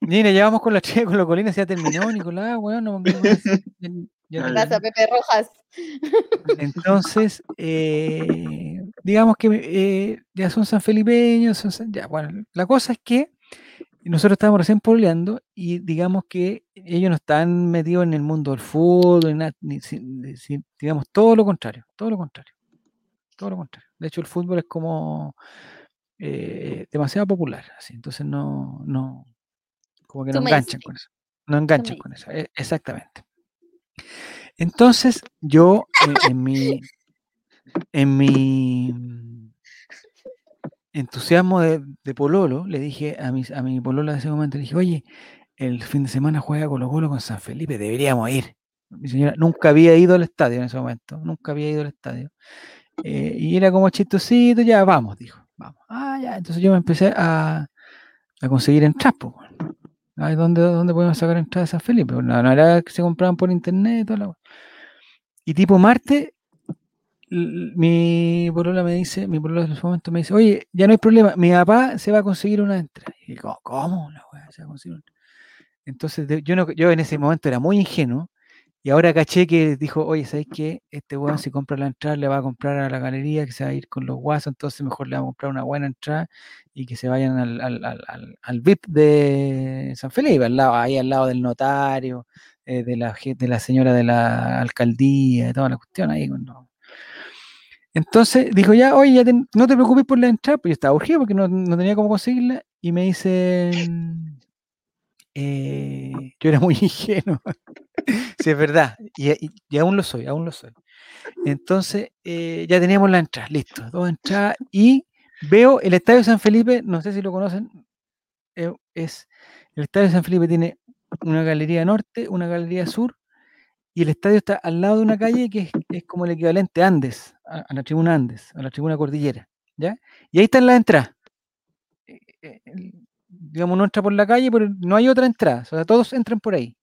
Mire, llevamos con la chica con los colinas, ya terminó, (laughs) Nicolás, bueno, ya, Pepe Rojas. Entonces, eh, digamos que eh, ya son sanfelipeños, son, ya, bueno, la cosa es que nosotros estábamos recién poleando y digamos que ellos no están metidos en el mundo del fútbol, ni, digamos todo lo contrario, todo lo contrario, todo lo contrario. De hecho, el fútbol es como eh, demasiado popular, así, entonces no, no, como que no enganchan con eso. No enganchan con eso, e, exactamente. Entonces, yo en, mi en mi entusiasmo de, Pololo, le dije a mi, a mi Pololo de ese momento, le dije, oye, el fin de semana juega Colo Colo con San Felipe, deberíamos ir. Mi señora nunca había ido al estadio en ese momento, nunca había ido al estadio. Eh, y era como chistosito, ya vamos, dijo, vamos. Ah, ya, entonces yo me empecé a, a conseguir entradas, pues, ¿dónde, ¿Dónde podemos sacar entradas a Felipe? No, no era que se compraban por internet. y tipo martes, mi polola me dice, mi polola en ese momento me dice, oye, ya no hay problema, mi papá se va a conseguir una entrada. Y digo, ¿cómo? se va a conseguir una Entonces yo, no, yo en ese momento era muy ingenuo y ahora caché que dijo, oye, ¿sabes qué? Este weón si compra la entrada le va a comprar a la galería que se va a ir con los guasos, entonces mejor le vamos a comprar una buena entrada y que se vayan al, al, al, VIP de San Felipe, al lado, ahí al lado del notario, eh, de, la, de la señora de la alcaldía, de toda la cuestión ahí. Entonces dijo, ya, oye, ya no te preocupes por la entrada, pues yo estaba urgido porque no, no tenía cómo conseguirla y me dicen eh, yo era muy (laughs) ingenuo. Sí, es verdad. Y, aún lo soy, aún lo soy. Entonces, eh, ya teníamos la entrada, listo, dos entradas. Y veo el Estadio San Felipe, no sé si lo conocen, eh, es el Estadio San Felipe tiene una galería norte, una galería sur, y el estadio está al lado de una calle que es, como el equivalente Andes, a, la tribuna Andes, a la tribuna Cordillera. ¿ya? Y ahí están las entradas digamos, no entra por la calle, pero no hay otra entrada. O sea, todos entran por ahí.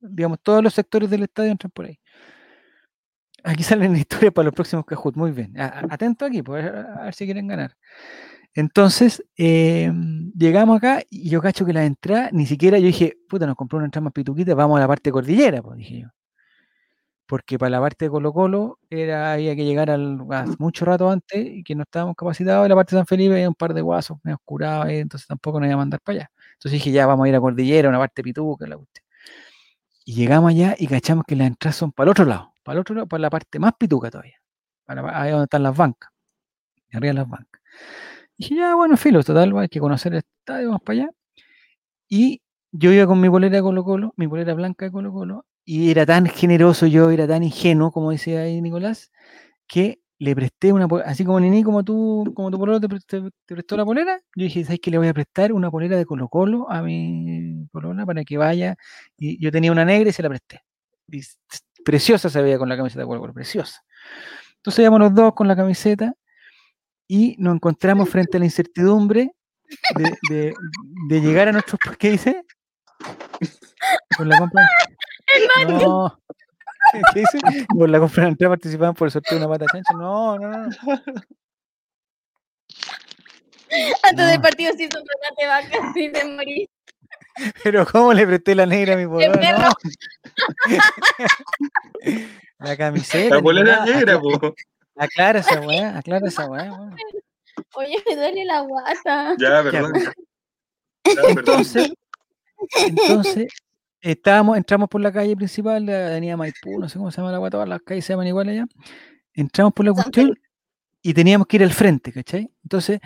Digamos, todos los sectores del estadio entran por ahí. Aquí salen historias para los próximos Cajut. Muy bien. Atento aquí, pues, a ver si quieren ganar. Entonces, em, llegamos acá y yo cacho que la entrada, ni siquiera yo dije, puta, nos compró una entrada más pituquita, vamos a la parte cordillera, pues dije yo porque para la parte de Colo Colo era, había que llegar al, mucho rato antes y que no estábamos capacitados, y la parte de San Felipe había un par de guasos me oscuraba, entonces tampoco nos iba a mandar para allá. Entonces dije, ya vamos a ir a Cordillera, una parte pituca, la usted. Y llegamos allá y cachamos que las entradas son para el otro lado, para el otro lado, para la parte más pituca todavía, para ahí donde están las bancas, arriba de las bancas. Y dije, ya, bueno, filo, total, hay que conocer el estadio, vamos para allá. Y yo iba con mi bolera de Colo Colo, mi bolera blanca de Colo Colo, y era tan generoso yo, era tan ingenuo, como decía ahí Nicolás, que le presté una así como Nini, como tú, como tu pololo te, prestó la polera, yo dije, ¿sabes qué? Le voy a prestar una polera de Colo Colo a mi polona para que vaya. Y yo tenía una negra y se la presté. preciosa se veía con la camiseta de Colo Colo, preciosa. Entonces íbamos los dos con la camiseta y nos encontramos frente a la incertidumbre de, de llegar a nuestros... ¿Qué dice? (laughs) Con la compra. No. (laughs) ¿Qué dice? Por la compra de participaban por el sorteo de una pata chancha. No, no, no. Antes del partido se hizo un remate vaca y te morí. Pero ¿cómo le presté la negra a mi (laughs) polera? No. (laughs) la camiseta. La polera negra, po. Aclara esa weá, aclara esa weá. Oye, me duele la guata. Ya, perdón. Entonces, Entonces, estábamos, entramos por la calle principal, la avenida Maipú, no sé cómo se llama la agua, todas las calles se llaman igual allá. Entramos por la cuestión y teníamos que ir al frente, ¿cachai? Entonces,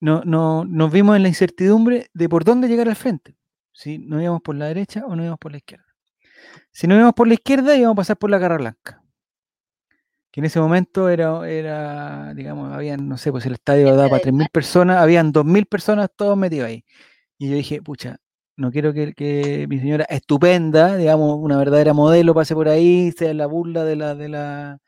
no, no, nos vimos en la incertidumbre de por dónde llegar al frente. Si nos íbamos por la derecha o no íbamos por la izquierda. Si nos íbamos por la izquierda, íbamos a pasar por la Garra Blanca. Que en ese momento era, era digamos, habían, no sé, pues el estadio daba para 3.000 personas, habían 2.000 personas todos metidos ahí. Y yo dije, pucha, no quiero que, que, mi señora estupenda, digamos, una verdadera modelo pase por ahí, sea la burla de la, de la,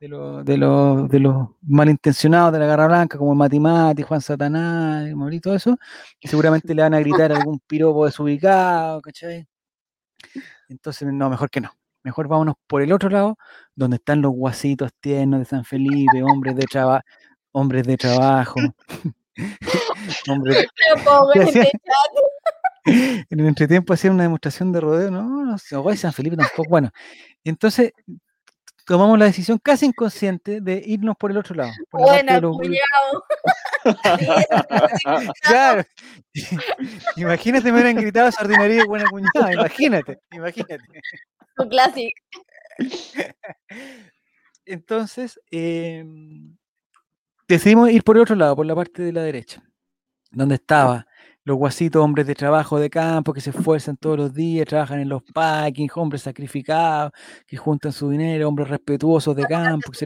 de, de, los, de los malintencionados de la Garra Blanca, como Matimati, Juan Satanás, y todo eso, y seguramente le van a gritar algún piropo desubicado, ¿cachai? Entonces, no, mejor que no. Mejor vámonos por el otro lado, donde están los guasitos tiernos de San Felipe, hombres de trabajo, hombres de trabajo. (laughs) hombres (laughs) en el entretiempo hacían una demostración de rodeo, no, no, no San Felipe tampoco. Bueno, entonces tomamos la decisión casi inconsciente de irnos por el otro lado. Bueno, (laughs) claro. (laughs) imagínate me hubieran gritado sardinaría buena cuñada, imagínate, imagínate. Un clásico. Entonces, em, decidimos ir por el otro lado, por la parte de la derecha, donde estaba los guasitos, hombres de trabajo de campo que se esfuerzan todos los días, trabajan en los packings, hombres sacrificados, que juntan su dinero, hombres respetuosos de campo, que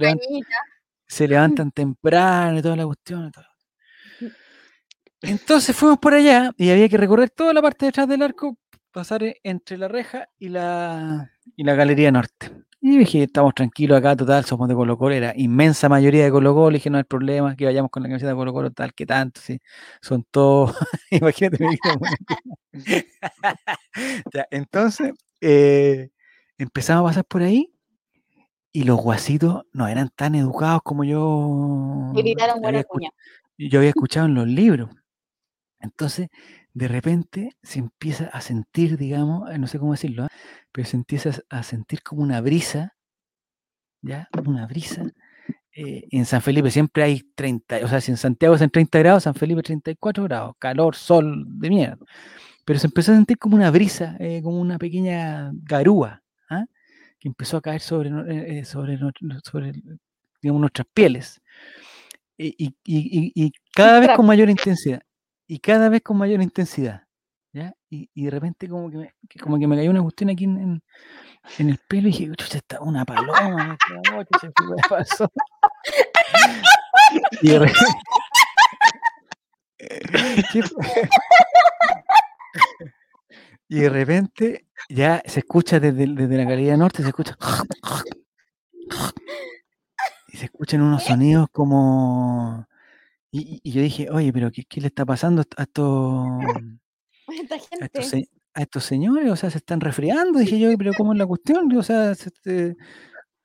se levantan, temprano y toda la cuestión. Entonces fuimos por allá y había que recorrer toda la parte detrás del arco, pasar entre la reja y la, y la galería norte. Y dije, estamos tranquilos acá, total, somos de Colo Colo, era inmensa mayoría de Colo Colo, dije, no hay problema, que vayamos con la camiseta de Colo Colo, tal, que tanto, sí, son todos, (laughs) imagínate. (laughs) entonces, eh, empezamos a pasar por ahí y los guasitos no eran tan educados como yo, había, yo había escuchado en los libros. Entonces, de repente se empieza a sentir, digamos, eh, no sé cómo decirlo, ¿ah? Pero se empieza a sentir como una brisa, ¿ya? Una brisa. Eh, en San Felipe siempre hay 30, o sea, si en Santiago es en 30 grados, San Felipe 34 grados, calor, sol de mierda. Pero se empezó a sentir como una brisa, eh, como una pequeña garúa, ¿ah? que empezó a caer sobre, sobre, sobre digamos, nuestras pieles. Y, y cada vez con mayor intensidad y cada vez con mayor intensidad. ¿Ya? Y, y de repente como que, me, como que me cayó una cuestión aquí en, en, el pelo y dije, chucha, está una paloma, se (laughs) pasó. (laughs) y de repente... (laughs) y de repente ya se escucha desde, desde la Galería Norte, se escucha y se escuchan unos sonidos como y, yo dije, oye, pero ¿qué, le está pasando a estos, a estos, señores? O sea, se están resfriando. Dije yo, pero ¿cómo es la cuestión? O sea, este,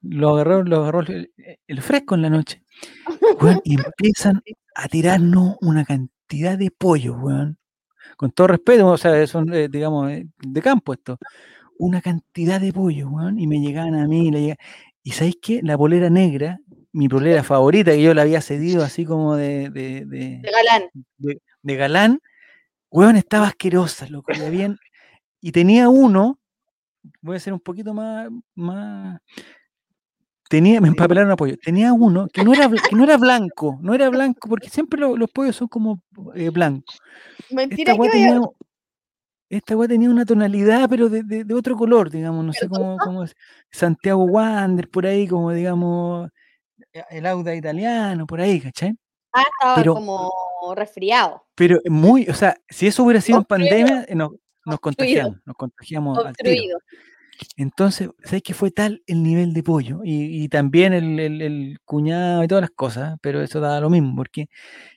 lo agarró, lo agarró el, fresco en la noche. y (laughs) empiezan a tirarnos una cantidad de pollo, weón. Con todo respeto, o sea, son, eh, digamos, eh, de campo esto. Una cantidad de pollo, weón. Y me llegaban a mí, le y ¿sabéis qué? La polera negra mi polera (laughs) favorita, que yo la había cedido así como de. De, de, galán. De, galán. Weón, estaba asquerosa, loco. Y, (laughs) bien, y tenía uno, voy a ser un poquito más. más tenía, me empapelaron apoyo. Tenía uno que no era, que no era blanco, no era blanco, porque siempre los pollos son como eh, blancos. Mentira esta que tenía, weá tenía una tonalidad, pero de, de, otro color, digamos, no sé cómo, cómo es. Santiago Wander, por ahí, como digamos, e, el Auda italiano, por ahí, ¿cachai? Ah, estaba como resfriado. Pero muy, o sea, si eso hubiera sido en pandemia, eh, nos, nos contagiamos, nos contagiamos al tiro. Entonces, ¿sabes que fue tal el nivel de pollo? Y, también el, el, cuñado y todas las cosas, pero eso daba lo mismo, porque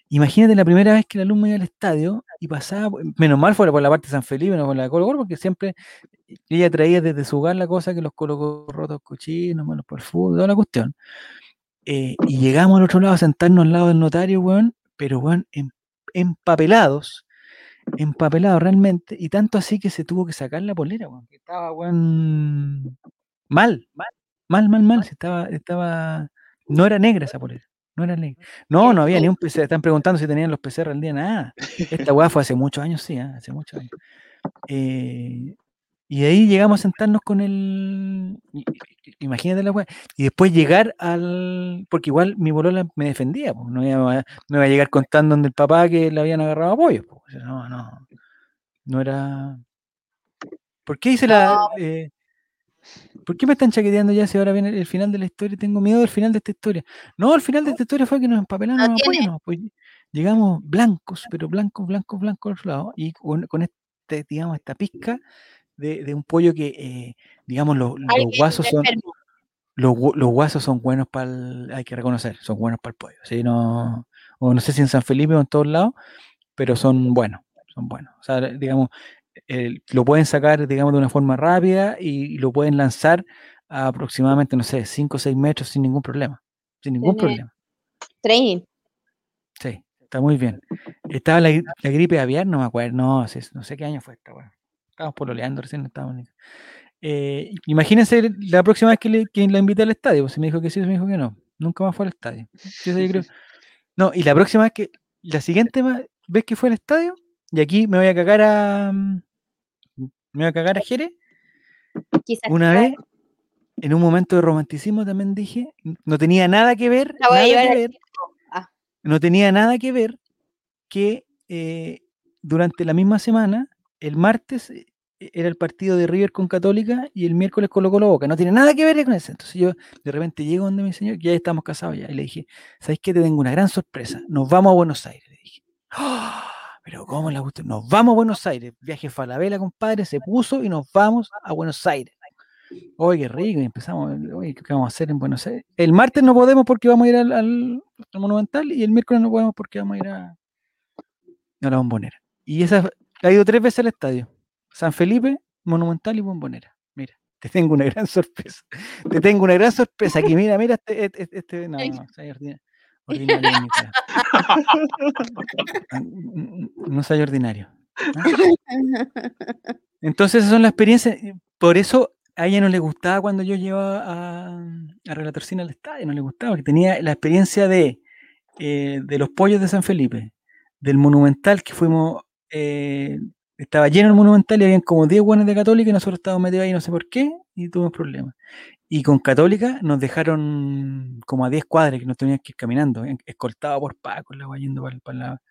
imagínate la primera vez que la alumno iba al estadio y pasaba, menos mal fuera por la parte de San Felipe, no por la de Colo porque siempre ella traía desde su hogar la cosa que los colocó rotos cochinos, malos por el fútbol, toda la cuestión. Eh, y llegamos al otro lado a sentarnos al lado del notario, weón, pero weón, em, empapelados, empapelados realmente, y tanto así que se tuvo que sacar la polera, weón, que estaba, weón, mal, mal, mal, mal, mal, estaba, estaba, no era negra esa polera. No era negra. No, no había ni un PCR. Están preguntando si tenían los PCR al día, nada. Esta weá fue hace muchos años, sí, ¿eh? hace muchos años. Eh, y ahí llegamos a sentarnos con el. Imagínate la weá. Y después llegar al. Porque igual mi bolola me defendía, pues. No iba, a, no iba a llegar contando donde el papá que le habían agarrado apoyo. Pues. No, no. No era. ¿Por qué hice la. Eh, ¿Por qué me están chaqueteando ya si ahora viene el final de la historia? Tengo miedo del final de esta historia. No, el final de esta historia fue que nos empapelaron los apoyos. Pues, llegamos blancos, pero blancos, blancos, blancos al lado. Y con, con este, digamos, esta pizca de, un pollo que, eh, digamos, los, guasos son. Los, guasos son buenos para el, hay que reconocer, son buenos para el pollo. ¿sí? No, o no sé si en San Felipe o en todos lados, pero son buenos, son buenos. O sea, digamos, lo pueden sacar, digamos, de una forma rápida y, lo pueden lanzar a aproximadamente, no sé, 5 o 6 metros sin ningún problema. Sin ningún problema. Training. Sí, está muy bien. Estaba la, gripe aviar, no me acuerdo, no, no sé qué año fue esta, bueno. Estábamos pololeando recién, estábamos. Eh, imagínense la próxima vez que, le, la invité al estadio. Pues, si me dijo que sí, me dijo que no. Nunca más fue al estadio. (laughs) No, y la próxima vez que, la siguiente vez que fue al estadio, y aquí me voy a cagar a. Mm, me voy a cagar a Jerez. Una vez, en un momento de romanticismo, también dije, no tenía nada que ver. Ah. No tenía nada que ver que eh, durante la misma semana el martes eh, era el partido de River con Católica y el miércoles colocó la Boca. No tiene nada que ver con eso. Entonces yo de repente llego donde mi señor, que ya estamos casados ya, y le dije, ¿sabes qué? Te tengo una gran sorpresa. Nos vamos a Buenos Aires. Le dije, ¡Ah! pero ¿cómo la gusta? Nos vamos a Buenos Aires. Viaje Falabella, compadre, se puso y nos vamos a Buenos Aires. Oye, qué rico, y empezamos, ¿qué vamos a hacer en Buenos Aires? El martes no podemos porque vamos a ir al, Monumental y el miércoles no podemos porque vamos a ir a, a la Bombonera. Y esa ha ido tres veces al estadio. San Felipe, Monumental y Bombonera. Mira, te tengo una gran (laughs) sorpresa. Te tengo una gran sorpresa. Aquí, mira, mira, este, este, este, este no, no, soy ordinario. (laughs) ordinario no soy ordinario. Entonces, esas son las experiencias. Por eso a ella no le gustaba cuando yo llevaba a, a Relatorcina al estadio, no le gustaba, porque tenía la experiencia de, eh, de los pollos de San Felipe, del Monumental que fuimos eh, estaba lleno el monumental y habían como 10 buenos de Católica y nosotros estábamos metidos ahí no sé por qué y tuvimos problemas. Y con Católica nos dejaron como a 10 cuadras que nos teníamos que ir caminando, escoltados por Paco, la yendo para, para, la,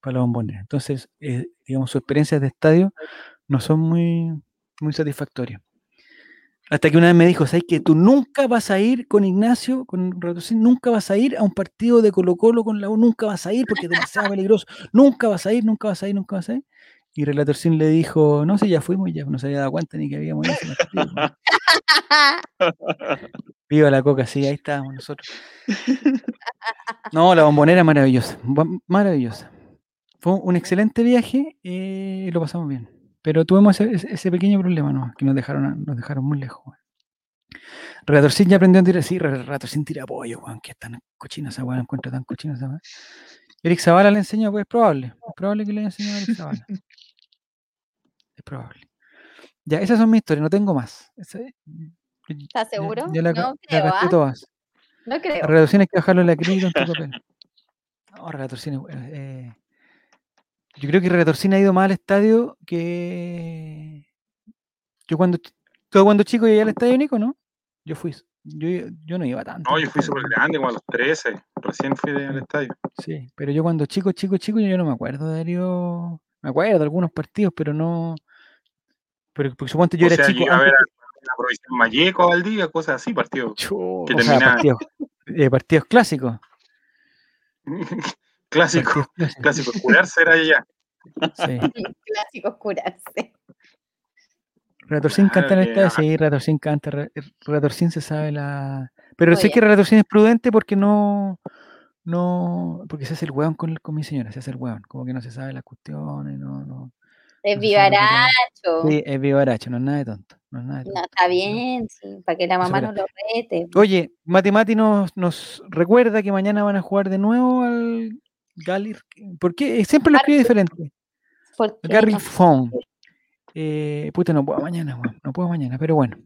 para la bombonera. Entonces, eh, digamos, sus experiencias de estadio no son muy, muy satisfactorias. Hasta que una vez me dijo, ¿sabes que tú nunca vas a ir con Ignacio, con nunca vas a ir a un partido de Colo Colo con la U, nunca vas a ir porque es demasiado (laughs) peligroso, nunca vas a ir, nunca vas a ir, nunca vas a ir? Y Relatorcín le dijo, no sé, ya fuimos, ya no se había dado cuenta ni que habíamos ido. (laughs) Viva la coca, sí, ahí estábamos nosotros. No, la bombonera maravillosa, maravillosa. Fue un excelente viaje y eh, lo pasamos bien. Pero tuvimos ese, pequeño problema, ¿no? Que nos dejaron, nos dejaron muy lejos. Relatorcín ya aprendió a tirar, sí, Relatorcín tira apoyo, weón, que es tan cochina esa weón, encuentro tan cochina esa weón. Eric Zavala le enseñó, pues es probable, es probable que le haya enseñado a Eric Zavala. (laughs) es probable. Ya, esas son mis historias, no tengo más. ¿Estás seguro? La, no creo, ¿ah? todas. No creo. Las hay que bajarlo en la crítica en tu papel. (laughs) No, Relatorcín, eh, yo creo que Retorcina ha ido más al estadio que. Yo cuando, todo cuando chico llegué al estadio, Nico, ¿no? Yo fui. Yo, yo no iba tanto. No, yo fui súper grande, como a los 13. Recién fui al estadio. Sí, pero yo cuando chico, chico, chico, yo no me acuerdo de Darío. Me acuerdo de algunos partidos, pero no. Pero por supuesto yo era chico. a ver la provisión Malleco al día, cosas así, partidos. que partidos, eh, partidos clásicos. (laughs) Clásico, (laughs) clásico, curarse era ella. Sí. Clásico curarse. Ratorcín canta en esta, sí, Ratorcín canta, Ratorcín se sabe la... Pero sé que Ratorcín es prudente porque no, no, porque se hace el hueón con, con mi señora, se hace el hueón, como que no se sabe las cuestiones, no, no. Es vivaracho. Sí, es vivaracho, no es nada de tonto. No, es nada de tonto. no está bien, sí, para que la mamá no lo rete. Oye, Mati Mati nos, nos recuerda que mañana van a jugar de nuevo al, Galir, ¿por qué? Siempre lo escribe diferente. Gary Fong. Eh, puta, no puedo mañana, no puedo mañana, pero bueno.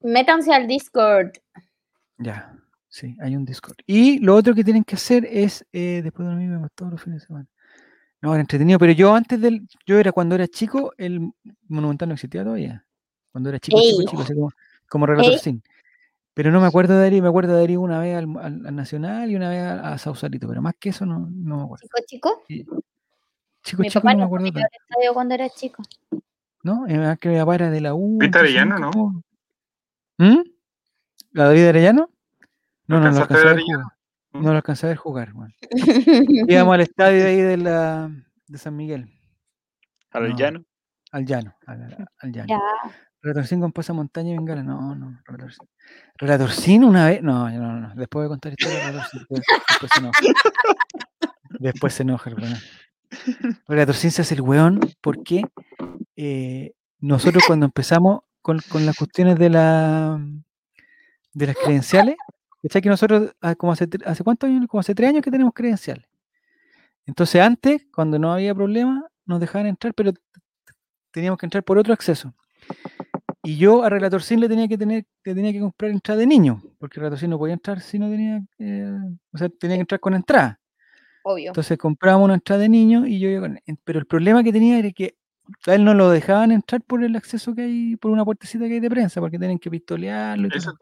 Métanse al Discord. Ya, sí, hay un Discord. Y lo otro que tienen que hacer es, eh, después de dormir, todos los fines de semana. No, era entretenido, pero yo antes del, yo era cuando era chico, el Monumental no existía todavía. Cuando era chico, chico, chico, así como, como relator sin. Pero no me acuerdo de ir, me acuerdo de ir una vez al, Nacional y una vez a, a, Sausalito, pero más que eso no, no me acuerdo. ¿Chico, chico? chico, Mi chico, papá no me acuerdo tanto. cuando era chico. ¿No? Es que mi papá era de la U. ¿Viste Arellano, no? ¿Mm? ¿La David Arellano? No, no, no, lo alcancé a ver jugar. No lo alcancé a ver jugar, bueno. Íbamos al estadio ahí de, la, de San Miguel. ¿Al llano? Al llano, al, al llano. Ya. Relatorcín con pasamontaña y bengala. No, no, Relatorcín. Una vez. No, no, no. Después voy a contar historia de. Después, se enoja. Después se enoja el. Relatorcín se hace el weón porque eh, nosotros cuando empezamos con, con, las cuestiones de la de las credenciales, ¿cachai? Que nosotros ah, como hace, hace cuántos años, como hace tres años que tenemos credenciales. Entonces antes, cuando no había problema, nos dejaban entrar, pero teníamos que entrar por otro acceso. Y yo a Relator Sin le tenía que tener, tenía que comprar entrada de niño, porque Relator Sin no podía entrar si no tenía, o sea, tenía que entrar con entrada. Obvio. Entonces compramos una entrada de niño y yo iba con Pero el problema que tenía era que a él no lo dejaban entrar por el acceso que hay, por una puertecita que hay de prensa, porque tienen que pistolearlo. Y Eso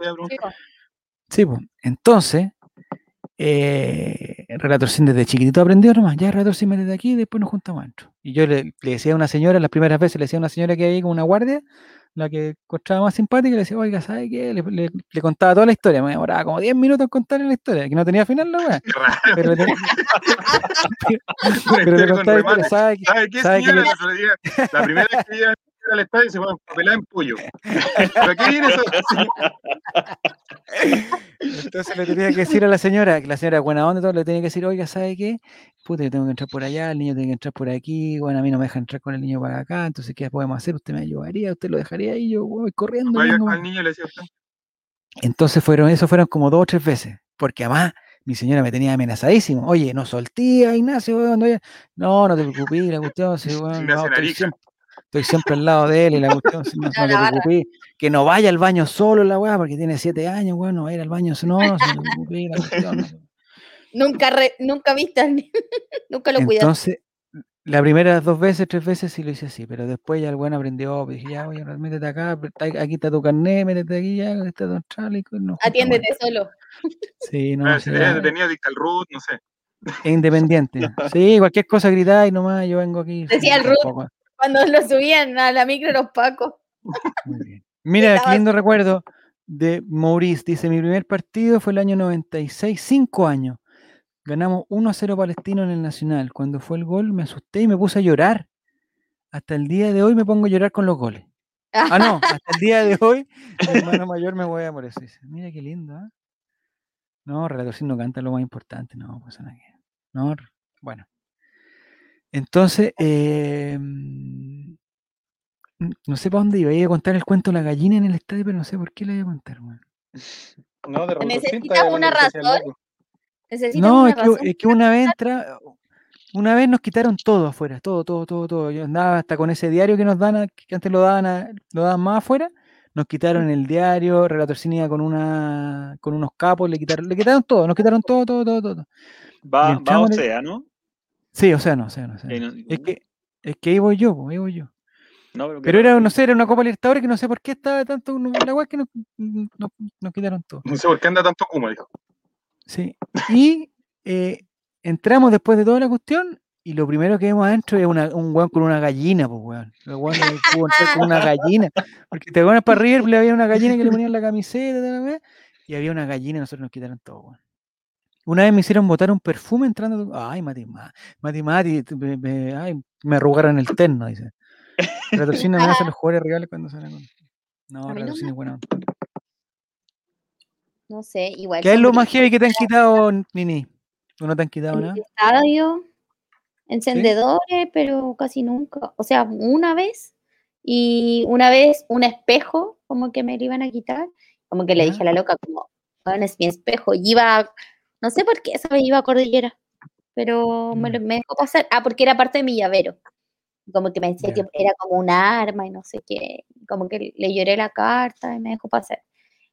Sí, pues. Entonces, eh, Relator Sin desde chiquitito aprendió nomás, ya Relator Sin desde aquí y después nos juntamos adentro. Y yo le, le, decía a una señora, las primeras veces le decía a una señora que había como una guardia, la que encontraba más simpática, le decía, oiga, ¿sabe qué? Le, le, contaba toda la historia, me demoraba como 10 minutos en contarle la historia, que no tenía final la weá. (laughs) Pero, le, (laughs) pero le contaba ¿sabe qué? ¿Sabe qué. La primera que al estadio y se fue a pelar en pollo. ¿Pero qué viene eso? (laughs) Entonces le tenía que decir a la señora, que la señora buena onda, todo, le tenía que decir, oiga, ¿sabe qué? Puta, yo tengo que entrar por allá, el niño tiene que entrar por aquí, bueno, a mí no me deja entrar con el niño para acá, entonces, ¿qué podemos hacer? ¿Usted me ayudaría? ¿Usted lo dejaría ahí? Yo voy corriendo. al niño le decía Entonces fueron, eso fueron como dos o tres veces, porque además mi señora me tenía amenazadísimo. Oye, no soltía, Ignacio, no, no te preocupes, la cuestión, sí, bueno, (laughs) no, estoy siempre al lado de él y la cuestión, no, (laughs) no te preocupes, que no vaya al baño solo la weá, porque tiene siete años, weón, no va a ir al baño, no, no te preocupes, la cuestión. Nunca, re, nunca viste, (laughs) nunca lo cuidaste. Entonces, la primera dos veces, tres veces sí lo hice así, pero después ya el buen aprendió, pues, dije, ya, oye, métete acá, aquí está tu carnet, métete aquí, ya, está tu trálico. No, Atiéndete solo. Sí, no. Ah, sí, tenía Dictal Root, no sé. Independiente. (laughs) Sí, cualquier cosa gritáis nomás, yo vengo aquí. Decía el Ruth. Cuando lo subían a la micro los pacos. Mira, qué lindo recuerdo de Maurice. Dice, mi primer partido fue el año 96, cinco años. Ganamos 1 a 0 Palestino en el Nacional. Cuando fue el gol me asusté y me puse a llorar. Hasta el día de hoy me pongo a llorar con los goles. Ah, no, (laughs) hasta el día de hoy mi hermano mayor me voy a morir. Mira qué lindo, ¿eh? No, Relator no canta lo más importante, no pasa nada. No, bueno. Entonces, eh, mm, no sé para dónde iba. Iba a contar el cuento de la gallina en el estadio, pero no sé por qué le iba a contar. (laughs) No, de Necesita una razón. no, es que, es que, una vez entra, una vez nos quitaron todo afuera, todo, todo, todo, todo. Yo andaba hasta con ese diario que nos dan, que antes lo daban, lo daban más afuera. Nos quitaron el diario, Relator Cinea con una, con unos capos, le quitaron, le quitaron todo, nos quitaron todo, todo, todo, todo. Va, va o sea, ¿no? Sí, o sea, no, o sea, no. es, que, es que ahí voy yo, ahí voy yo. pero, era, no sé, era una Copa Libertadores que no sé por qué estaba tanto la weá que nos, nos, quitaron todo. No sé por qué anda tanto Kuma, dijo. Sí. Y eh, entramos después de toda la cuestión y lo primero que vemos adentro es una, un weón con una gallina, pues weón. El weón pudo entrar con una gallina. Porque te pones para arriba le había una gallina que le ponían la camiseta y había una gallina y nosotros nos quitaron todo, weón. Una vez me hicieron botar un perfume entrando. Ay, Mati, Mati, Mati, me, me, ay, me arrugaron el terno, dice. Retorcina me hace los jugadores reales cuando salen con. No, Retorcina es buena. No sé, igual. ¿Qué es lo más heavy que te han quitado, Nini? ¿O no te han quitado nada? Estadio, encendedores, pero casi nunca. O sea, una vez. Y una vez un espejo, como que me lo iban a quitar. Como que le dije a la loca, como, bueno, es mi espejo. Y iba no sé por qué esa me iba a Cordillera, pero me, mm. me, dejó pasar. Ah, porque era parte de mi llavero. Como que me decía que era como un arma y no sé qué. Como que le lloré la carta y me dejó pasar.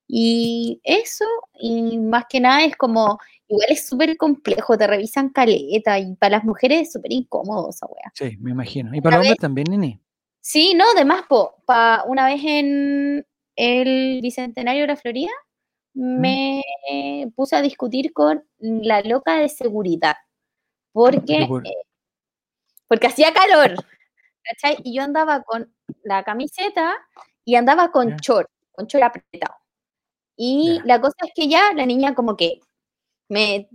Y eso, y más que nada es como, igual es súper complejo, te revisan caleta y para las mujeres es súper incómodo esa wea. Sí, me imagino. Y para los hombres también, Nini. Sí, no, además, po, pa, una vez en el Bicentenario de la Florida, me puse a discutir con la loca de seguridad, porque, eh, porque hacía calor, ¿cachai? Y yo andaba con la camiseta y andaba con short, con short apretado. Y la cosa es que ya la niña como que me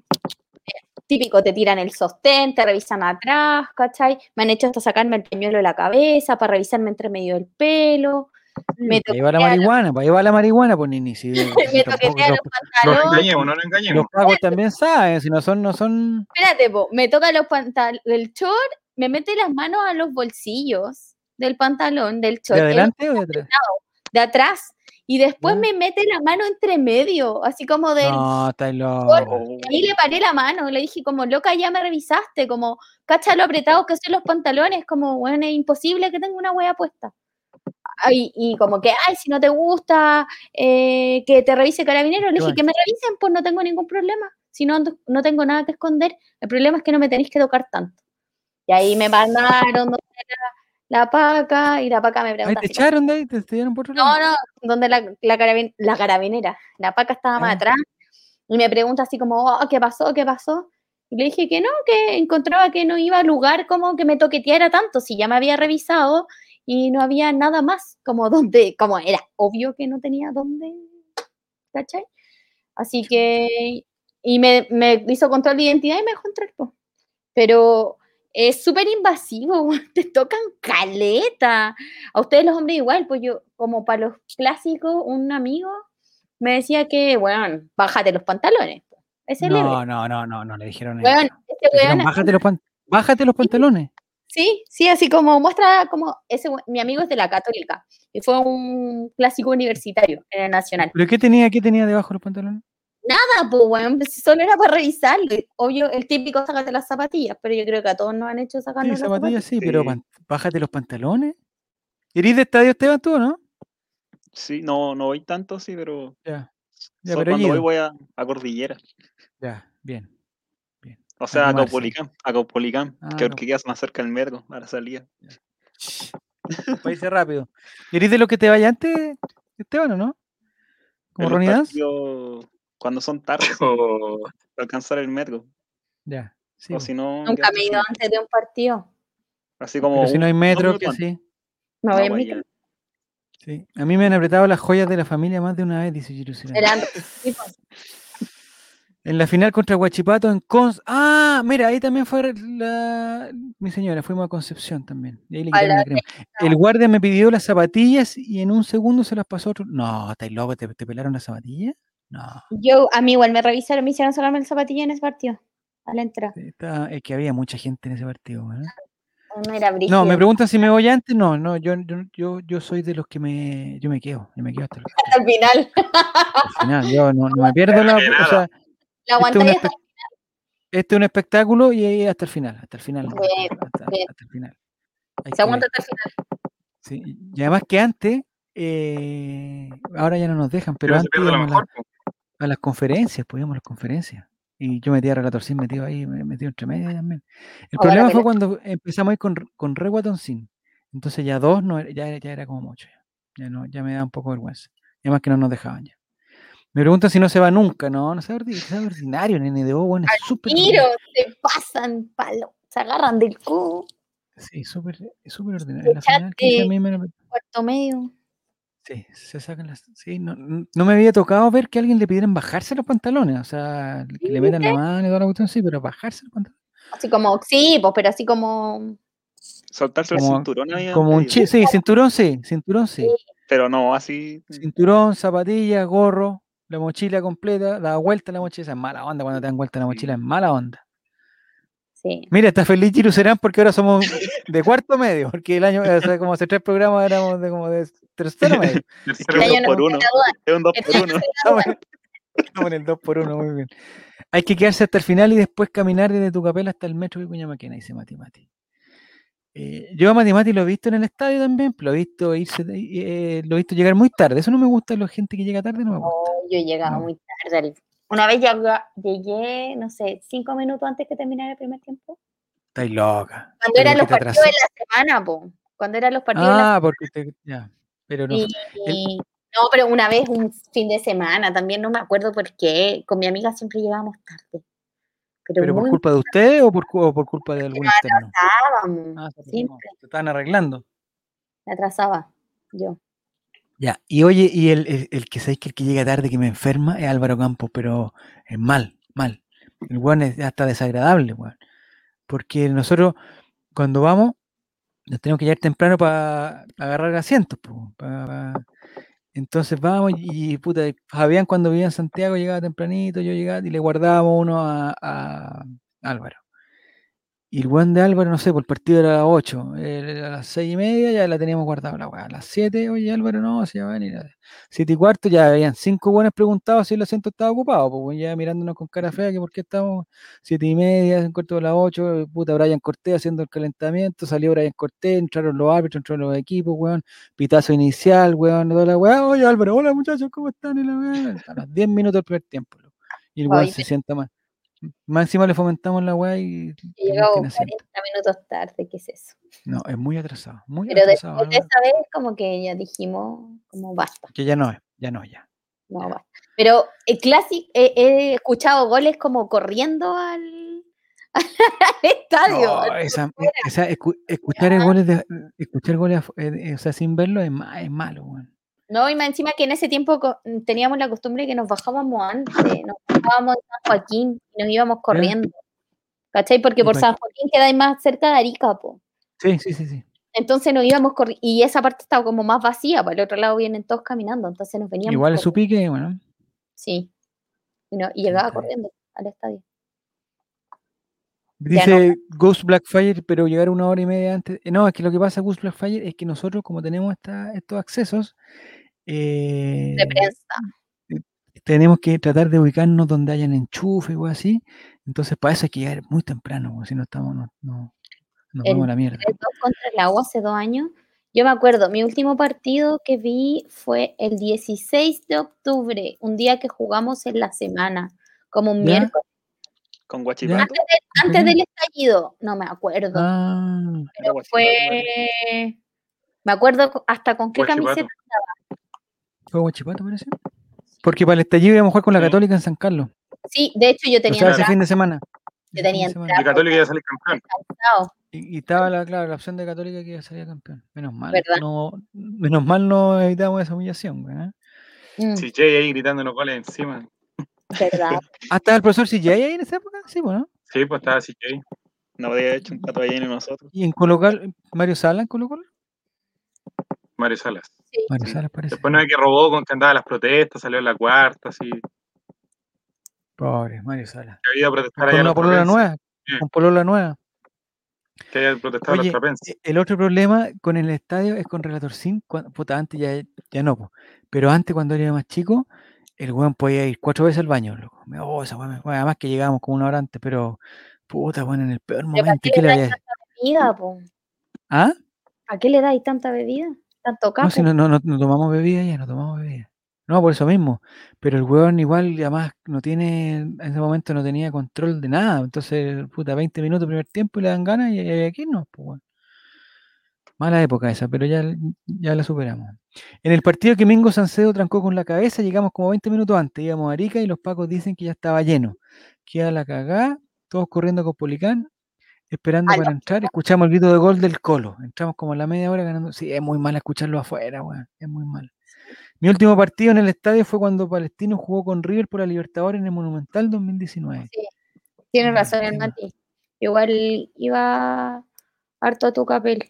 típico, te tiran el sostén, te revisan atrás, ¿cachai? Me han hecho hasta sacarme el pañuelo de la cabeza para revisarme entre medio del pelo. Me ahí va la marihuana, pues ahí va la marihuana, pues Nini. Si, (laughs) me toquetea los, pantalones. No engañemos, no lo engañemos. Los pagos también saben, si no son, no son. Espérate, po, me toca los pantalones, del short, me mete las manos a los bolsillos del pantalón, del short. ¿De adelante o de atrás? De atrás y después me mete la mano entre medio, así como de... No, está loco. Ahí le paré la mano, le dije como, loca, ya me revisaste, como, cacha lo apretados que son los pantalones, como, bueno, es imposible que tenga una hueá puesta. Y como que, ay, si no te gusta eh, que te revise carabinero, le dije que me revisen, pues no tengo ningún problema. Si no, no tengo nada que esconder, el problema es que no me tenéis que tocar tanto. Y ahí me mandaron la paca, y la paca me pregunta. ¿Te echaron de ahí? ¿Te estudiaron por otro lado? No, no, donde la, la, carabinera, la paca estaba más ah. atrás, y me pregunta así como, oh, ¿qué pasó? ¿Qué pasó? Y le dije que no, que encontraba que no iba a lugar como que me toqueteara tanto, si ya me había revisado y no había nada más, como (laughs) donde, como era obvio que no tenía dónde, ¿cachai? Así que, y me, me hizo control de identidad y me dejó entrar. Pero es súper invasivo, (laughs) te tocan caleta. A ustedes los hombres igual, pues yo, como para los clásicos, un amigo me decía que, bueno, bájate los pantalones. no, no, no, no, no, le dijeron eso. Este bájate, los bájate los pantalones. Sí, sí, así como muestra como ese mi amigo es de la Católica y fue un clásico universitario en el Nacional. ¿Pero qué tenía, qué tenía debajo los pantalones? Nada, pues, bueno, pues, solo era para revisarlo. Obvio, el típico sácate las zapatillas, pero yo creo que a todos nos han hecho sacarnos sí, las zapatillas. Sí, pero bájate los pantalones. ¿Eres de estadio Esteban tú, no? Sí, no, no voy tanto, sí, pero. Ya. ya pero cuando voy, voy a, a, Cordillera. Ya, bien. O sea, a Caupolicán, a Caupolicán, ah, que, quedas más cerca del mergo, a la salida. (laughs) País rápido. ¿Eres de lo que te vaya antes, Esteban, o no? ¿Como Ronnie cuando son tardes (laughs) para alcanzar el metro. Ya. o si no, Nunca me he ido (laughs) antes de un partido. Así como. si no hay metro, que sí. No voy en metro. Sí. A mí me han apretado las joyas de la familia más de una vez, dice Jerusalén. Pues. En la final contra Guachipato en Cons. Ah, mira, ahí también fue la... mi señora, fuimos a Concepción también. ahí le la crema. El guardia me pidió las zapatillas y en un segundo se las pasó otro. No, estáis loco, ¿te, te pelaron las zapatillas? No. Yo, a mí igual me revisaron, me hicieron sacarme el zapatillo en ese partido, a la entrada. es que había mucha gente en ese partido. ¿eh? No, no, me preguntan si me voy antes, no, no, yo, yo, yo, soy de los que me, yo me quedo, yo me quedo hasta el, (laughs) final. Hasta el final, yo no, me pierdo la, o sea, la este, es un, este es un espectáculo y hasta el final, hasta el final. hasta, el final. Se aguanta hasta el final. Sí, y además que antes, eh, ahora ya no nos dejan, pero antes a las conferencias, pues íbamos a las conferencias. Y yo metía a Relator Sin metido ahí, metido entre medio también. El problema fue cuando empezamos ahí con, con Sin. Entonces ya dos no, ya, ya era como mucho. Ya. no, ya me da un poco de vergüenza. Y además que no nos dejaban ya. Me preguntan si no se va nunca, no, no se va ordinario, nene de O, bueno, es súper. Tiro, se pasan palo, se agarran del cubo. Sí, súper, súper ordinario. La final, que a mí me... Cuarto medio. Sí, se sacan las. Sí, no, no, me había tocado ver que a alguien le pidieran bajarse los pantalones. O sea, que le metan la mano y toda la cuestión, sí, pero bajarse los pantalones. Así como, sí, pues, pero así como. Soltarse el cinturón ahí. Como un sí, cinturón sí, cinturón sí. Pero no, así. Cinturón, zapatilla, gorro, la mochila completa, da vuelta la mochila. es mala onda cuando te dan vuelta la mochila, es mala onda. Mira, está feliz Giru Serán porque ahora somos de cuarto medio, porque el año, o sea, como hace tres programas éramos de como de tercero medio. (laughs) Es un 2 por 1 Es un 2 por 1 Estamos en el 2 por 1 muy bien. Hay que quedarse hasta el final y después caminar desde tu capela hasta el metro de Cuña Maquena, dice Mati Mati. Eh, yo a Mati Mati lo he visto en el estadio también, lo he visto irse, eh, lo he visto llegar muy tarde. Eso no me gusta, la gente que llega tarde no me gusta. Yo he llegado muy tarde Una vez ya llegué, no sé, cinco minutos antes que terminara el primer tiempo. Estáis loca. Cuando eran los partidos de la semana, po. Cuando eran los partidos ah, la porque te, ya. Pero no. No, pero una vez, un fin de semana, también no me acuerdo por qué. Con mi amiga siempre llegábamos tarde. ¿Pero, por culpa de usted o por, por culpa de algún externo? Ah, siempre. Se estaban arreglando. Me atrasaba, yo. Ya, y oye, y el, el, que sabéis que el que llega tarde que me enferma es Álvaro Campos, pero es mal, mal. El weón es hasta desagradable, weón. Porque nosotros, cuando vamos, nos tenemos que llegar temprano para agarrar asientos, entonces vamos y, puta, Fabián cuando vivía en Santiago llegaba tempranito, yo llegaba y le guardábamos uno a Álvaro. Y el buen de Álvaro, no sé, por el partido era a las 8, a las 6 y media ya la teníamos guardada la weá. A las 7, oye Álvaro, no, se va a venir. 7 y cuarto ya habían 5 buenos preguntados si el asiento estaba ocupado, pues ya mirándonos con cara fea que por qué estamos 7 y media, en cuarto de las 8, puta Brian Cortés haciendo el calentamiento, salió Brian Cortés, entraron los árbitros, entraron los equipos, weón, pitazo inicial, weón, toda la weá, oye Álvaro, hola muchachos, ¿cómo están? Y la A las 10 minutos del primer tiempo. Y el weón se sienta más. Más encima le fomentamos la weá y. Llegó 40 minutos tarde, ¿qué es eso? No, es muy atrasado. Muy Pero atrasado, después de esa vez, como que ya dijimos, como basta. Que ya no es, ya no, ya. No, basta. Pero el clásico, he escuchado goles como corriendo al, (laughs) estadio. No, esa, escuchar, goles de, escuchar goles eh, o sea, sin verlo es, es malo, weón. No, y más encima que en ese tiempo teníamos la costumbre de que nos bajábamos antes, nos bajábamos en San Joaquín y nos íbamos corriendo. ¿Cachai? Porque por San Joaquín queda más cerca de Arica, po. Sí, sí, sí, sí. Entonces nos íbamos corriendo, y esa parte estaba como más vacía, por el otro lado vienen todos caminando, entonces nos veníamos. Igual su pique, bueno. Sí. Y, y llegaba corriendo al estadio. Dice Ghost Blackfire, pero llegar una hora y media antes. Eh, no, es que lo que pasa, Ghost Blackfire, es que nosotros, como tenemos estos accesos, de eh, prensa. Eh, tenemos que tratar de ubicarnos donde hayan enchufe o así. Entonces, para eso hay que llegar muy temprano, si no estamos, no, no nos vamos a la mierda. El contra el agua hace dos años. Yo me acuerdo, mi último partido que vi fue el 16 de octubre, un día que jugamos en la semana, como un miércoles. ¿Con Guachipato? Antes, del estallido, no me acuerdo. Ah. pero fue. Me acuerdo hasta con qué camiseta estaba. ¿Fue Guachipato, parece? Porque para el estallido íbamos a jugar con la Católica en San Carlos. Sí, de hecho yo tenía. O sea, ese fin de semana. Yo tenía. La Católica iba a salir campeón. Y, estaba la, claro, la opción de Católica que iba a salir campeón. Menos mal. No, menos mal no evitamos esa humillación. ¿eh? Mm. Sí, Jay ahí gritando los goles encima. ¿Verdad? (laughs) ¿Ah, estaba el profesor CJ ahí en esa época? Sí, bueno. Sí, pues estaba CJ. No había hecho un pato ahí en nosotros. ¿Y en Colocal, Mario Sala en Colo Mario Salas. Parece. Después no hay que robó con que andaba las protestas, salió en la cuarta, así. Pobre Mario Salas. Que había protestar con una polola nueva. Con polola nueva. Que haya protestado Oye, e, El otro problema con el estadio es con Relator Sin. Puta, antes ya, ya no, pero antes cuando era más chico, el weón podía ir cuatro veces al baño, loco. Oh, esa weón, además que llegábamos como una hora antes, pero puta, bueno, en el peor momento. ¿Qué le dais tanta bebida, po? ¿Ah? ¿A qué le dais tanta bebida? ¿Tanto No, si no, no, no, tomamos bebida ya, no tomamos bebida. No, por eso mismo. Pero el weón igual, además, no tiene, en ese momento no tenía control de nada. Entonces, puta, 20 minutos primer tiempo y le dan ganas y, aquí no, pues bueno. Mala época esa, pero ya, ya la superamos. En el partido que Mingo Sancedo trancó con la cabeza, llegamos como 20 minutos antes, íbamos a Arica y los pacos dicen que ya estaba lleno. Queda la cagada, todos corriendo con Policán, esperando para entrar, escuchamos el grito de gol del Colo. Entramos como a la media hora ganando. Sí, es muy mal escucharlo afuera, weón. Es muy mal. Mi último partido en el estadio fue cuando Palestino jugó con River por la Libertadores en el Monumental 2019. Sí, tiene razón el Mati. Igual iba harto a tu papel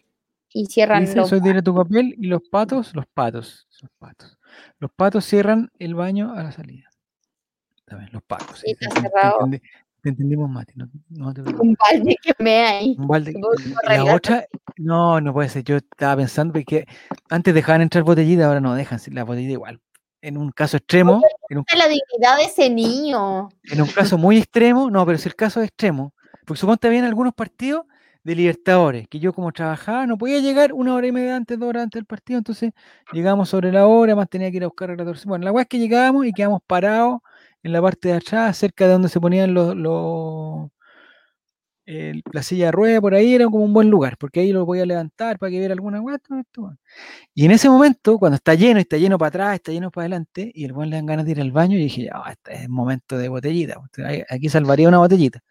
y cierran Dice, los... Soy de tu papel y los patos, los patos, los patos. Los patos cierran el baño a la salida. También, los patos. Sí, está cerrado. Te entendimos, Mati. No, un balde que me hay. Un balde. La otra, no, no puede ser. Yo estaba pensando que antes dejaban entrar botellita, ahora no dejan la botellita igual. En un caso extremo. En un, la dignidad de ese niño. En un caso muy extremo, no, pero si el caso es extremo, porque suponte habían algunos partidos de Libertadores, que yo como trabajaba no podía llegar una hora y media antes, dos horas antes del partido, entonces llegamos sobre la hora, más tenía que ir a buscar a la Bueno, la weá es que llegábamos y quedamos parados en la parte de atrás, cerca de donde se ponían los, la silla de rueda por ahí era como un buen lugar, porque ahí lo voy a levantar para que viera alguna hueá. Y en ese momento, cuando está lleno, está lleno para atrás, está lleno para adelante, y el buen le dan ganas de ir al baño, y dije, ya, este es momento de botellita, aquí salvaría una botellita.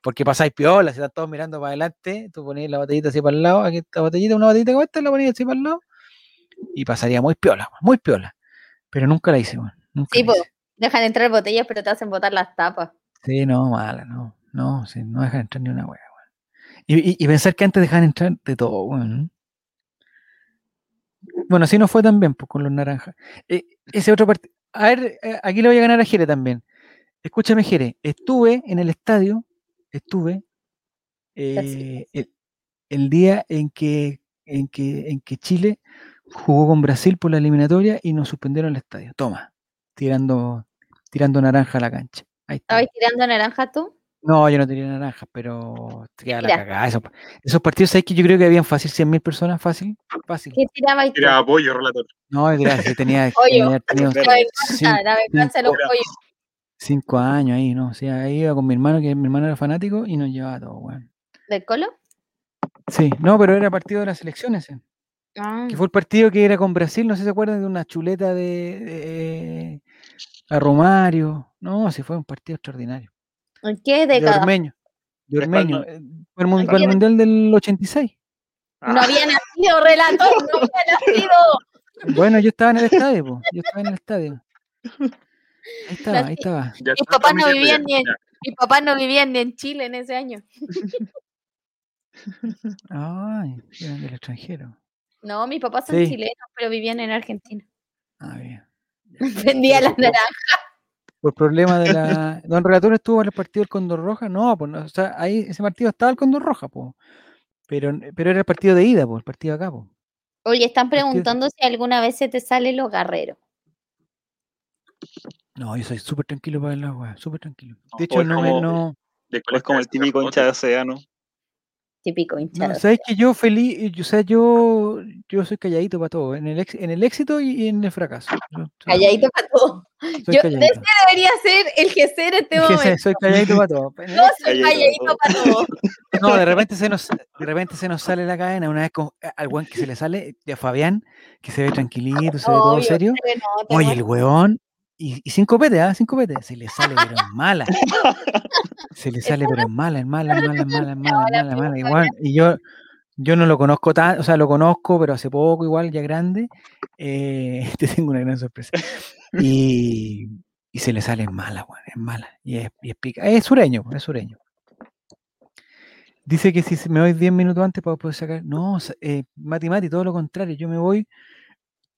Porque pasáis piola, si están todos mirando para adelante, tú ponías la botellita así para el lado, aquí esta botellita, una botellita como esta, la ponías así para el lado, y pasaría muy piola, muy piola. Pero nunca la hice, sí, pues, dejan entrar botellas, pero te hacen botar las tapas. Sí, no, mala, no. No, sí, no dejan entrar ni una hueá, y, y, pensar que antes dejaban entrar de todo, bueno. Bueno, así no fue también pues, con los naranjas. Eh, ese otro partido. A ver, eh, aquí le voy a ganar a Jere también. Escúchame, Jere. Estuve en el estadio, estuve eh, el, día en que, en, que, en que Chile jugó con Brasil por la eliminatoria y nos suspendieron el estadio. Toma, tirando, tirando naranja a la cancha. ¿Estabas tirando naranja tú? No, yo no tenía naranjas, pero la cagada. Esos, partidos, ¿sabes que yo creo que habían fácil 100.000 personas? Fácil, fácil. ¿Qué tiraba Tiraba pollo, relator. No, gracias, tenía. (laughs) tenía, tenía cinco, cinco años ahí, ¿no? O sea, ahí iba con mi hermano, que mi hermano era fanático, y nos llevaba todo, weón. ¿Del Colo? Sí, no, pero era partido de las elecciones. Ah. Que fue el partido que era con Brasil, no sé si se acuerdan de una chuleta de, de a Romario. No, sí fue un partido extraordinario. ¿En qué década? De Ormeño. De Ormeño. Eh, fue el, Mundial del 86. No había nacido, relator, no había nacido. Bueno, yo estaba en el estadio, po. yo estaba en el estadio. Ahí (laughs) estaba, ahí estaba. Mis papás no vivían ni en, mis papás no vivían ni en Chile en ese año. (laughs) Ay, eran del extranjero. No, mis papás son chilenos, pero vivían en Argentina. Ah, bien. (laughs) Vendía las naranjas por problema de la. (laughs) Don Relator estuvo en el partido del Condor Roja, no, pues, o sea, ahí ese partido estaba el Condor Roja, pues. Pero, pero era el partido de ida, pues, el partido acá, pues. Oye, están preguntando si alguna vez se te sale lo guerrero. No, yo soy súper tranquilo para el agua, súper tranquilo. De hecho, no, me, no. Es como el típico hincha de océano típico hinchado. No, Sabes que yo feliz, o sea, yo, yo soy calladito para todo, en el, en el éxito y en el fracaso. calladito para todo. Yo, ese debería ser el que ser en este momento. soy calladito para todo. (laughs) Yo soy calladito para todo. (laughs) No, de repente se nos, de repente se nos sale la cadena, una vez con al weón que se le sale, a Fabián, que se ve tranquilito, se ve todo serio. Oye, el weón, y, y, sin copete, ¿ah? Sin copete. Se le sale, pero es mala. (laughs) Se le sale, pero es mala, es mala, es mala, es mala, es mala, es mala, mala. Igual, y yo, yo no lo conozco tan, o sea, lo conozco, pero hace poco, igual, ya grande. Eh, (laughs) te tengo una gran sorpresa. Y, y se le sale mala, weón, es mala. Y es, y es pica. Es sureño, es sureño. Dice que si me voy 10 minutos antes para poder sacar. No, eh, Mati Mati, todo lo contrario. Yo me voy.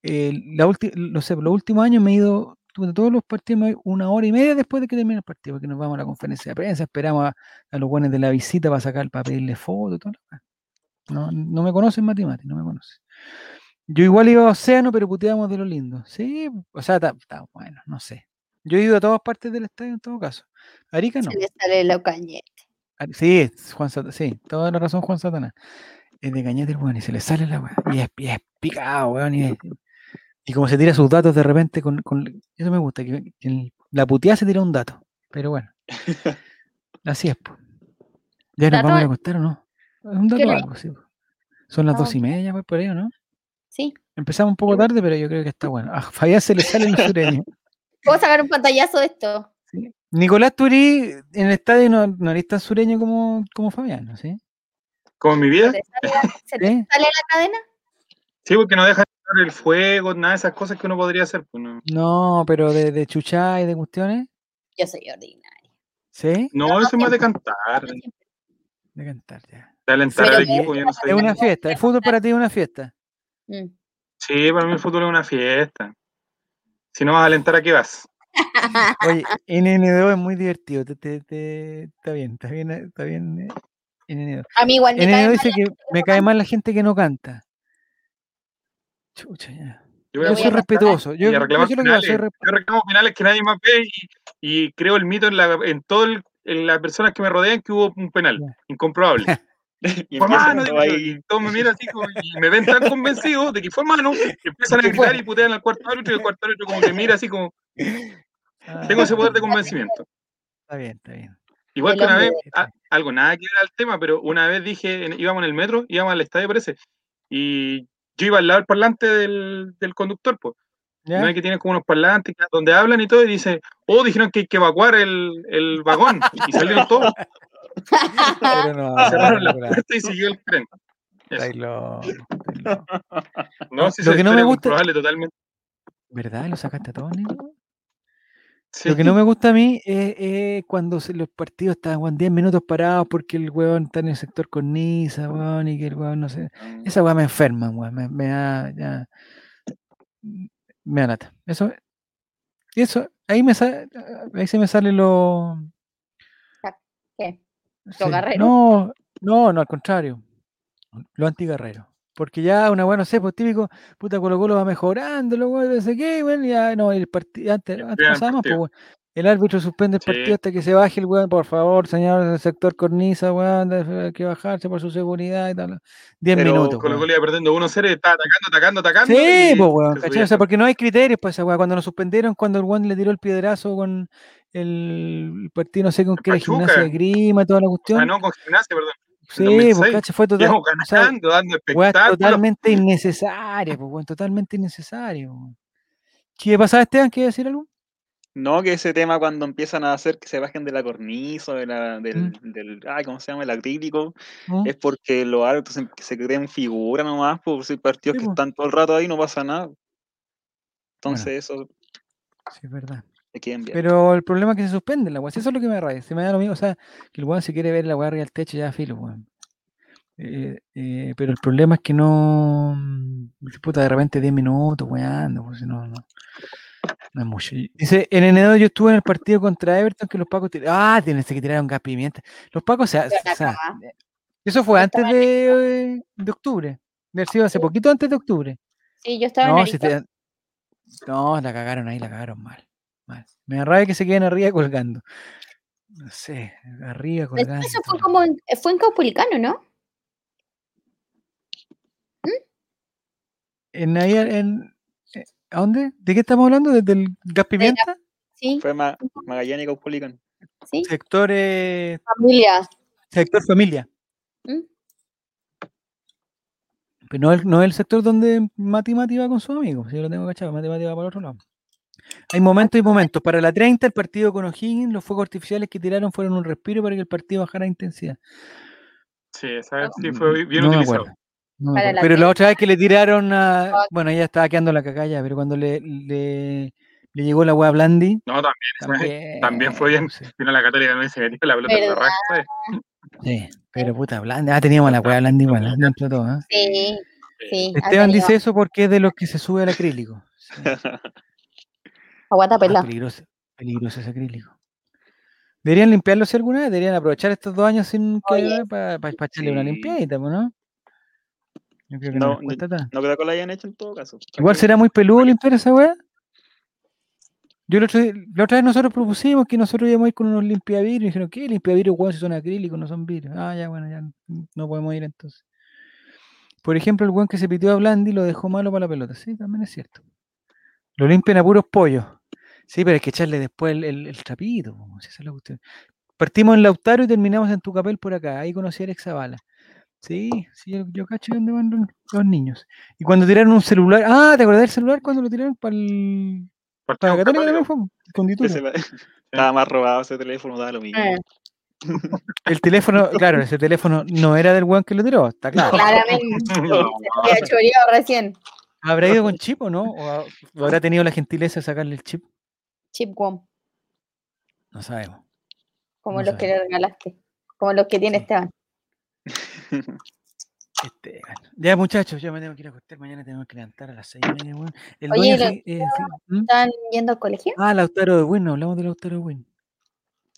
Eh, la no sé, los últimos años me he ido todos los partidos una hora y media después de que termine el partido, porque nos vamos a la conferencia de prensa, esperamos a, los buenos de la visita para sacar para pedirle fotos, todo no, no me conocen matemáticas, no me conocen. Yo igual iba a Océano, pero puteábamos de lo lindo. Sí, o sea, está, bueno, no sé. Yo he ido a todas partes del estadio en todo caso. Arica no. Se le sale la cañete. Sí, Juan sí, toda la razón Juan Satanás. Es de cañete el bueno y se le sale la weón. Y es, es picado, weón. Y es, y como se tira sus datos de repente con. con eso me gusta, que, la puteada se tira un dato. Pero bueno. (laughs) así es, pues. ¿Ya nos vamos a acostar o no? Es un dato algo, sí. Son las dos y media, pues, por ahí, ¿no? Sí. Empezamos un poco tarde, pero yo creo que está bueno. A Fabián se le sale el sureño. (laughs) Puedo sacar un pantallazo de esto. Sí. Nicolás Turí en el estadio no, no eres tan sureño como, como Fabián, ¿sí? ¿Como en mi vida? ¿Se te sale, la cadena? Sí, porque no deja el fuego, nada de esas cosas que uno podría hacer. Pues no. pero de, de chuchá y de cuestiones. Yo soy ordinaria. ¿Sí? No, eso es más de cantar. De cantar, ya. De alentar al equipo. Yo no Es una fiesta. El fútbol para ti es una fiesta. Mm. Sí, para mí el fútbol es una fiesta. Si no vas a alentar, ¿a qué vas? (laughs) Oye, NN2 es muy divertido. Te, te, te, está bien, está bien, está bien. Eh, A mí igual me NN2 dice que me cae mal la gente que no canta. Chucha, ya. Yo, soy respetuoso. Yo, yo, finales. yo, reclamo finales que nadie más ve y, creo el mito en, la, en todas las personas que me rodean que hubo un penal incomprobable. (laughs) y, fue mano, y todos me miran así y me ven tan convencidos de que fue mano que empiezan a gritar y putean al cuarto árbitro y el cuarto árbitro como que mira así como Tengo ese poder de convencimiento. Está bien, está bien. Igual que una vez, algo nada que ver al tema, pero una vez dije, íbamos en el metro, íbamos al estadio, parece, y yo iba al lado del parlante del, del conductor, pues. ¿No hay que tiene como unos parlantes donde hablan y todo, y dice, oh, dijeron que hay que evacuar el, el vagón, y salieron todos. (laughs) Pero no, cerraron la puerta y siguió el tren. Lo, no, si lo que no me gusta. Totalmente. ¿Verdad? ¿Lo sacaste a todos, Lo que no me gusta a mí es, cuando los partidos están 10 minutos parados porque el huevón está en el sector con Nisa, weón, y que el huevón no sé. Ah. Esa weón me enferma, weón. Me, me, da, ya, me da lata. Eso, eso, ahí me sale, ahí se me sale lo. ¿Qué? ¿Lo No, no, no, al contrario. Lo antigarrero. Porque ya una buena, no sé, pues típico, puta Colo Colo va mejorando, luego no sé qué, bueno, ya no, el partido, antes, antes pasamos, pues el árbitro suspende el partido hasta que se baje el weón, por favor, señor del sector cornisa, weón, hay que bajarse por su seguridad y tal. 10 minutos. Colo Colo iba perdiendo 1-0 está atacando, atacando, atacando. Sí, pues weón, ¿cachai? O sea, porque no hay criterios, pues weón, cuando nos suspendieron, cuando el weón le tiró el piedrazo con el partido, no sé con qué, gimnasia de grima, toda la cuestión. Ah, no, con gimnasia, perdón. Sí, pues, fue total, totalmente innecesario, pues, totalmente innecesario. ¿Qué pasaba, Esteban? ¿Quieres decir algo? No, que ese tema cuando empiezan a hacer que se bajen de la cornisa, de la, del, mm. del ¿cómo se llama? El acrílico, mm. es porque los árbitros se, se creen figura nomás, pues si partidos que pues. están todo el rato ahí no pasa nada. Entonces eso... Sí, es verdad. Pero el problema es que se suspende la weá. Eso es lo que me raya. Se me da lo mismo. O sea, que el weón se quiere ver la weá arriba del techo, ya filo, weón. Eh, eh, pero el problema es que no. Mm, puta, de repente 10 minutos, weón, pues no, no. No es mucho. Dice, en enero yo estuve en el partido contra Everton que los pacos Ah, tienes que tirar un gas pimienta. Los pacos, o sea, eso fue antes de, de octubre. De haber sido hace poquito antes de octubre. Sí, yo estaba en el No, la cagaron ahí, la cagaron mal. Me da que se queden arriba colgando. No sé, arriba colgando. Eso fue como en, fue en Caupolicano, ¿no? ¿Mm? En ahí, en, eh, ¿a dónde? ¿De qué estamos hablando? ¿Desde el gas pimienta? Sí. Fue Magallanes y Caupolicano. Sí. Sector familia. Sector familia. ¿Mm? Pero no, no es el sector donde Mati Mati va con sus amigos, si yo lo tengo cachado, Mati Mati va para el otro lado. Hay momentos y momentos. Para la 30, el partido con O'Higgins, los fuegos artificiales que tiraron fueron un respiro para que el partido bajara intensidad. Sí, esa vez sí fue bien utilizado. pero la otra vez que le tiraron a. Bueno, ella estaba quedando la cacalla, pero cuando le, le, llegó la wea Blandi. No, también, también, fue bien. Vino la Católica no se metió la pelota en la raja. Sí, pero puta, Blandi. Ah, teníamos la wea Blandi igual, dentro de todo. ¿eh? Sí, sí. Esteban dice eso porque es de los que se sube al acrílico. Sí. (laughs) Aguanta ah, pela. peligroso, peligroso ese acrílico. Deberían limpiarlo si alguna vez, deberían aprovechar estos dos años sin que para echarle una limpiadita, ¿no? Yo creo que no, no, no creo que lo hayan hecho en todo caso. Igual será muy peludo limpiar esa weá. Yo la otra, vez nosotros propusimos que nosotros íbamos a ir con unos limpiavidrios y dijeron, ¿qué limpiavidrios, weón, si son acrílicos, no son vidrios? Ah, ya, bueno, ya no podemos ir entonces. Por ejemplo, el weón que se pitió a Blandi lo dejó malo para la pelota. Sí, también es cierto. Lo limpian a puros pollos. Sí, pero hay que echarle después el, el, trapito. Partimos en Lautaro y terminamos en Tucapel por acá. Ahí conocí a Alex Zavala. Sí, sí, yo, cacho dónde van los, niños. Y cuando tiraron un celular. Ah, ¿te acordás del celular cuando lo tiraron para el. Para la Católica Con Estaba más robado ese teléfono, daba lo mismo. Eh. (laughs) El teléfono, claro, ese teléfono no era del weón que lo tiró, está claro. Claramente. (laughs) Se había choreado recién. ¿Habrá ido con chip o no? ¿O habrá tenido la gentileza de sacarle el chip? Chip WOM. No sabemos. Como los que le regalaste. Como los que tiene Esteban. (laughs) Esteban. Ya, muchachos, yo me tengo que ir a acostar. Mañana tengo que levantar a las seis y media. Oye, eh, ¿Mm? ¿están yendo al colegio? Ah, Lautaro de Win. No hablamos de Lautaro de Win.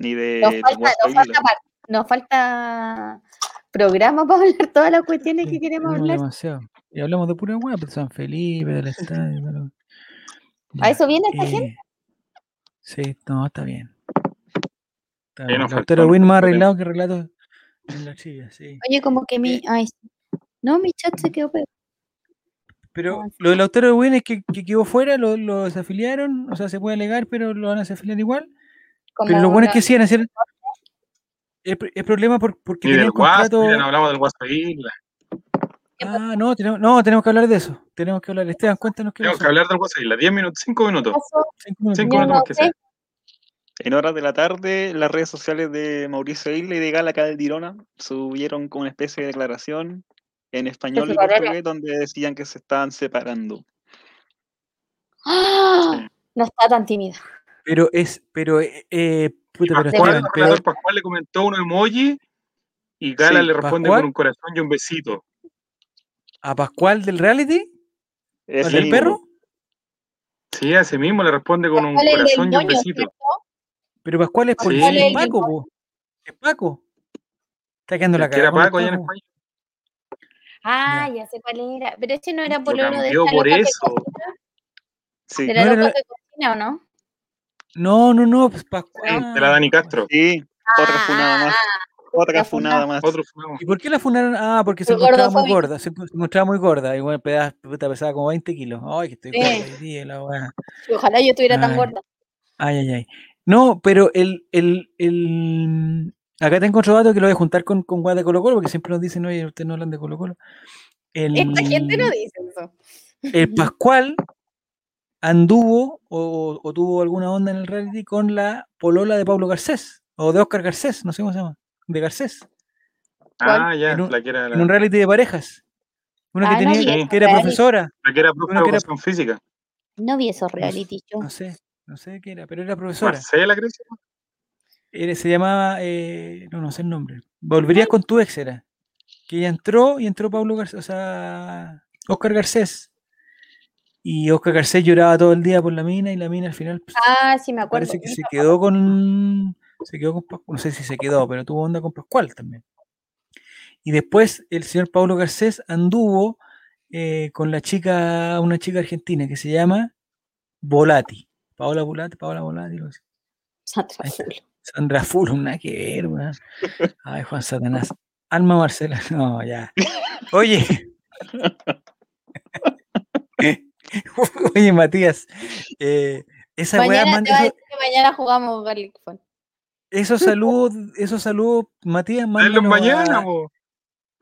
Ni de. Nos falta, nos falta, nos falta programa para (laughs) hablar todas las cuestiones que queremos hablar. Demasiado. Y hablamos de pura hueá, de San Felipe, del estadio. ¿A eso viene esta gente? Eh, sí, no, está bien. Está bien. Pero Win más arreglado que relato en la chilla, sí. Oye, como que mi. Ay, no, mi chat se quedó pegado. Pero lo del autor de Win es que, quedó fuera, lo, desafiliaron, o sea, se puede alegar, pero lo van a desafiliar igual. pero lo bueno es que sí van a hacer. El, problema por, porque tienen el contrato. no hablamos del WhatsApp Isla. Ah, no tenemos, no, tenemos que hablar de eso. Tenemos que hablar. Esteban, cuéntanos qué Tenemos que hablar del WhatsApp Isla. 10 minutos, 5 minutos. 5 minutos, que sea. En horas de la tarde, las redes sociales de Mauricio Isla y de Gala Caldirona subieron como una especie de declaración en español y portugués donde decían que se estaban separando. ¡Ah! No está tan tímida. Pero es, pero, eh, eh puta, pero, Pascual, le comentó un emoji y Gala le responde con un corazón y un besito. ¿A Pascual del reality? ¿El del perro? Sí, a ese mismo le responde con un corazón y un besito. Pero Pascual es por es Paco, Es Paco. Está quedando la cara. Era Paco allá en España. Ah, ya. sé cuál era. Pero este no era por lo de esta por eso. Sí. ¿Era no de cocina o no? No, no, no, pues Pascual. de la Dani Castro. Sí, otra ah, funada más. Otra funada más. Otro ¿Y por qué la funaron? Ah, porque se encontraba muy gorda. Se, encontraba muy gorda. Y bueno, pedazo, pesaba como 20 kilos. Ay, que estoy sí. la buena. Ojalá yo estuviera tan gorda. Ay, ay, ay. No, pero el, el, el, Acá tengo otro dato que lo voy a juntar con, con Guada de Colo Colo, porque siempre nos dicen, oye, ustedes no hablan de Colo Colo. Esta gente no dice eso. El Pascual anduvo o, tuvo alguna onda en el reality con la polola de Pablo Garcés, o de Oscar Garcés, no sé cómo se llama, de Garcés. Ah, ya, en un, la que era en un reality de parejas. Una que ah, tenía, que era profesora. La que era profesora de educación física. No vi esos reality yo. No sé, no sé qué era, pero era profesora. Marcela, creo se llamaba, eh, no, no sé el nombre. Volverías con tu ex, era. Que ella entró y entró Pablo Garcés, o sea, Oscar Garcés. Y Oscar Garcés lloraba todo el día por la mina y la mina al final. Pues, ah, sí, me acuerdo. Parece que se quedó con. Se quedó con Pascual. No sé si se quedó, pero tuvo onda con Pascual también. Y después el señor Pablo Garcés anduvo eh, con la chica, una chica argentina que se llama Volati. Paola Volati, Paola Volati, lo Sandra Full, una que ver. Ay, Juan Satanás. Alma Marcela. (laughs) No, ya. Oye. (laughs) Oye, Matías. Eh, esa mañana, weá, eso, que mañana jugamos Garlic Fun. Eso salud, eso salud, Matías. Mándalo mañana, a...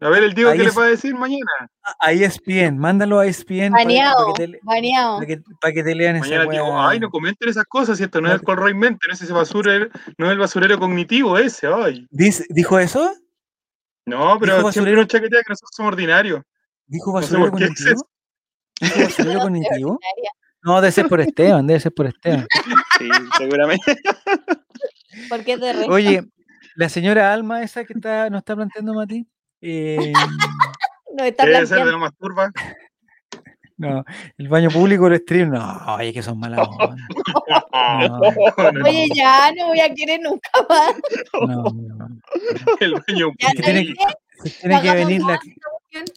A ver el tío que le va a decir mañana. A ESPN, mándalo a ESPN. Baneado, baneado. Para que, te lean mañana esa digo, ay, no comenten esas cosas, si esto no es el Colroy Mente, no es ese basurero, no es el basurero cognitivo ese, ay. ¿Dijo eso? No, pero siempre basurero... chaquetea que nosotros somos ordinarios. ¿Dijo basurero cognitivo? ¿Dijo basurero cognitivo? (laughs) No, debe ser por Esteban, debe ser por Esteban. (laughs) Sí, seguramente. (laughs) ¿Por qué te Oye, la señora Alma esa que está, nos está planteando Mati, (laughs) eh, no está Debe ser de lo más turba. (laughs) No, el baño público, el stream, no, oye, que son malas. (laughs) oye, ya no voy a querer nunca más. No, no, El baño público. Tiene, que, tiene que venir la.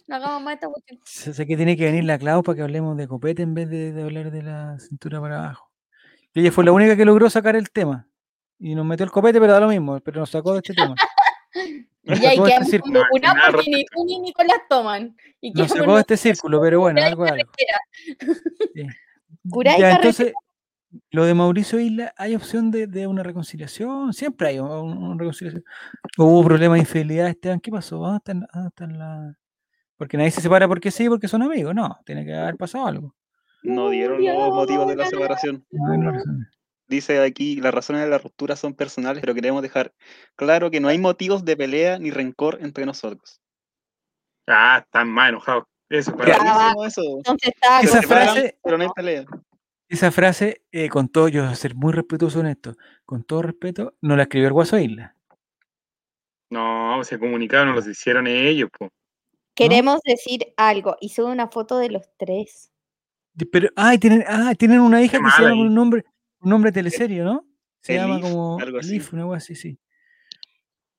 No hagamos más esta cuestión. Sé que tiene que venir la Clau para que hablemos de copete en vez de, de hablar de la cintura para abajo. Y ella fue la única que logró sacar el tema. Y nos metió el copete, pero da lo mismo, pero nos sacó de este tema. (laughs) Y hay que este una porque ni tú ni Nicolás toman. Y no sacó este círculo, pero bueno, algo algo. Sí. (laughs) ya, entonces, lo de Mauricio Isla, ¿hay opción de, de una reconciliación? Siempre hay una, reconciliación. ¿Hubo problema de infidelidad, Esteban? ¿Qué pasó? ¿Dónde están, están la...? Porque nadie se separa porque sí, porque son amigos. No, tiene que haber pasado algo. No dieron los motivos de la separación. No, no, no dice aquí, las razones de la ruptura son personales, pero queremos dejar claro que no hay motivos de pelea ni rencor entre nosotros. Ah, están más enojados. Eso, esa frase, pero no hay pelea. Esa frase, eh, con todo, yo voy a ser muy respetuoso en esto, con todo respeto, no la escribió el Guaso Isla. No, se comunicaron, los hicieron ellos, Queremos decir algo, hizo una foto de los tres. Pero, ay, tienen, ah, tienen una hija que se llama un nombre, un nombre de teleserie, ¿no? Se llama como algo así. una cosa así, sí.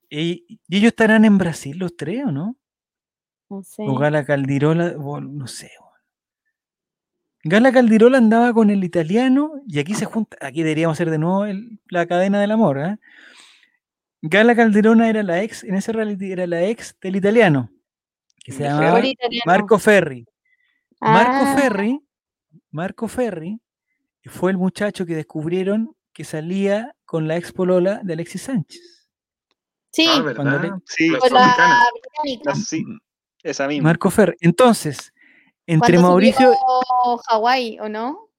¿Y, ellos estarán en Brasil los tres o no? No sé. O Gala Caldirola, no sé. Gala Caldirola andaba con el italiano y aquí se junta, aquí deberíamos hacer de nuevo la cadena del amor. ¿eh? Gala Calderona era la ex, en ese reality era la ex del italiano, que se llamaba Marco Ferri. Marco ah. Ferri, Marco Ferri fue el muchacho que descubrieron que salía con la ex polola de Alexis Sánchez. Sí, ah, sí, la sí, esa misma. Marco Ferri. Entonces, entre Mauricio. Hawái, ¿o no?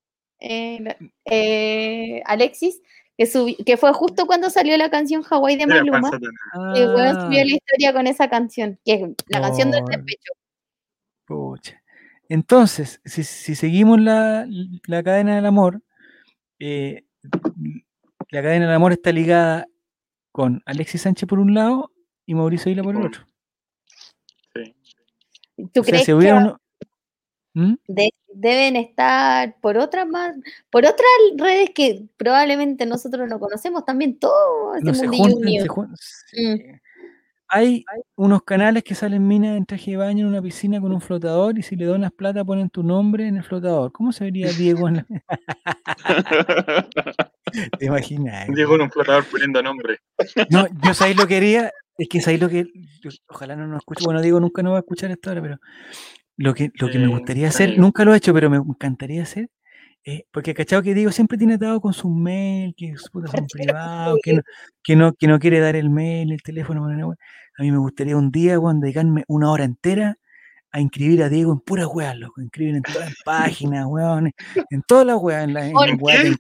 Eh, eh, Alexis, que, que fue justo cuando salió la canción Hawái de Maluma. Y luego subió la historia con esa canción, que es la canción del despecho. Pucha. Entonces, si, seguimos la, cadena del amor, eh, la cadena del amor está ligada con Alexis Sánchez por un lado y Mauricio Isla por el otro. Sí. ¿Tú crees que ¿Mm? deben estar por otras más, por otras redes que probablemente nosotros no conocemos también todo este no, hay unos canales que salen minas en traje de baño en una piscina con un flotador y si le donas plata ponen tu nombre en el flotador. ¿Cómo se vería Diego en la... (laughs) (laughs) ¿Te imaginas? Diego en un flotador poniendo nombre. No, yo sabéis lo que quería, es que sabéis lo que, ojalá no nos escuche, bueno, Diego nunca nos va a escuchar esto ahora, pero lo que, lo que me gustaría hacer, nunca lo he hecho, pero me encantaría hacer, eh, porque cachado que digo, siempre tiene atado con su mail, que es puta son (laughs) privados, que no, que, no, que no quiere dar el mail, el teléfono. A mí me gustaría un día, weón, dedicarme una hora entera a inscribir a Diego en puras weas, loco. Inscribir en todas las páginas, weón, en todas las weas, en, la, en,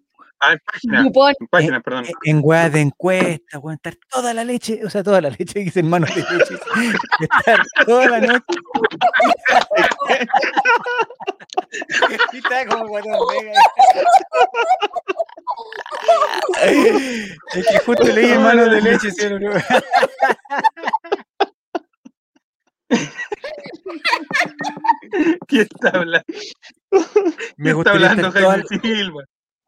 Ah, en página, en página, perdón. En, en de encuesta, weón, estar toda la leche, o sea, toda la leche, (laughs) dicen manos de leche. (laughs) estar toda la noche. (laughs) está como cuando Es que justo leí en manos de leche, ¿sí? ¿Qué está hablando? Me ¿Qué está hablando Jaime Silva?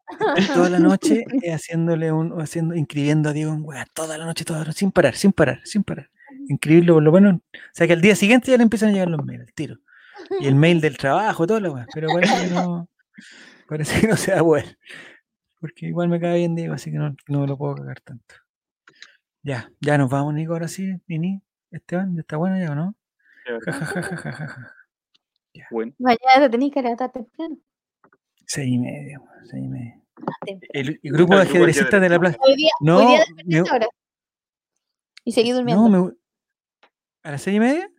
(laughs) toda la noche (laughs) eh, haciéndole un, haciendo, inscribiendo a Diego en weá, toda la noche, toda la noche, sin parar, sin parar, sin parar. Inscribirlo por lo bueno. O sea que al día siguiente ya le empiezan a llegar los mails, el tiro. Y el mail del trabajo, todo lo weá. Pero parece que no, parece que no se da bueno. Porque igual me cae bien Diego, así que no, no me lo puedo cagar tanto. Ya, ya nos vamos, Nico, ahora sí, Nini, Esteban, ¿ya está bueno ya o no? Ja, ja, ja, ja, ja, ja. Ya. Bueno. Mañana te tenéis que levantar temprano. Seis y media, seis y media. El, grupo de ajedrecistas de la plaza. Hoy día, no, hoy día ahora. Y seguí durmiendo. No, me... ¿A las seis y media?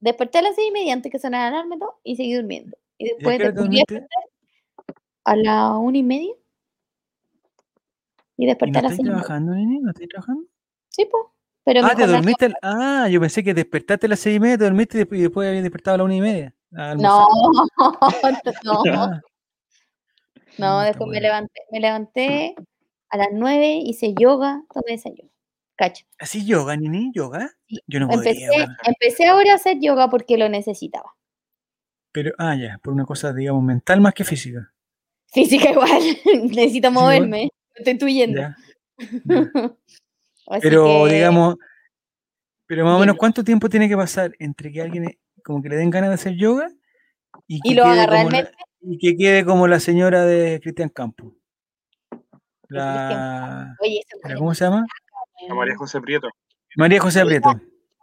Desperté a las seis y media antes que sonara el alarma todo, y seguí durmiendo. Y después de a la una y media. Y desperté a las seis. trabajando, Nini? ¿No estás trabajando? Sí, pues. Pero ah, te dormiste. Ah, yo pensé que despertaste a las seis y media, te dormiste y después, habías despertado a la una y media. (laughs) No, no. (laughs) No, después me levanté, me levanté a las 9, hice yoga, tomé desayuno. Cacha. ¿Así yoga, Nini? ¿Yoga? Yo no empecé, empecé ahora a hacer yoga porque lo necesitaba. Pero, ah, ya, por una cosa, digamos, mental más que física. Física igual, (laughs) necesito moverme, estoy tuyendo. (laughs) pero, digamos, pero más o menos, ¿cuánto tiempo tiene que pasar entre que alguien como que le den ganas de hacer yoga y, que lo haga realmente? Y que quede como la señora de Cristian Campo. La... ¿Cómo se llama? María José Prieto. María José Prieto.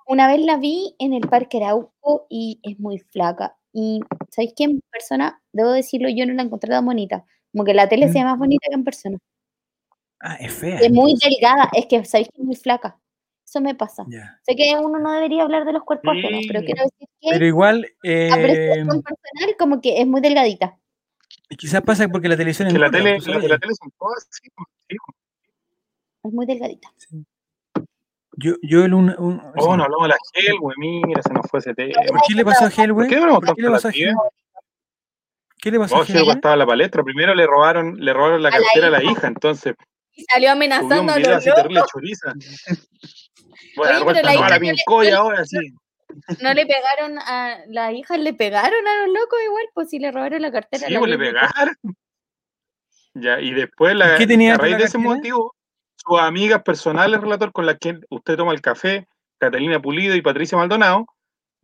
Una vez la vi en el Parque Arauco y es muy flaca. Y ¿sabéis qué? En persona, debo decirlo, yo no la encontré tan bonita. Como que la tele se ve mm. más bonita que en persona. Ah, es fea. Es muy delgada, es que sabéis que es muy flaca. Eso me pasa. Sé que uno no debería hablar de los cuerpos pero quiero decir que. Pero igual. Eh, personal, como que es muy delgadita. Y quizás pasa porque la televisión es. Que la, tele, la, la, tele son todas así. Es muy delgadita. Sí. Yo, yo el un, un oh, no hablamos de la Hellway, mira, se nos fue ese tema. ¿Qué le pasó a Hellway? ¿Qué, ¿Qué le pasó a Hellway? ¿Qué le pasó oh, a Hellway? estaba en la palestra. Primero le robaron, le robaron la cartera a la hija, entonces. Y salió amenazando a los locos. (laughs) Bueno, Oye, pero la, la pincoya ahora sí. No le pegaron a las hijas, le pegaron a los locos igual, pues si le robaron la cartera. Sí, pues le pegaron. Ya, y después la, ¿Qué tenía a raíz de ese motivo, sus amigas personales, relator, con las que usted toma el café, Catalina Pulido y Patricia Maldonado,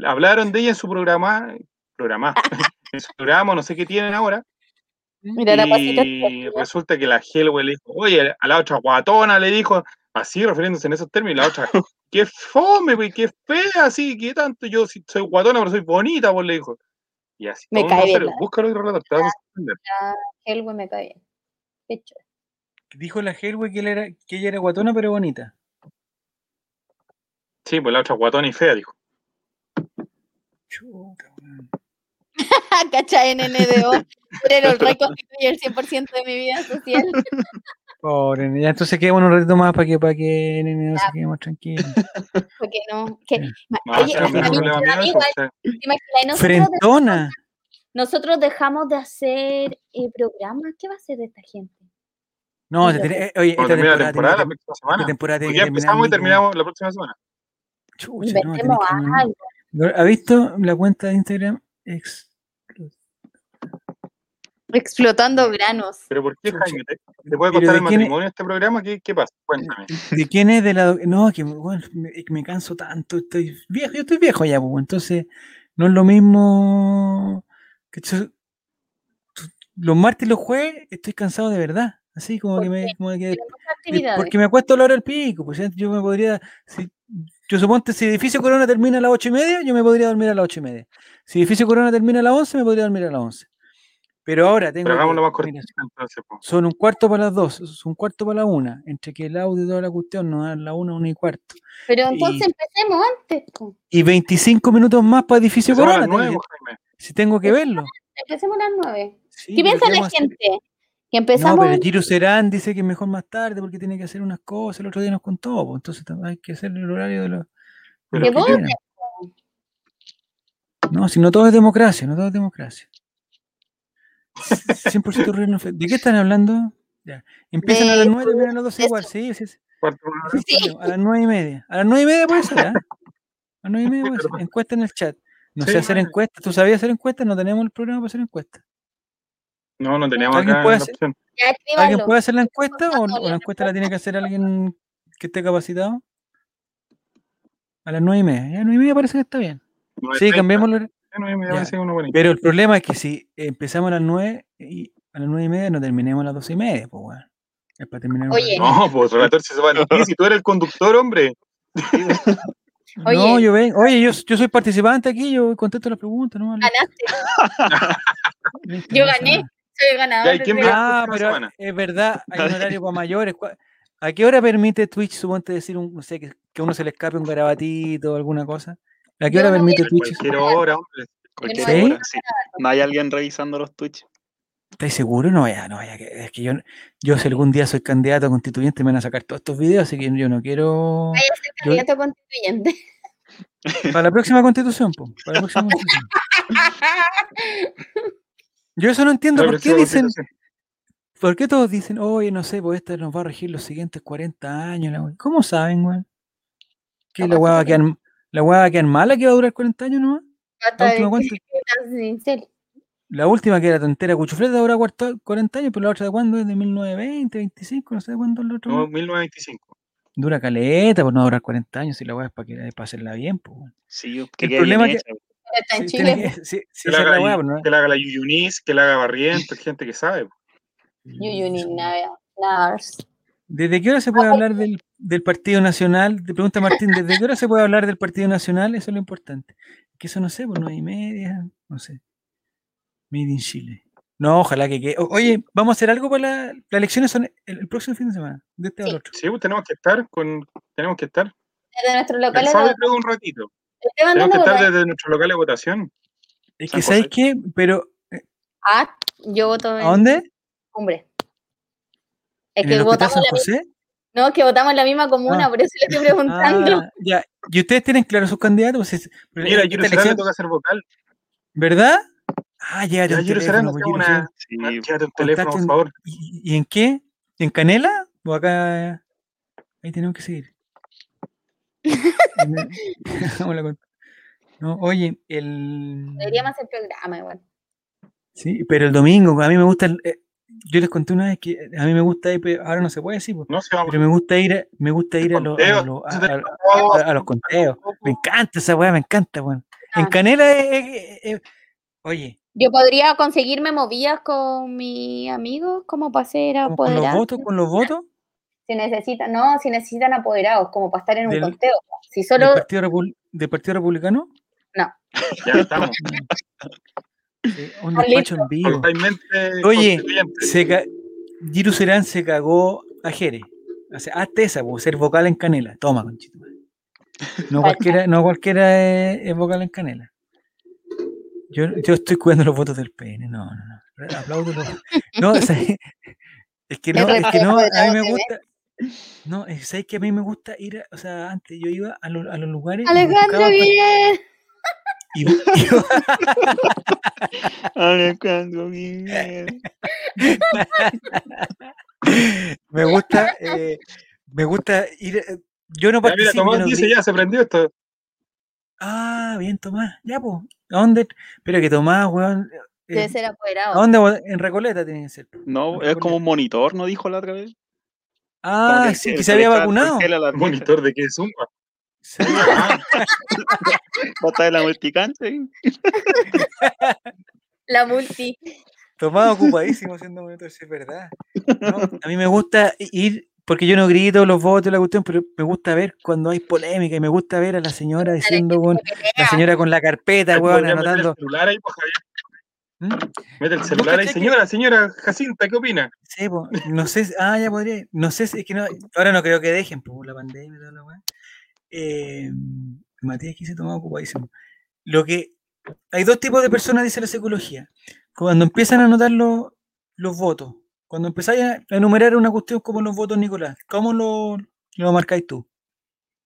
hablaron de ella en su programa, programa, (laughs) en su programa, no sé qué tienen ahora. Mira, y resulta que la Hellway le dijo, oye, a la otra guatona le dijo, así refiriéndose en esos términos, la otra, (laughs) qué fome, güey, qué fea, así, qué tanto, yo soy guatona, pero soy bonita, vos le dijo. Y así. Me cae bien. Búscalo y relata, te vas a La Helwe me cae bien. Qué Dijo la Helwe que, era, que ella era guatona pero bonita. Sí, pues la otra guatona y fea, dijo. Chuta, (laughs) ¿Cachai? NNDO. Pero el (laughs) rey constituye el 100% de mi vida social. Pobre, ya entonces quedemos un ratito más para que, para que NNDO se quede más tranquilo. (laughs) Porque no. Que, oye, igual, Frentona. Nosotros dejamos de hacer eh, programas. ¿Qué va a hacer esta gente? No, oye, esta temporada, la próxima semana. Temporada ya empezamos y terminamos la próxima semana. Chucha, no, algo. ¿Ha visto la cuenta de Instagram? Ex... Explotando granos. ¿Pero por qué, Jaime? ¿Te, puede costar el matrimonio en este programa? ¿Qué, ¿Qué, pasa? Cuéntame. ¿De quién es de la.? No, que bueno, me, canso tanto. Estoy viejo, yo estoy viejo ya, pues. Entonces, no es lo mismo. Que los martes y los jueves estoy cansado de verdad. Así como que me. Como que, porque me acuesto a la hora del pico. Pues yo me podría. Si, yo suponte, si Edificio Corona termina a las ocho y media, yo me podría dormir a las ocho y media. Si Edificio Corona termina a las once, me podría dormir a las once. Pero ahora tengo. Pero más cortito, entonces, Son un cuarto para las dos, son un cuarto para la una. Entre que el audio y toda la cuestión nos dan la una, una y cuarto. Pero entonces empecemos antes. Y 25 minutos más para Edificio Corona. si tengo que verlo. Empecemos a las nueve. ¿Qué piensa la gente? Que empezamos. No, pero Giro Serán dice que es mejor más tarde porque tiene que hacer unas cosas. El otro día nos contó, pues, entonces hay que hacer el horario de los. ¿De No, si no todo es democracia, no todo es democracia. 100% reino ¿De qué están hablando? Ya. Empiezan a las 9 y terminan a las 12 igual, sí, sí, sí. A las 9 y media. A las 9 y media puede ser, ¿eh? A las 9 y media puede ser. Encuesta en el chat. No sé hacer encuestas. ¿Tú sabías hacer encuestas? No tenemos el programa para hacer encuestas. No, no teníamos ¿Alguien acá puede hacer, ¿Alguien puede hacer la encuesta o, la encuesta la tiene que hacer alguien que esté capacitado? A las 9 y media. Ya, 9 y media parece que está bien. Sí, cambiémoslo. Pero el problema es que si empezamos a las 9 y a las 9 y media no terminemos a las 12 y media, pues bueno. Es para terminar. Oye. No, pues relator se va a (laughs) si tú eres el conductor, hombre. (laughs) Oye. No, yo ven, oye, yo, yo soy participante aquí, yo contesto las preguntas, ¿no? Ganaste. (laughs) yo gané, soy el ganador. ah, pero es verdad, hay un horario para mayores. ¿A qué hora permite Twitch, suponte decir, un, no sé, que, que uno se le escape un garabatito o alguna cosa? ¿A qué hora permite Twitch? Cualquier hora, hombre. Cualquier ¿Sí? hora, sí. No hay alguien revisando los Twitch. ¿Estáis seguros? No vaya, no vaya. Es que yo, yo si algún día soy candidato a constituyente me van a sacar todos estos videos, así que yo no quiero. Vaya a ser candidato constituyente. (laughs) (laughs) Para la próxima constitución, po, para la próxima constitución. (laughs) Yo eso no entiendo. ¿Por qué dicen? ¿Por qué todos dicen, oye, no sé, pues esta nos va a regir los siguientes 40 años? ¿Cómo saben, güey? ¿Que la hueá va a quedar, la hueá va a quedar mala que va a durar 40 años nomás? La última, (laughs) la última que era tontera cuchufleta dura 40 años, pero la otra de cuándo es de 1920, 25, no sé de cuándo es el otro. No, 1925. Dura caleta, por no durar 40 años, si la hueá es para, que, para hacerla bien, pues. Sí, el problema es que está en Chile. Que, la haga, la, ¿no? que la haga la Yuyunis, que la haga Barriento, gente que sabe. Yuyunis, nada. ¿Desde qué hora se puede hablar del, del, Partido Nacional? Te pregunta Martín, ¿desde qué hora se puede hablar del Partido Nacional? Eso es lo importante. Que eso no sé, por nueve y media, no sé. Made in Chile. No, ojalá que, que Oye, vamos a hacer algo para la, las elecciones son el, próximo fin de semana, de este sí. al otro. Sí, pues tenemos que estar con, tenemos que estar. Desde nuestro local. El un ratito. Tenemos que estar desde nuestro local de votación. Es que, ¿sabes qué? Pero. Eh, ah, yo voto en. ¿A dónde? Hombre. Es que votamos. San José? No, es que votamos en la misma comuna, ah. por eso le estoy preguntando. Ah, ya. ¿Y ustedes tienen claro sus candidatos? Pues Mira, yo elección... le toca hacer vocal. ¿Verdad? Ah, ya, ya yo teléfono. Pues, una... sí. un teléfono, por favor. ¿Y, en qué? ¿En Canela? ¿O acá? Ahí tenemos que seguir. (laughs) (laughs) no, oye, el. Deberíamos hacer programa igual. Sí, pero el domingo, a mí me gusta. El, eh, yo les conté una vez que a mí me gusta ir, ahora no se puede decir, no se pero me gusta ir, me gusta ir a, los, a, los conteos. Me encanta esa weá, me encanta, weón. En ah. Canela, oye. Yo podría conseguirme movidas con mis amigos como para ser ¿Con los votos? ¿Con los votos? Si necesitan, no, si necesitan apoderados, como para estar en un conteo. Si solo... ¿De partido, Republicano? No. Ya estamos. (laughs) un despacho en vivo. Oye, se Giru Serán se cagó a Jere. O sea, hazte esa, pues, ser vocal en canela. Toma, conchito. No cualquiera, no cualquiera es, vocal en canela. Yo, yo, estoy cuidando los votos del PN. No, no, no. Aplaudo (laughs) (laughs) No, es, que no, es que no, a mí me gusta. No, es que a mí me gusta ir, o sea, antes yo iba a, a los lugares. Alejandro, bien. Y, Alejandro, bien. me gusta, eh, me gusta ir. Eh, yo no participo. Ya, mira, Tomás dice ya, se prendió esto. Ah, bien, Tomás. Ya, pues. ¿A dónde? Pero que Tomás, weón. Eh, Debe ser apoderado. ¿A dónde? En Recoleta tiene que ser. No, es como un monitor, ¿no dijo la otra vez? Ah, que, sí, que, se había vacunado. ¿Monitor de qué Zumba? ¿Bota de la multicante? la multi. Tomás ocupadísimo haciendo monitor, sí, es verdad. a mí me gusta ir porque yo no grito los votos, la cuestión, pero me gusta ver cuando hay polémica y me gusta ver a la señora diciendo con la señora con la carpeta, weón, anotando. celular ahí, pues, ¿Mm? Mete el celular ahí, señora, señora Jacinta, ¿qué opina? Sí, pues, no sé, ah, ya podría, no sé, es que no, ahora no creo que dejen, pues, la pandemia y toda la weón. Eh, Matías aquí se tomaba ocupadísimo. Lo que, hay dos tipos de personas, dice la psicología. Cuando empiezan a anotar los, los votos, cuando empezáis a enumerar una cuestión como los votos, Nicolás, ¿cómo lo, lo marcáis tú?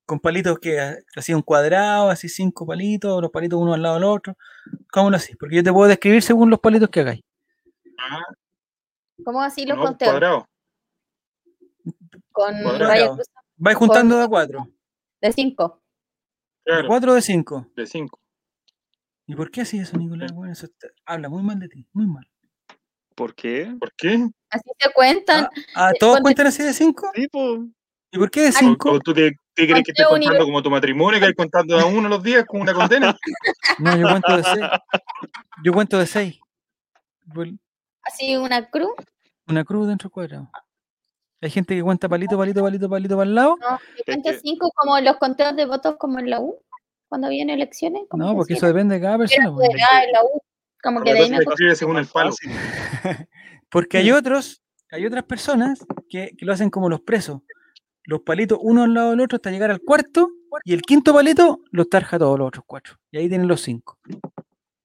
Con palitos que así un cuadrado, así cinco palitos, los palitos uno al lado del otro. ¿Cómo lo hacéis? Porque yo te puedo describir según los palitos que hagáis. Ah. ¿Cómo así los no, Cuadrado. Con cuadrado. Vais juntando de a cuatro. De cinco. Claro. Cuatro de cinco. De cinco. ¿Y por qué así eso, Nicolás? Bueno, eso habla muy mal de ti, muy mal. ¿Por qué? ¿Por qué? Así se cuentan. ¿Ah, ah todos cuentan así de cinco? Sí, pues. ¿Y por qué de cinco? ¿O, tú te, crees que estás contando como tu matrimonio, que hay contando a uno los días con una condena? (laughs) No, yo cuento de seis. Yo cuento de seis. ¿Así una cruz? Una cruz dentro del cuadrado. Hay gente que cuenta palito, palito, palito, palito para el lado. No, yo cuento cinco como los conteos de votos como en la U, cuando había elecciones. No, porque eso depende de cada persona. Pues. en la U. Como que de ahí me según el palo. (laughs) Porque hay otros, hay otras personas que, que, lo hacen como los presos. Los palitos uno al lado del otro hasta llegar al cuarto y el quinto palito los tarja todos los otros cuatro. Y ahí tienen los cinco.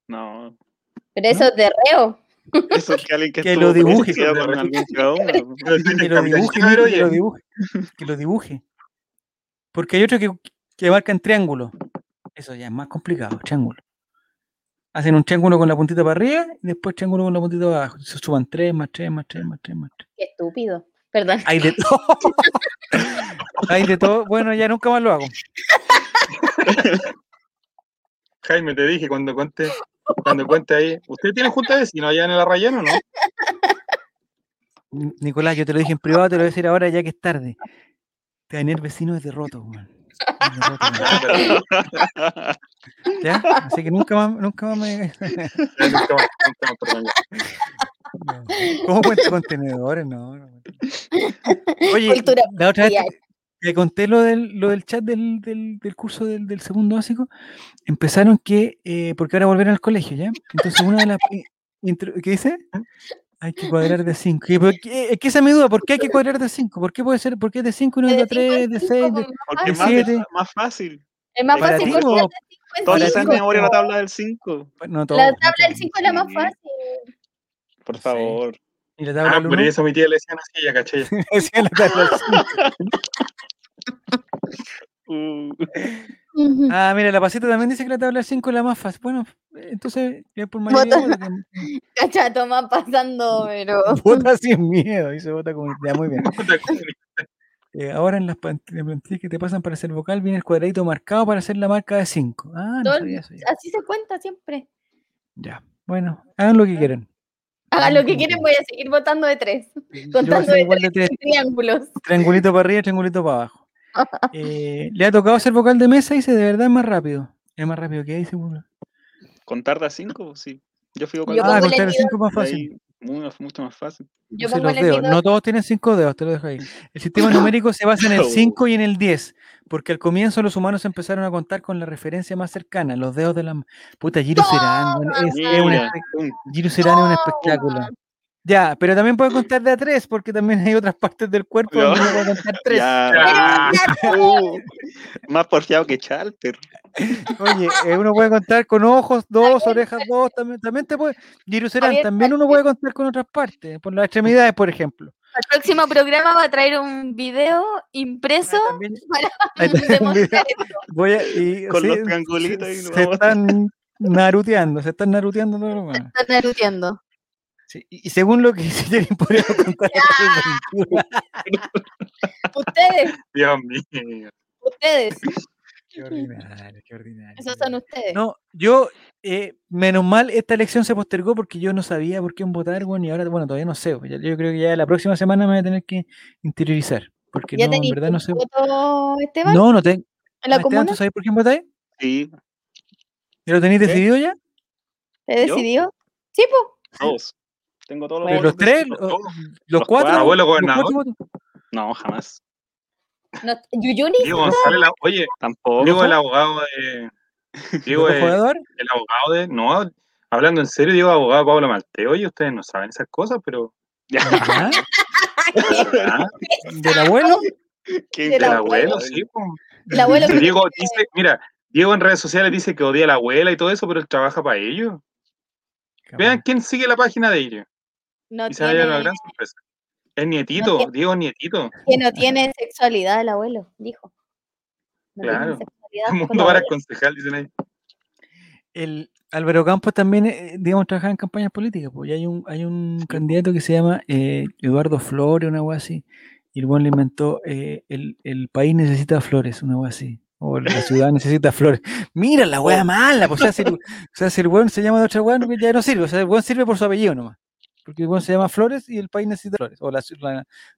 No. Pero eso es de reo. (laughs) Eso es que alguien que, que lo dibuje. (laughs) Que, lo dibuje, que lo dibuje. Que lo dibuje. Porque hay otro que, que marcan triángulo. Eso ya es más complicado, triángulo. Hacen un triángulo con la puntita para arriba y después triángulo con la puntita para abajo. Se suban 3 más 3 más 3 más 3 más 3. Qué estúpido. Perdón. Hay de todo. (laughs) Hay de todo. Bueno, ya nunca más lo hago. Jaime, te dije cuando cuente, cuando cuente ahí. ¿Usted tiene junta de vecinos allá en la Rayana o no? Nicolás, yo te lo dije en privado, te lo voy a decir ahora ya que es tarde. Tener vecinos es derroto, man. (laughs) ¿Ya? Así que nunca más, nunca más me. (laughs) ¿Cómo cuenta contenedores? No, no. (laughs) Oye, la otra vez te, conté lo del, lo del chat del, del, del curso del, del, segundo básico. Empezaron que, eh, porque ahora volver al colegio, ¿ya? Entonces, una de las. ¿Qué dice? Hay que cuadrar de 5. Es que esa es mi duda, ¿por qué hay que cuadrar de 5? ¿Por qué puede ser? ¿Por qué de 5 y no de 3, de 6, de 7? Es más fácil. Es más fácil porque de 5 Todos están en memoria la tabla del 5. la tabla del 5 es la más fácil. Por favor. ¿Y la tabla ah, por eso mi tía le decían así, ya caché. (laughs) decían la tabla del 5. (laughs) Ah, mira, la pasita también dice que la tabla 5 es la más fácil. Bueno, entonces, ya por mayoría. (laughs) Cacha, toma pasando, pero. (laughs) Vota sin miedo, dice vota con. Ya, muy bien. (laughs) Eh, ahora en las plantillas que te pasan para hacer vocal viene el cuadradito marcado para hacer la marca de 5. Ah, no sabía eso Así se cuenta siempre. Ya, bueno, hagan lo que quieran. Hagan lo que quieren, voy a seguir votando de 3. Contando de 3 triángulos. Triangulito para arriba, triangulito para abajo. Eh, le ha tocado hacer vocal de mesa y dice, de verdad es más rápido. Es más rápido que ahí, seguro. ¿Contar de 5? Sí. Yo fui vocal Ah, contar de 5 más fácil. mucho más fácil. No todos tienen cinco dedos, te lo dejo ahí. El sistema (laughs) numérico se basa en el (laughs) 5 y en el 10, porque al comienzo los humanos empezaron a contar con la referencia más cercana, los dedos de la... Puta, Giro Serán. Es, Giro Serán es un espectáculo. Ya, pero también puede contar de a tres, porque también hay otras partes del cuerpo donde uno puede contar tres. Uh, más porfiado que Charter. Oye, eh, uno puede contar con ojos, dos, orejas, dos, también, también te puede. Giruserán, también uno puede contar con otras partes, por las extremidades, por ejemplo. El próximo programa va a traer un video impreso para (laughs) demostrar Voy a, y, (laughs) con los triangulitos. Se, se están naruteando, se están naruteando. Se están naruteando y, según lo que (laughs) podría (laughs) contar Ustedes. Dios mío. Ustedes. Qué ordinario, qué ordinario. Esos son ustedes. No, yo, eh, menos mal, esta elección se postergó porque yo no sabía por qué votar, bueno, y ahora, bueno, todavía no sé. Yo, creo que ya la próxima semana me voy a tener que interiorizar. Porque no, en verdad no sé. Voto, Esteban? No, no tengo. ¿En la comuna? ¿Tú sabes por quién votáis? Sí. ¿Y lo tenéis decidido ya? ¿Te decidió? Sí, pues. Todos. Tengo todos los, los tres, los, cuatro. ¿Abuelo gobernador? No, jamás. No, ¿Yuyuni? Diego González, la, oye, tampoco. Diego el abogado de. Diego el, el abogado de. No, hablando en serio, Diego abogado de Pablo Malteo. Oye, ustedes no saben esas cosas, pero. (laughs) ¿Del abuelo? Del abuelo, sí. El abuelo Diego dice, mira, Diego en redes sociales dice que odia a la abuela y todo eso, pero él trabaja para ellos. Vean quién sigue la página de ellos. No y tiene... una gran sorpresa. Es nietito, Diego nietito. Que no tiene sexualidad el abuelo, dijo. claro. El mundo para concejal, dicen ahí. El Álvaro Campos también, eh, digamos, trabaja en campañas políticas. Pues hay un, hay un candidato que se llama eh, Eduardo Flores, una agua así. Y el buen le inventó eh, el, el, país necesita flores, una agua así. O la (laughs) ciudad necesita flores. Mira la wea mala. Pues, o, sea, si, o sea, si el buen se llama de otra wea, ya no sirve. O sea, el buen sirve por su apellido nomás. Porque bueno, se llama Flores y el país necesita flores. O la,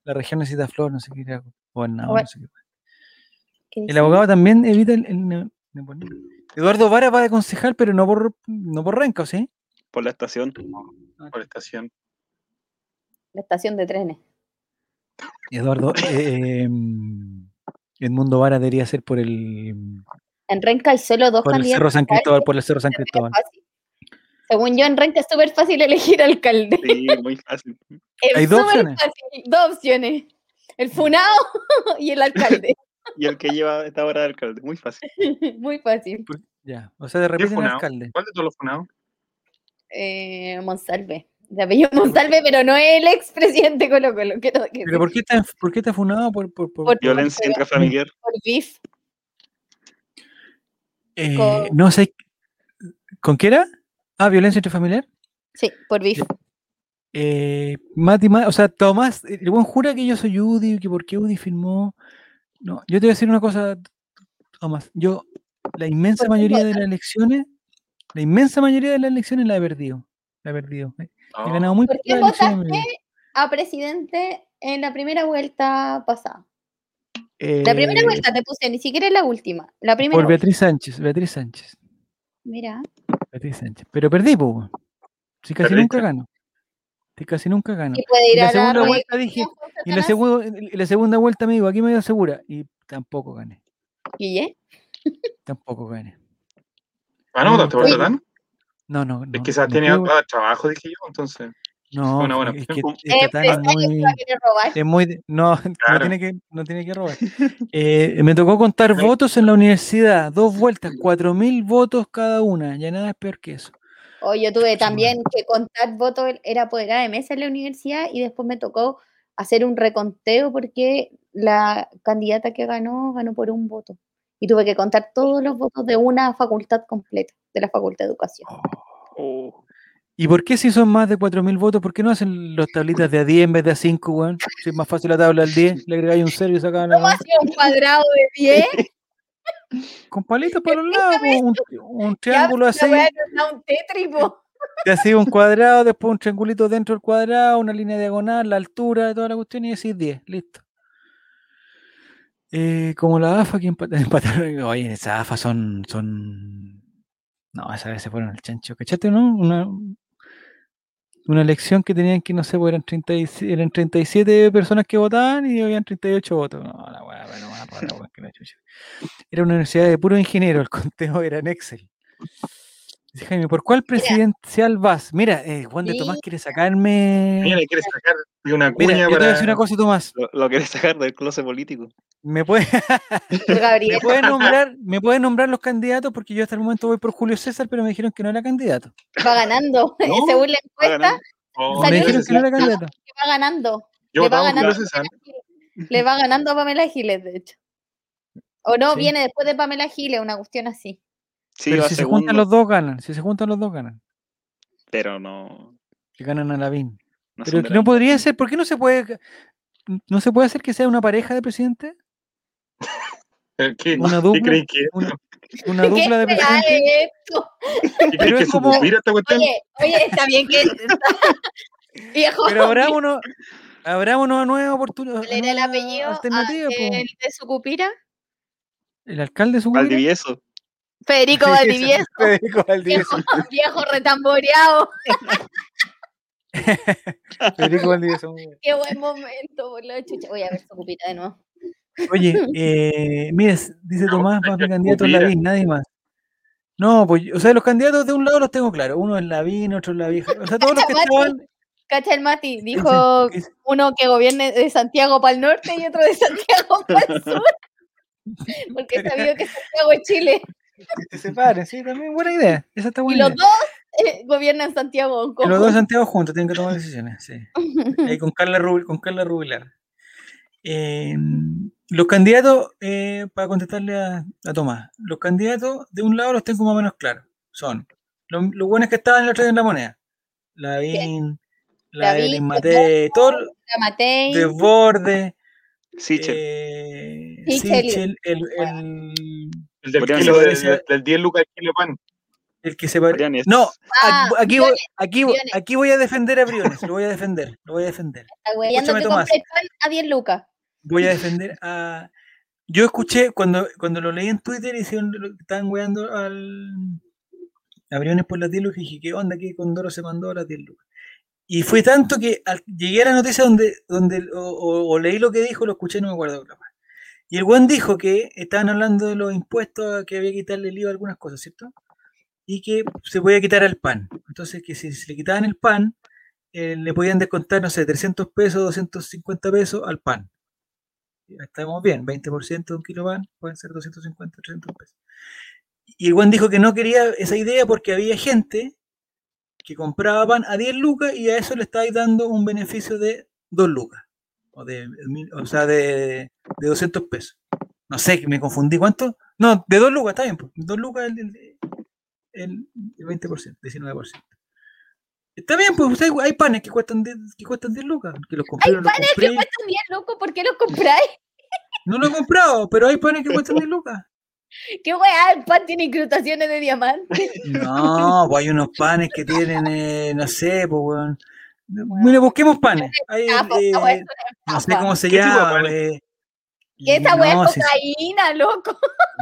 la, región necesita flores, no sé qué. O no, no sé qué. El abogado también evita el, Eduardo Vara va de concejal, pero no por, no por renca, ¿sí? Por la estación. Ah, por la estación. La estación de trenes. Eduardo, eh, em, Mundo Vara debería ser por el. En Renca hay solo dos por El Cerro San Cristóbal, por el Cerro San Cristóbal. Según yo, en Renca es súper fácil elegir alcalde. Sí, muy fácil. Hay dos opciones. dos opciones. El funado (laughs) y el alcalde. (laughs) y el que lleva esta hora de alcalde. Muy fácil. (laughs) muy fácil. Pues, ya, o sea, de repente el alcalde. ¿Cuál de todos los funados? Eh, Monsalve. De apellido Monsalve, pero no es el expresidente Colo Colo. Que ¿Pero por qué, está, por qué está funado? Por, por, por, violencia intrafamiliar. Por BIF. Eh, no sé. ¿Con qué era? Ah, violencia intrafamiliar. Sí, por BIF. Eh, Mati, o sea, Tomás, el buen jura que yo soy UDI, que por qué UDI firmó. No, yo te voy a decir una cosa, Tomás. Yo, la inmensa mayoría de las elecciones, la inmensa mayoría de las elecciones la he perdido. La he perdido. He ganado muy ¿Por qué votaste a presidente en la primera vuelta pasada? la primera eh, vuelta te puse, ni siquiera la última. La primera por Beatriz Sánchez, Beatriz Sánchez. Mira. Pero perdí, pues. Si casi nunca gano. Si casi nunca gano. Y, la segunda vuelta dije, y la, la segunda vuelta me digo, aquí me dio segura. Y tampoco gané. ¿Y ya? Tampoco gané. Ah, no, ¿te vuelta tan? No, no, no. Es que quizás tiene trabajo, dije yo, entonces. No, bueno, bueno. es que es muy, es muy, no, no, tiene que, no tiene que robar. (laughs) Eh, me tocó contar votos en la universidad, dos vueltas, cuatro mil votos cada una, ya nada es peor que eso. O yo tuve también que contar votos, era apoderada de mesa en la universidad y después me tocó hacer un reconteo porque la candidata que ganó ganó por un voto. Y tuve que contar todos los votos de una facultad completa, de la Facultad de Educación. Oh. ¿Y por qué si son más de 4.000 votos, por qué no hacen los tablitas de a 10 en vez de a 5, weón? Si es más fácil la tabla al 10, le agregáis un 0 y sacaban la ¿Cómo hacía un cuadrado de 10? (laughs) Con palitos para los lados, un, un, triángulo así. un tétripo. Te hacía un cuadrado, después un triangulito dentro del cuadrado, una línea diagonal, la altura de toda la cuestión y así 10, listo. Eh, como la AFA que (laughs) empataron. Oye, esas AFA son, son. No, esas veces fueron el chancho. ¿Cachate, no? Una, una elección que tenían que, no sé, pues eran, 30 eran 37 personas que votaban y habían 38 votos. No, la weá, bueno, más rara, que la chucha. Era una universidad de puro ingeniero, el conteo era en Excel. Dice Jaime, ¿por cuál presidencial vas? Mira, eh, Juan de Tomás quiere sacarme. Mira, quiere sacar de una cuña Mira, yo te voy a decir una cosa, Tomás. Lo, lo quiere sacar del closet político. ¿Me puede, (laughs) ¿Me puede nombrar, me puede nombrar los candidatos? Porque yo hasta el momento voy por Julio César, pero me dijeron que no era candidato. Va ganando. (laughs) (laughs) Según la encuesta, oh, me dijeron que no era candidato. va ganando. le, va ganando le va ganando a Pamela Giles, de hecho. O no, viene después de Pamela Giles, una cuestión así. Pero si se juntan los dos, ganan. Si se juntan los dos, ganan. Pero no. Que ganan a Lavín. No pero no podría ser, ¿por qué no se puede, no se puede hacer que sea una pareja de presidente? (laughs) ¿Qué, una dupla, (laughs) ¿qué que una, una, dupla de presidente. ¿Qué (laughs) pero es como, oye, oye, está bien que Viejo. Pero abrámonos, abrámonos a nueva oportunidad. ¿Le el apellido alternativa, el de Sucupira? ¿El alcalde de Sucupira? Valdivieso. (laughs) (laughs) (laughs) Federico Valdivieso. Federico Valdivieso. Viejo, viejo retamboreado. Federico Valdivieso. Qué buen momento, por la chucha. Voy a ver Sucupira de nuevo. Oye, eh, mire, dice Tomás, va mi candidato es Lavín, nadie más. No, pues, o sea, los candidatos de un lado los tengo claros. Uno es Lavín, otro es Lavín. O sea, todos los que estaban. Cacha el Mati, dijo uno que gobierne de Santiago para el norte y otro de Santiago para el sur. Porque he sabido que Santiago es Chile. Que se separen, sí, también buena idea. Esa está buena y los dos eh, gobiernan Santiago. Y los dos Santiago juntos tienen que tomar decisiones, sí. Ahí (laughs) con Carla, Rubil, con Carla Rubilar. Eh, los candidatos, eh, para contestarle a, Tomás, los candidatos de un lado los tengo más o menos claros. Son los, buenos que estaban en la otra en la moneda. Lavín, la de Matei, todo. De Borde. Sichel. Eh, Sichel, el, el, el del, kilo de, del 10 lucas kilo pan. El que se va... No, ah, aquí, voy, aquí, aquí voy a defender a Briones, lo voy a defender, lo voy a defender. Escúchame, Tomás. A 10 lucas voy a defender a. Yo escuché cuando, cuando lo leí en Twitter y estaban weando al. Abriones por la 10 lucas y dije, ¿qué onda? ¿Qué Condoro se mandó a la 10 lucas? Y fue tanto que llegué a la noticia donde, donde o, leí lo que dijo, lo escuché, no me acuerdo. Y el buen dijo que estaban hablando de los impuestos, que había que quitarle el IVA a algunas cosas, ¿cierto? Y que se podía quitar al pan. Entonces, que si se le quitaban el pan, eh, le podían descontar, no sé, 300 pesos, 250 pesos al pan estamos bien, 20% de un kilo pan pueden ser 250, 300 pesos. Y el buen dijo que no quería esa idea porque había gente que compraba pan a 10 lucas y a eso le estáis dando un beneficio de 2 lucas. O, de, o sea, de, de 200 pesos. No sé, me confundí. ¿Cuánto? No, de 2 lucas, está bien. Pues. 2 lucas el, el, el, 20%, 19%. Está bien, pues hay panes que cuestan 10, que cuestan 10 lucas. Que los compré, hay panes que cuestan 10 lucas, ¿por qué los compráis? (laughs) No lo he comprado, pero hay panes que cuestan 10 lucas. ¿Qué weá? ¿El pan tiene incrustaciones de diamante? No, pues hay unos panes que tienen, eh, no sé, pues weón. Mire, busquemos panes. Hay, eh, no sé cómo se llama. Eh, ¿Qué esa weá es cocaína, loco?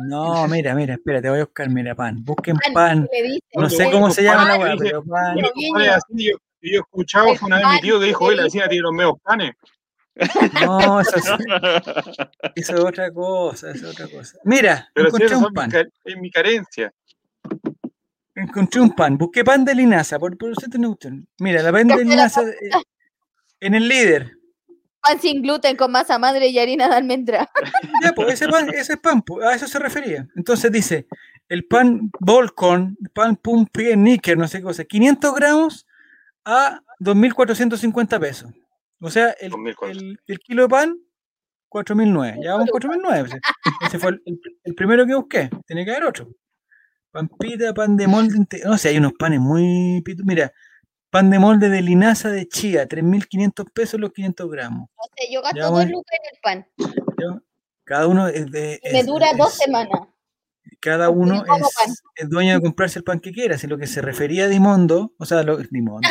No, mira, mira, espérate, voy a buscar, mira, pan. Busquen pan. No sé cómo se llama la weá, pero pan. Yo, yo escuchaba una vez mi tío que dijo, oye, la vecina tiene los medios panes. No, eso es, (laughs) eso es otra cosa, es otra cosa. Mira, Pero encontré un pan. En mi carencia. Encontré un pan, busqué pan de linaza, por, por usted no Mira, la pan de linaza eh, en el líder. Pan sin gluten con masa madre y harina de almendra. (laughs) Ya, pues ese pan, ese pan, pues, a eso se refería. Entonces dice, el pan Volcon, pan Pumpi Níquer, no sé qué cosa, 500 gramos a 2.450 pesos. O sea, el, el, kilo de pan, 4.009. Ya vamos 4.009. Ese fue el, primero que busqué. Tiene que haber otro. Pampita, pan de molde. No sé, hay unos panes muy. Mira, pan de molde de linaza de chía, 3.500 pesos los 500 gramos. O sea, yo gasto dos lucas en el pan. cada uno es de. me dura dos semanas. Cada uno es, es, dueño de comprarse el pan que quiera. Si lo que se refería a Dimondo, o sea, lo, Dimondo,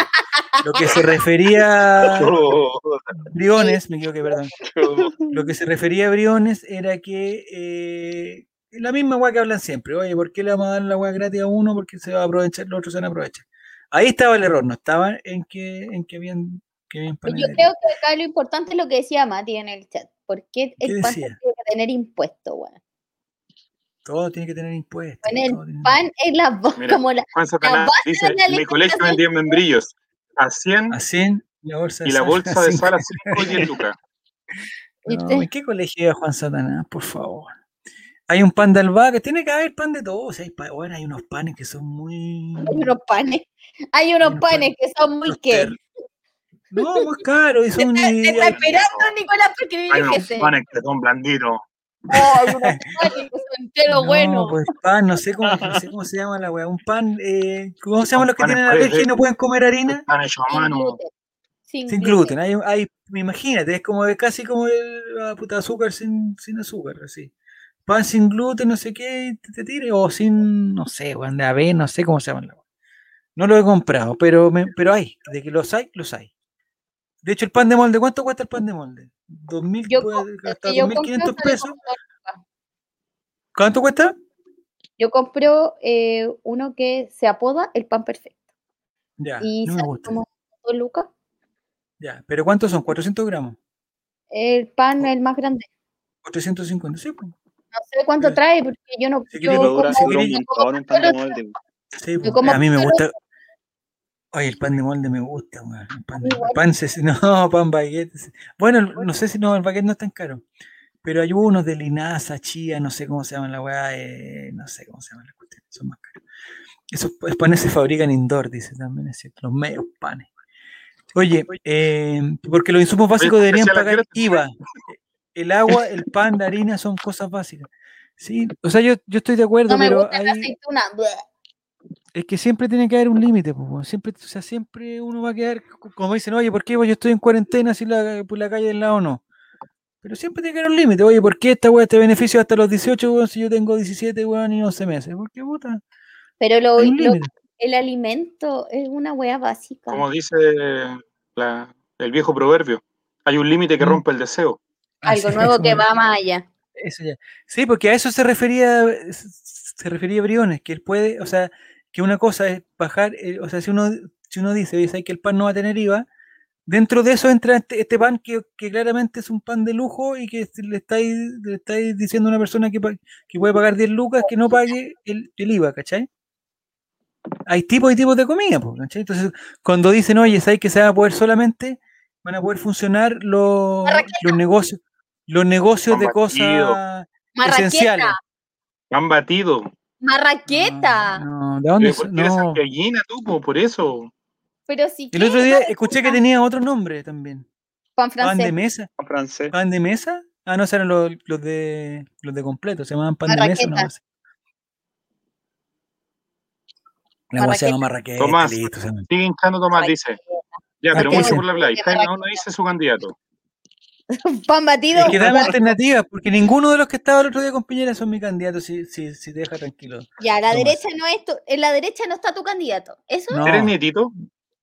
lo que se refería a (laughs) Briones, me equivoqué, perdón. (laughs) Lo que se refería a Briones era que eh, la misma weá que hablan siempre. Oye, ¿por qué le vamos a dar la weá gratis a uno? Porque se va a aprovechar, los otros se van a aprovechar. Ahí estaba el error, no estaba en que, en que habían, que Yo creo que acá lo importante es lo que decía Mati en el chat. ¿Por qué el pan tiene que tener impuesto, bueno? Todo tiene que tener impuestos. el pan es la como la, Juan Satanás dice, en mi colegio vendían membrillos a 100, a 100 la bolsa y la bolsa de sal a (laughs) 5 y lucas. ¿En qué colegio iba Juan Satanás? Por favor. Hay un pan de albahaca, tiene que haber pan de todo. O sea, hay, bueno, hay unos panes que son muy. Hay unos panes. Hay unos, panes, que son muy qué. No, muy caros. Y son, está, está esperando Nicolás porque Hay unos panes que son blanditos. Oh, hay unos (laughs) panes que son enteros no, buenos. Pues pan, no sé cómo, no sé cómo se llama la weá. Un pan, eh, ¿cómo se llaman los que tienen alergia y no pueden comer harina? Pan hecho a mano. Sin, sin gluten. Hay, hay, imagínate, es como casi como el la puta azúcar sin, sin azúcar, así pan sin gluten, no sé qué, te, tire, o sin, no sé, Juan de ave, no sé cómo se llama. No lo he comprado, pero, pero hay, de que los hay, los hay. De hecho, el pan de molde, ¿cuánto cuesta el pan de molde? ¿2.000, hasta 2.500 pesos? ¿Cuánto cuesta? Yo compro eh, uno que se apoda el pan perfecto. Ya, y no me gusta. como dos lucas. Ya, pero ¿cuántos son? ¿400 gramos? El pan, el más grande. 450, sí, pues. No sé cuánto trae, porque yo no. Sí, yo como, un pan de molde. Sí, a mí me gusta. Oye, el pan de molde me gusta, weón. El pan, de, pan (laughs) no, pan baguette. Bueno, no sé si no, el baguette no es tan caro. Pero hay unos de linaza, chía, no sé cómo se llaman la weá, eh, no sé cómo se llaman las cuestiones, son más caros. Esos panes se fabrican indoor, dice también, es cierto, los medios panes. Oye, eh, porque los insumos básicos deberían pagar IVA el agua, el pan, la harina son cosas básicas. Sí, o sea, yo, yo estoy de acuerdo, pero es que siempre tiene que haber un límite, pues, siempre, o sea, siempre uno va a quedar, como dicen, oye, ¿por qué yo estoy en cuarentena si la, por la calle del lado no? Pero siempre tiene que haber un límite, oye, ¿por qué esta weá te beneficio hasta los 18, weón, si yo tengo 17, weón, y 11 meses? ¿Por qué puta? Pero lo, el alimento es una weá básica. Como dice la, el viejo proverbio, hay un límite que mm. rompe el deseo. Algo nuevo que va más allá. Eso ya. Sí, porque a eso se refería, se refería Briones, que él puede, o sea, que una cosa es bajar, eh, o sea, si uno, si uno dice, oye, que el pan no va a tener IVA, dentro de eso entra este, este pan que, claramente es un pan de lujo y que le estáis, le estáis diciendo a una persona que, que puede pagar 10 lucas que no pague el, el IVA, ¿cachai? Hay tipos y tipos de comida, ¿cachai? Entonces, cuando dicen, oye, ¿sabes que se va a poder solamente, van a poder funcionar los, los negocios? Los negocios de cosas esenciales. Han batido. Marraqueta. No, ¿de dónde? No. gallina tú, por eso. Pero sí. El otro día escuché que tenía otro nombre también. Pan francés. Pan de mesa. Pan francés. Pan de mesa. Ah, no, eran los, los, de los de completo, se llamaban pan de mesa. No, La agua se llama Marraqueta. Tomás, sigue hinchando Tomás, dice. Ya, pero mucho por la play. No, no dice su candidato. (laughs) Pan batido. Es que dame alternativas, porque ninguno de los que estaba el otro día con Piñera son mi candidato, si, si, si te deja tranquilo. Ya, la derecha no es tu, en la derecha no está tu candidato. ¿Eso? ¿Eres nietito?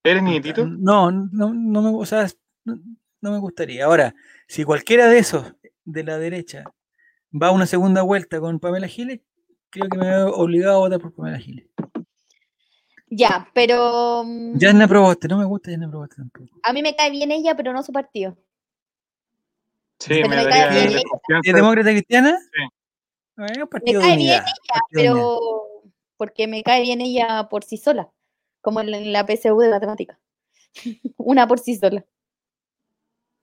¿Eres nietito? No, no, no me, o sea, no, me gustaría. Ahora, si cualquiera de esos de la derecha va a una segunda vuelta con Pamela Giles, creo que me veo obligado a votar por Pamela Giles. Ya, pero. Mm, ya no Proboste, no me gusta Yana Proboste tampoco. A mí me cae bien ella, pero no su partido. Sí, me, daría bien ¿Es demócrata cristiana? Sí. me cae bien ella, pero porque me cae bien ella por sí sola, como en la PSU de matemática. (laughs) Una por sí sola.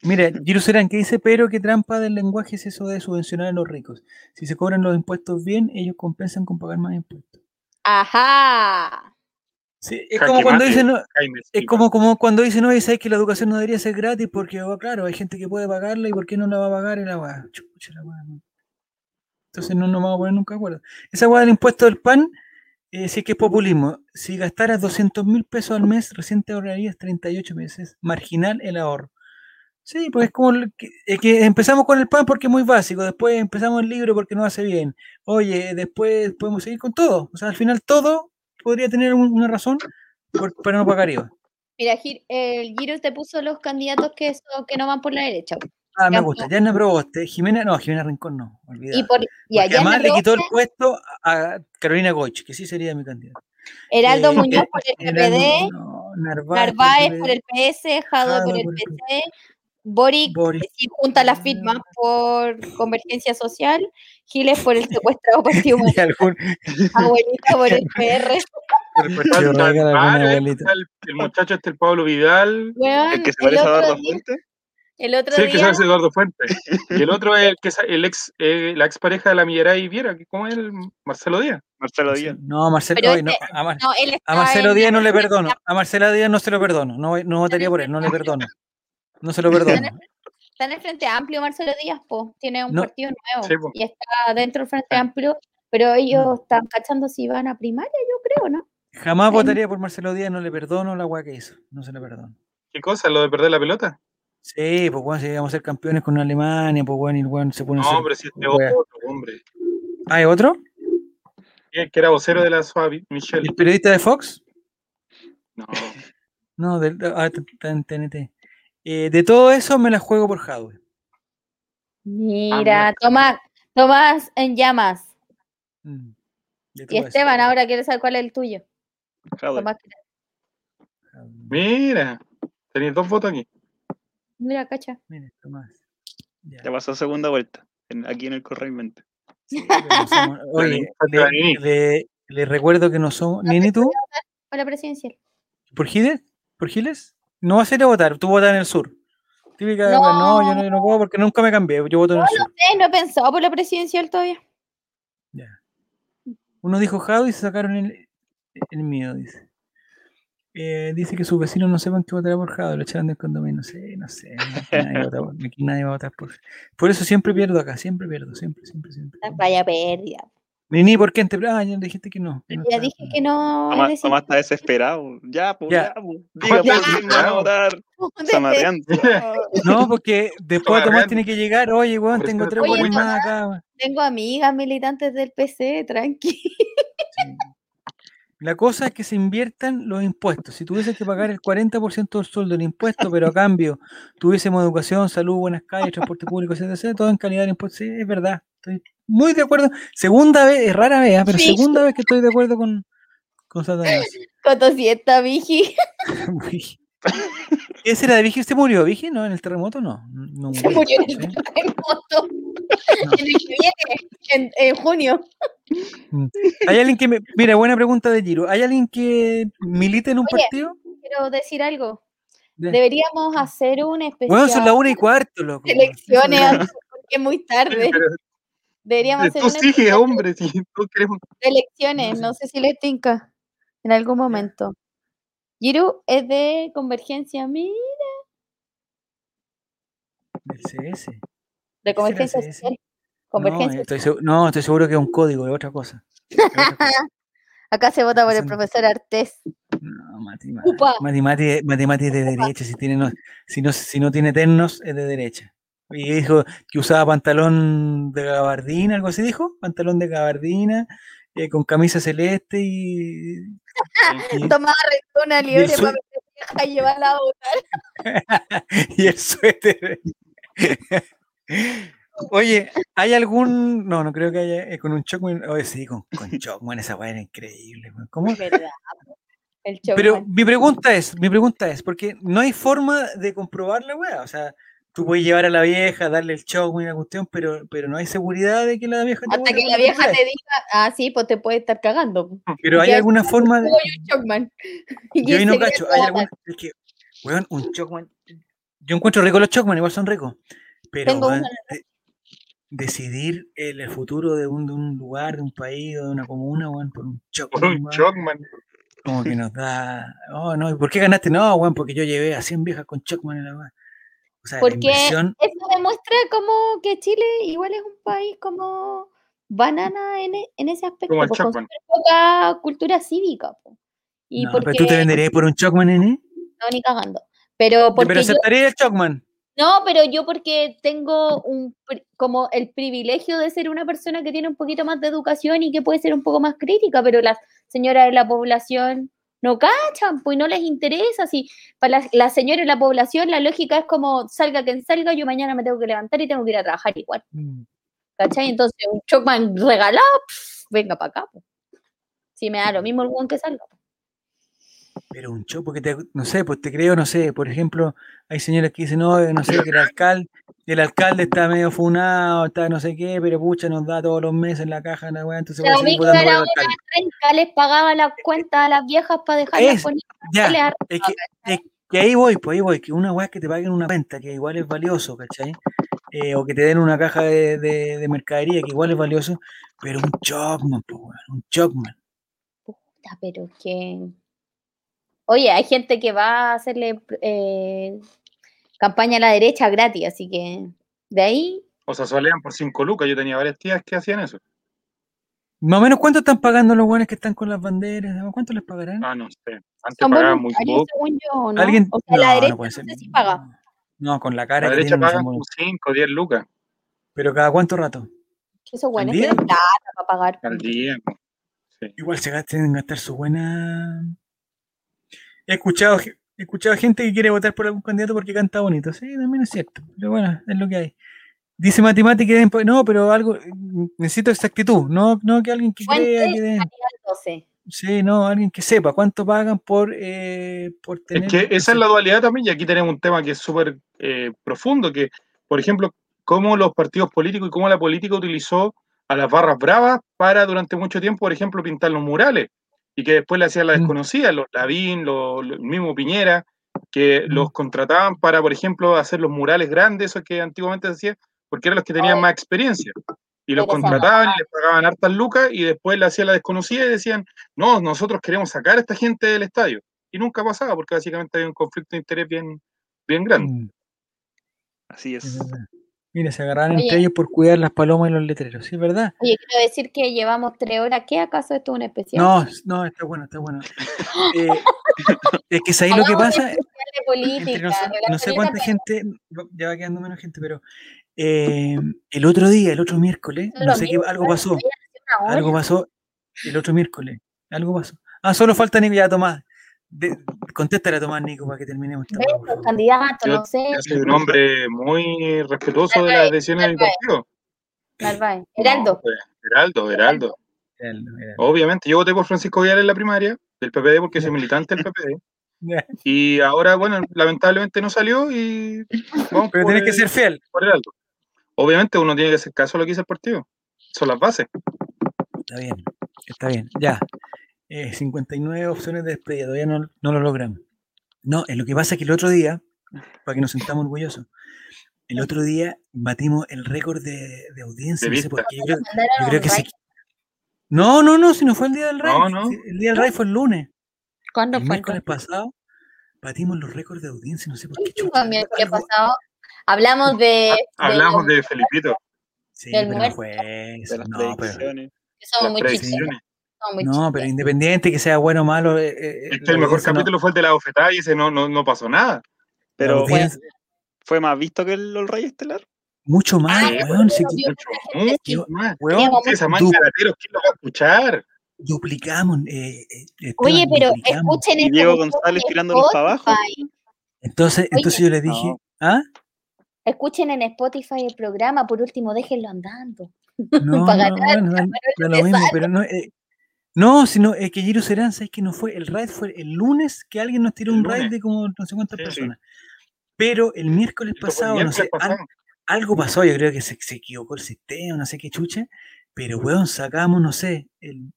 Mira, Giro Serán, que dice, pero qué trampa del lenguaje es eso de subvencionar a los ricos. Si se cobran los impuestos bien, ellos compensan con pagar más impuestos. Ajá. Sí, es como cuando dicen, no, es como, como cuando dicen, no, sabes que la educación no debería ser gratis porque, oh, claro, hay gente que puede pagarla y ¿por qué no la va a pagar el agua? Chucha, la Entonces no nos vamos a poner nunca de acuerdo. Esa agua del impuesto del pan, eh, sí que es populismo. Si gastaras 200 mil pesos al mes, recién te ahorrarías 38 meses. Marginal el ahorro. Sí, pues es como que, que, empezamos con el pan porque es muy básico, después empezamos el libro porque no hace bien. Oye, después podemos seguir con todo. O sea, al final todo podría tener una razón para no pagar IVA. Mira, el Giro te puso los candidatos que, que no van por la derecha. Ah, me gusta. Yana Proboste, Jimena, no, Jimena Rincón no, Y por, además le quitó el puesto a Carolina Goich, que sí sería mi candidato. Heraldo eh, Muñoz por el (laughs) PPD, Narváez, por el PS, Jado por el PC, Boric, si junta las firmas por Convergencia Social, Giles por el secuestrado partido (laughs) Abuelita por el PR. El, muchacho este, el Pablo Vidal. el que se parece a Eduardo Fuente. El otro sí, día... que se parece a Eduardo Fuente. y el otro es el que es el ex, eh, la expareja de la Millaray Viera, ¿cómo es el Marcelo Díaz? Marcelo Díaz. No, Marcelo, no, este, a, a, Marcelo Díaz no le perdono. A Marcelo Díaz no se lo perdono. No, no votaría por él, no le perdono. No se lo perdono. Está en el Frente Amplio Marcelo Díaz, po. tiene un partido nuevo y está dentro del Frente Amplio, pero ellos están cachando si van a primaria, yo creo, ¿no? Jamás votaría por Marcelo Díaz, no le perdono la agua que hizo, no se le perdono. ¿Qué cosa? ¿Lo de perder la pelota? Sí, pues bueno, si íbamos a ser campeones con Alemania, pues bueno, y bueno, se pone No, pero si este otro, hombre. ¿Ah, ¿hay otro? que era vocero de la SUAVI, Michelle. ¿El periodista de Fox? No. (laughs) No, del, ah, en TNT. Eh, de todo eso me la juego por Hadwe. Mira, Tomás, Tomás en llamas. Mm, y Esteban, ahora quiere saber cuál es el tuyo. Mira, tenéis dos fotos aquí. Mira, cacha. Mira, Tomás. Ya, pasó segunda vuelta, aquí en el Correo Oye, le, recuerdo que no somos. ¿Nini tú? Para presidencial. ¿Por Giles? ¿Por Giles? No vas a ir a votar, tú votas en el sur. Típica, no, no yo no, no, puedo porque nunca me cambié, yo voto en el sur. No sé, no he pensado por la presidencial todavía. Ya. Uno dijo Jado y se sacaron el, el mío, dice. Eh, dice que sus vecinos no sepan que votará por Jado, lo echaron del condominio. No sé, no sé. Aquí nadie, va a votar por. Por eso siempre pierdo acá, siempre pierdo, siempre, siempre, siempre. Vaya pérdida. Ni ¿por qué en Ah, ya dijiste que no. ya dije que no. Mamá, está desesperado. Ya, pues, ya, pues. Diga, pues, quién va a votar. No, porque después Tomás tiene que llegar. Oye, weón, tengo tres buenas más acá. Tengo amigas militantes del PC, tranqui. La cosa es que se inviertan los impuestos. Si tuvieses que pagar el 40% del sueldo en impuestos, pero a cambio tuviésemos educación, salud, buenas calles, transporte público, etc., todo en calidad de impuestos, sí, es verdad. Estoy muy de acuerdo. Segunda vez, es rara vez, ¿ah? pero segunda vez que estoy de acuerdo con, con Satanás. (laughs) Cotosieta, Vigi. ¿Ese era de Vigi? ¿Usted murió, Vigi? ¿No? ¿En el terremoto? No. no Se murió en el terremoto. En el que viene, en, junio. Mm. ¿Hay alguien que me... Mira, buena pregunta de Giro. ¿Hay alguien que milite en un partido? Quiero decir algo. Deberíamos hacer un especial. Bueno, son las una y cuarto, loco. Elecciones, (laughs) porque es muy tarde. Deberíamos hacer tú sigue, hombre, si tú queremos. Elecciones, no sé si le tinca en algún momento. Giru es de Convergencia, mira. Del CS. De Convergencia Social. Convergencia. No estoy, no, estoy seguro que es un código, de otra cosa. (laughs) Acá se vota por el profesor Artés. No, Mati, Mati, Mati, Mati, es de derecha. Si, tiene, si, no, si no tiene ternos, es de derecha. Y dijo que usaba pantalón de gabardina, algo así dijo, pantalón de gabardina, eh, con camisa celeste y... y Tomaba una liebre para llevarla a votar. y el suéter. Oye, ¿hay algún.? No, no creo que haya. Eh, con un Chocman. Oye, sí, con, con Chocman, esa weá era increíble. ¿Cómo? ¿Verdad? El Pero mi pregunta es: mi pregunta es, porque no hay forma de comprobar la weá. O sea, tú puedes llevar a la vieja, darle el show, una cuestión, pero, pero no hay seguridad de que la vieja te Hasta que la vieja te diga, ah, sí, pues te puede estar cagando. Pero hay alguna forma de. (laughs) Yo ahí no cacho. Hay alguna. Es que, weón, un Chocman. Yo encuentro rico los Chocman, igual son ricos. Pero decidir el, futuro de un, de un, lugar, de un país o de una comuna, weón, por un Chocman. Por un Chocman. Como que (laughs) nos da. Oh, no, ¿y por qué ganaste? No, weón, porque yo llevé a 100 viejas con Chocman en la mano. Porque eso demuestra como que Chile igual es un país como banana en, e, en ese aspecto, como con poca cultura cívica. Y pero tú te venderías por un Chocman, nene. No, ni cagando. Pero, porque pero aceptaría el Chocman. No, pero yo porque tengo un como el privilegio de ser una persona que tiene un poquito más de educación y que puede ser un poco más crítica, pero las señoras de la población no cachan, pues no les interesa. Si para la, la señora y la población la lógica es como salga quien salga, yo mañana me tengo que levantar y tengo que ir a trabajar igual. Mm. ¿Cachai? Entonces, un Chocman regalado, venga para acá. Si me da lo mismo el weón que salga. Pero un show, porque te, no sé, pues te creo, no sé, por ejemplo, hay señores que dicen, no, no sé, que el alcalde, el alcalde está medio funado, está no sé qué, pero pucha, nos da todos los meses la caja, la weá, entonces voy a seguir votando por el les pagaba las cuentas a las viejas para dejarlas poner ya, es que, es que, ahí voy, pues ahí voy, que una weá es que te paguen una cuenta, que igual es valioso, ¿cachai? Eh, o que te den una caja de, de, de, mercadería, que igual es valioso, pero un Chocman, pues, un Chocman. Puta, pero que Oye, hay gente que va a hacerle eh, campaña a la derecha gratis, así que de ahí. O sea, solean por 5 lucas. Yo tenía varias tías que hacían eso. Más o menos, ¿cuánto están pagando los buenos que están con las banderas? ¿Cuánto les pagarán? Ah, no sé. Antes pagaban muy poco. ¿no? ¿Alguien? O sea, la derecha no, sé si paga. No, con la cara. La derecha paga como 5, 10 lucas. ¿Pero cada cuánto rato? Eso bueno, es que plata para pagar. Al día. Sí. Igual se tienen que gastar su buena He escuchado, he escuchado gente que quiere votar por algún candidato porque canta bonito. Sí, también es cierto. Pero bueno, es lo que hay. Dice matemática, no, pero algo, necesito exactitud, no, no que alguien que crea que den. Sí, no, alguien que sepa cuánto pagan por, eh, por tener. Es que esa es la dualidad también, y aquí tenemos un tema que es súper eh, profundo, que, por ejemplo, cómo los partidos políticos y cómo la política utilizó a las barras bravas para durante mucho tiempo, por ejemplo, pintar los murales y que después le hacían la mm. desconocida, los Lavín, los, el mismo Piñera, que mm. los contrataban para, por ejemplo, hacer los murales grandes, esos que antiguamente se hacía, porque eran los que tenían más experiencia. Y los contrataban y les pagaban hartas lucas y después le hacían la desconocida y decían, no, nosotros queremos sacar a esta gente del estadio. Y nunca pasaba porque básicamente había un conflicto de interés bien, bien grande. Mm. Así es. Mira, se agarraron entre ellos por cuidar las palomas y los letreros, ¿sí es verdad? Oye, quiero decir que llevamos tres horas. ¿Qué acaso esto es un especial? No, no, está bueno, está bueno. (laughs) Eh, es que ahí lo que pasa. no, sé cuánta gente, ya va quedando menos gente, pero eh, el otro día, el otro miércoles, no sé qué, algo pasó. Algo pasó el otro miércoles, algo pasó. Ah, solo falta ni ya Tomás. De, contéstale a Tomás Nico para que terminemos. Esta candidato, no sé. Yo soy un hombre muy respetuoso de las decisiones del partido. Heraldo. Heraldo, Heraldo. Obviamente, yo voté por Francisco Villar en la primaria del PPD porque soy militante del PPD. Y ahora, bueno, lamentablemente no salió y. Pero tiene que ser fiel. Por Heraldo. Obviamente uno tiene que hacer caso a lo que dice el partido. Son las bases. Está bien, está bien. Ya. 59 eh, opciones de despedida, todavía no, no lo logran. No, es lo que pasa es que el otro día, para que nos sentamos orgullosos, el otro día batimos el récord de, de audiencia. No sé por qué. Yo creo, que sí. No, no, no, si no fue el día del rey. El día del rey fue el lunes. ¿Cuándo el fue? El pasado batimos los récords de audiencia, no sé por qué. el miércoles pasado? Hablamos de. Hablamos de, Felipito. Sí, pero no fue eso. No, pero. Somos muy no, pero independiente que sea bueno o malo. Eh, eh, es que el mejor capítulo fue el de la bofetada y ese no, no, no pasó nada. Pero fue, fue, más visto que el, el Rey Estelar. Mucho más, ah, weón. Sí, mucho, más. Weón, esa mancha de ¿quién lo va a escuchar? Duplicamos. Eh, eh Oye, pero escuchen esto. Diego González tirándolos para abajo. Entonces, entonces yo les dije, ¿ah? Escuchen en Spotify el programa, por último, déjenlo andando. No, (laughs) no, no, no, lo mismo, pero no, eh, no, sino es que Giro Serán, ¿sabes que no fue? El raid fue el lunes que alguien nos tiró un raid de como no sé cuántas personas. Pero el miércoles pasado, no sé, algo pasó, yo creo que se, equivocó el sistema, no sé qué chucha, pero weón, sacamos, no sé, el,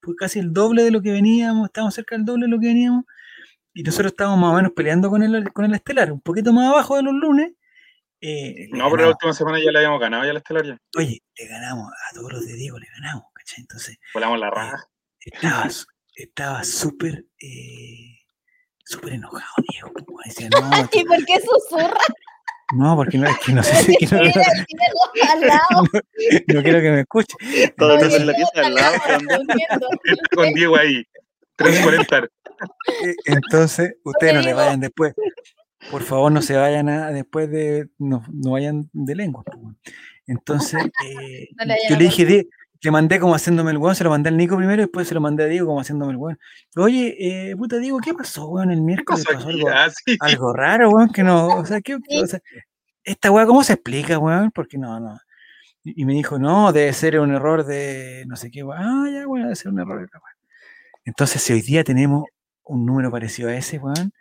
fue casi el doble de lo que veníamos, estábamos cerca del doble de lo que veníamos, y nosotros estábamos más o menos peleando con el, con el estelar, un poquito más abajo de los lunes. Eh, no, pero la última semana ya le habíamos ganado ya el estelar ya. Oye, le ganamos a todos los de Diego, le ganamos, ¿cachai? Entonces. Volamos la raja estaba, estaba súper eh, súper enojado, Diego. Decía, no, (laughs) ¿Y por qué susurra? No, porque no, es que no (laughs) sé si quiero, (laughs) no, no, quiero que me escuche. Todo no, en la pieza al lado. Con Diego ahí. 340. Eh, entonces, ustedes no le vayan después. Por favor, no se vayan a, después de. No, no vayan de lengua. Entonces, eh, yo le dije, le mandé como haciéndome el weón, se lo mandé al Nico primero y después se lo mandé a Diego como haciéndome el weón. Oye, eh, puta Diego, ¿qué pasó, weón? El miércoles pasó algo, ah, algo, raro, weón, que no, o sea, ¿qué, o sea, esta weá, ¿cómo se explica, weón? Porque no, no. Y, me dijo, no, debe ser un error de no sé qué, weón. Ah, ya, weón, debe ser un error. Entonces, si hoy día tenemos un número parecido a ese, weón,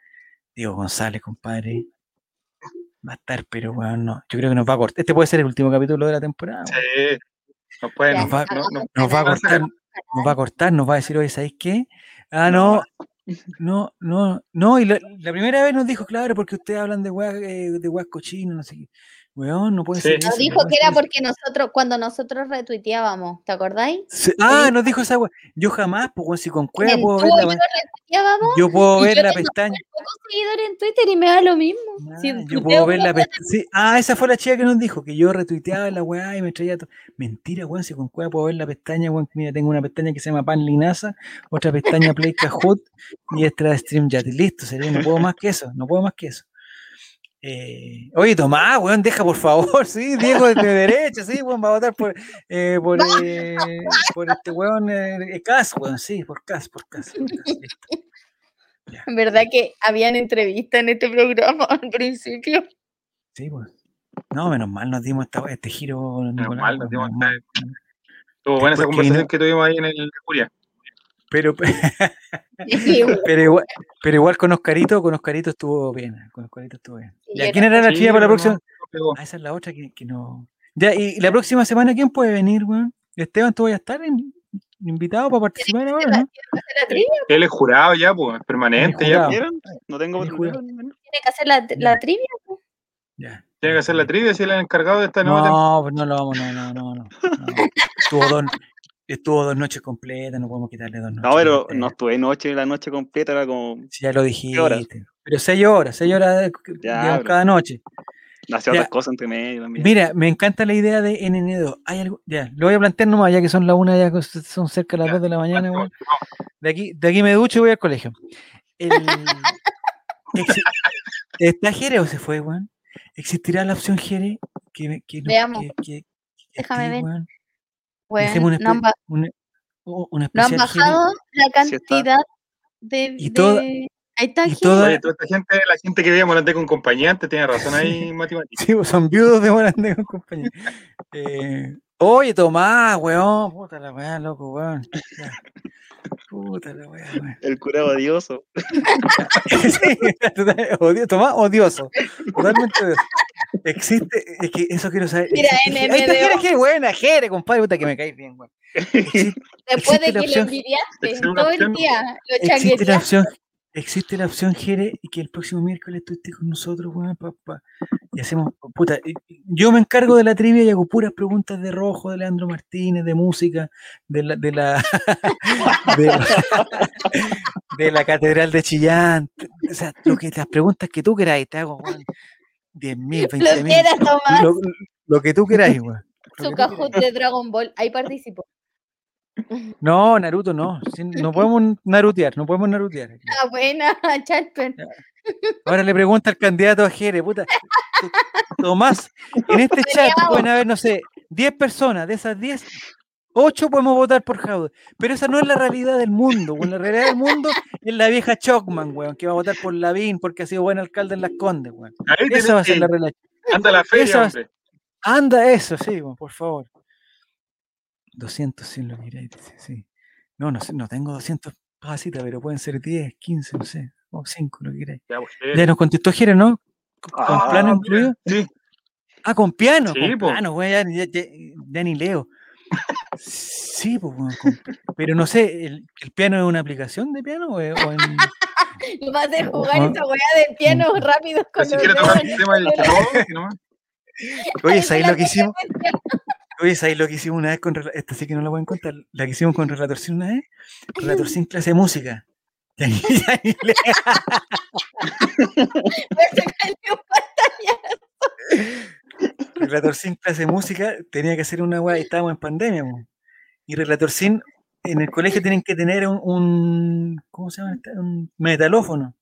Diego González, compadre, va a estar, pero weón, no. Yo creo que nos va a cortar. Este puede ser el último capítulo de la temporada. Sí. Nos, puede, nos, va, nos, va, a cortar, nos va a cortar, nos va a decir, oye, ¿sabéis qué? Ah, no, no, (laughs) no, no, y la, primera vez nos dijo, claro, porque ustedes hablan de weas, eh, de weas cochinos, no sé qué. Weón, no puede ser. Nos dijo que era porque nosotros, cuando nosotros retuiteábamos, ¿te acordáis? ah, nos dijo esa. Yo jamás, pues si con cueva puedo ver la Yo puedo ver la pestaña. Tengo seguidores en Twitter y me da lo mismo. yo puedo ver la pestaña. Sí. Ah, esa fue la chica que nos dijo, que yo retuiteaba la weá y me traía todo. Mentira, weón, si con cueva puedo ver la pestaña, weón. Mira, tengo una pestaña que se llama Pan Linaza, otra pestaña Play Kahoot y esta de StreamYard. Listo, sería, no puedo más que eso, no puedo más que eso. Eh, oye, Tomás, weón, deja por favor, (laughs) sí, Diego de derecha, sí, weón, va a votar por, eh, por, (laughs) eh, por, este weón, eh, Cas, weón, sí, por Cas, por Cas. En verdad que habían entrevista en este programa al principio. Sí, pues. No, menos mal nos dimos esta, este giro. Menos mal nos dimos esta. Estuvo buena esa conversación que tuvimos ahí en el Julia. Pero, (laughs) pero, igual, pero igual con Oscarito, con Oscarito estuvo bien. Con Oscarito estuvo bien. ¿Y a quién era la chica para la próxima? ah, esa es la otra que, que, no. Ya, y la próxima semana, ¿quién puede venir, weón? Esteban, ¿tú vas a estar invitado para participar ahora, ¿no? Él es jurado ya, pues, permanente ya. No tengo Tiene que hacer la, la trivia, pues. Ya. Tiene que hacer la trivia si él es el encargado de esta nueva No, pues no lo vamos, no, no, no. no. Estuvo don, Estuvo dos noches completas, no podemos quitarle dos noches. No, pero no estuve noche, la noche completa era como. Sí, ya lo dijiste. Pero seis horas, seis horas cada noche. Hacía otras cosas entre medio también. Mira, me encanta la idea de NN2. Hay algo, ya, lo voy a plantear nomás, ya que son las una, ya son cerca de las dos de la (laughs) mañana. De aquí, de aquí me ducho y voy al colegio. El, (laughs) ¿Está Jere o se fue, Juan? ¿Existirá la opción Jere? Que, que, Veamos. Que, Déjame ver. Bueno, no, han, bajado la cantidad de, y toda, Ahí está y toda, esta gente, la gente que vive Morandé con compañía, tiene razón ahí, matemática. Sí, pues, son viudos de Morandé con compañía. Eh, oye, Tomás, weón, puta la weá, loco, weón. Puta la weá, (laughs) weón. El cura odioso. (laughs) sí, odio, odioso. Totalmente odioso. Existe, es que eso quiero saber. Mira, NMDO. Ahí está Jere, buena, Jere, compadre, puta que me caes bien, güey. Después de que lo envidiaste todo el día, lo existe la opción, existe la opción, Jere, y que el próximo miércoles tú estés con nosotros, güey, papá. Y hacemos, puta, yo me encargo de la trivia y hago puras preguntas de rojo, de Leandro Martínez, de música, de la, de la, (laughs) de la, de la catedral de Chillán. O sea, lo que, las preguntas que tú queráis, te hago, güey. 10 mil, 20 mil. Lo, lo, que tú queráis, weón. Su cajón de Dragon Ball, ahí participo. No, Naruto no. No podemos narutear, no podemos narutear. Ah, buena, (laughs) Chalpen. Ahora le pregunta al candidato a Jere, puta. Tomás, en este (laughs) chat pueden haber, no sé, 10 personas. De esas 10, Ocho podemos votar por Jaude, pero esa no es la realidad del mundo, La realidad del mundo es la vieja Chocman, weón, que va a votar por Lavín porque ha sido buen alcalde en Las Condes, weón. Esa va a ser la realidad. Anda la feria, hombre. Anda eso, sí, por favor. 200 sin lo que sí. No, no, no tengo 200 pasitas, pero pueden ser 10, 15, no sé, o 5, lo que queráis. Ya, ya, nos contestó Jere, ¿no? ¿Con, ah, plano incluido? Sí. (laughs) Ah, con piano, con plano, güey, ya, ya, ni leo. Sí, pues, pero no sé, ¿el, piano es una aplicación de piano o, en... (laughs) Vas a jugar esa weá de piano rápido con si los tocar el tema del (laughs) Oye, ¿sabes lo que hicimos? Oye, ¿sabes lo que hicimos una vez con Esta sí que no la voy a contar. La que hicimos con Relator Sin una vez. Relator Sin clase de música. Ni le... Relator Sin clase de música tenía que hacer una weá y estábamos en pandemia. Y Relator Sin en el colegio tienen que tener un, ¿cómo se llama? Un metalófono.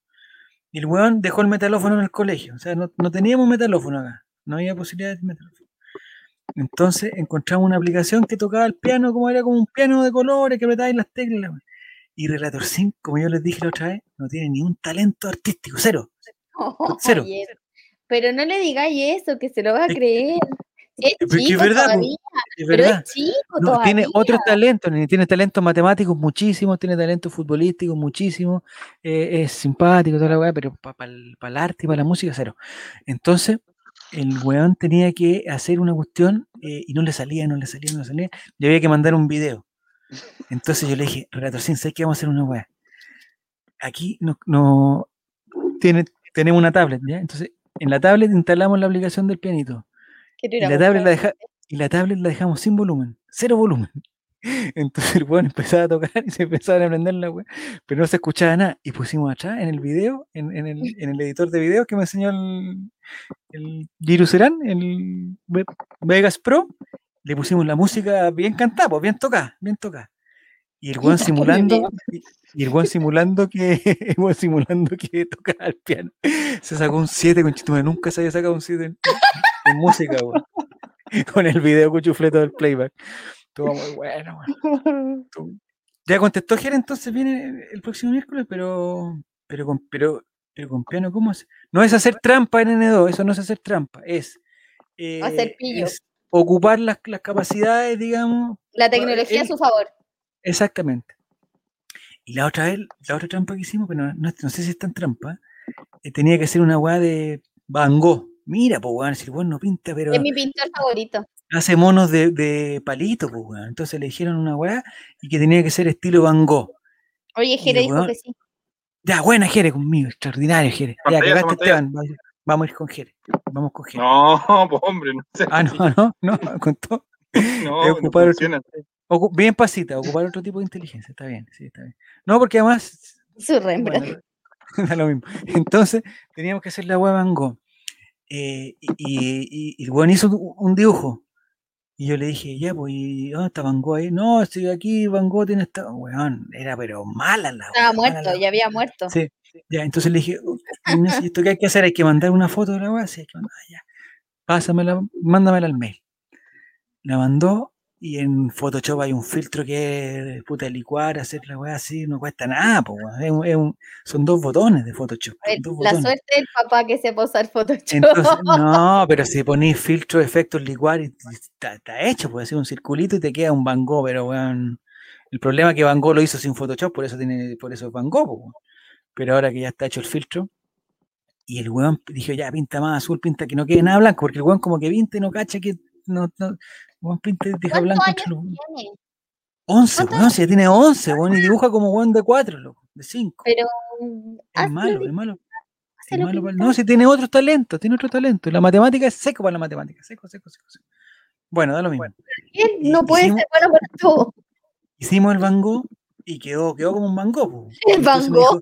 Y el weón dejó el metalófono en el colegio. O sea, no, teníamos metalófono acá. No había posibilidad de metalófono. Entonces encontramos una aplicación que tocaba el piano como era como un piano de colores que apretáis las teclas. Y Relator Sin, como yo les dije la otra vez, no tiene ni un talento artístico, cero. (laughs) cero. Pero no le digáis eso, que se lo va a creer. es chico verdad, todavía, es verdad. es chico no, Tiene otros talentos, tiene talentos matemáticos muchísimos, tiene talentos futbolísticos muchísimos, eh, es simpático, toda la weá, pero para el, arte y para la música, cero. Entonces, el weón tenía que hacer una cuestión eh, y no le salía, no le salía, no le salía, y había que mandar un video. Entonces yo le dije, Renato, sin sé que vamos a hacer una weá. Aquí no, no tiene, tenemos una tablet, ¿ya? Entonces, en la tablet instalamos la aplicación del pianito. Y la, tablet la deja, y la tablet la dejamos sin volumen, cero volumen. (laughs) Entonces el weón empezaba a tocar y se empezaba a aprender la weá, pero no se escuchaba nada. Y pusimos atrás en el video, en, en, el, (laughs) en el, editor de video que me enseñó el, el Giru Serán, el Vegas Pro, le pusimos la música bien cantada, pues, bien tocada, bien tocada. Y el weón (laughs) simulando, y el simulando que, (laughs) el simulando que tocaba el piano. Se sacó un 7 con chitume, nunca se había sacado un 7 en, música, weón. (laughs) Con el video cuchufleto del playback. Estuvo muy bueno, weón. Ya contestó Jere, entonces viene el próximo miércoles, pero, pero con, pero, pero con piano, ¿cómo es? No es hacer trampa en N2, eso no es hacer trampa, es, eh, hacer pillo. Es ocupar las, las capacidades, digamos. La tecnología a su favor. Exactamente. Y la otra vez, la otra trampa que hicimos, pero no, sé si es tan trampa, eh, tenía que ser una weá de Van Gogh. Mira, pues weón, si el weón no pinta, pero. Es mi pintor favorito. Hace monos de, de palito, pues weón. Entonces le dijeron una weá y que tenía que ser estilo Van Gogh. Oye, Jere dijo que sí. Ya, buena Jere conmigo, extraordinario Jere. Ya, cagaste Esteban. Vamos a ir con Jere. Vamos con Jere. No, (laughs) pues hombre, no sé. Ah, no, (laughs) no, no, contó. No, no funciona. bien pasita, ocupar otro tipo de inteligencia, está bien, sí, está bien. No, porque además. Su rembra. (laughs) lo mismo. Entonces, teníamos que hacer la web Van Gogh. Eh, y, y, el weón hizo un dibujo. Y yo le dije, ya, pues, ¿dónde está Van Gogh ahí? No, estoy aquí, Van Gogh tiene esta. Weón, era pero mala la. Estaba muerto, ya había muerto. Sí, ya, entonces le dije, ¿esto qué hay que hacer? Hay que mandar una foto de la. Sí, ya. Pásamela, mándamela al mail. La mandó y en Photoshop hay un filtro que es puta licuar, hacer la weá así, no cuesta nada, pues, son dos botones de Photoshop. la suerte del papá que se posa el Photoshop. no, (laughs) pero si ponís filtro, efectos, licuar, está, está hecho, puede ser un circulito y te queda un Van Gogh, pero weón. El problema es que Van Gogh lo hizo sin Photoshop, por eso tiene, por eso es Van Gogh, pero ahora que ya está hecho el filtro, y el weón dijo, ya pinta más azul, pinta que no quede nada blanco, porque el weón como que pinta y no cacha que no, no, Juan Pinter deja blanco tiene? 11, weón, si ya tiene 11, weón, y dibuja como weón de 4, loco, de 5. Pero. Es malo, es malo. Es malo no, si tiene otro talento, tiene otro talento. La matemática es seco para la matemática, seco, seco, seco. seco. Bueno, da lo mismo. no puede ser bueno para todo. Hicimos el Van Gogh y quedó, quedó como un Van Gogh. (laughs) El Van Gogh.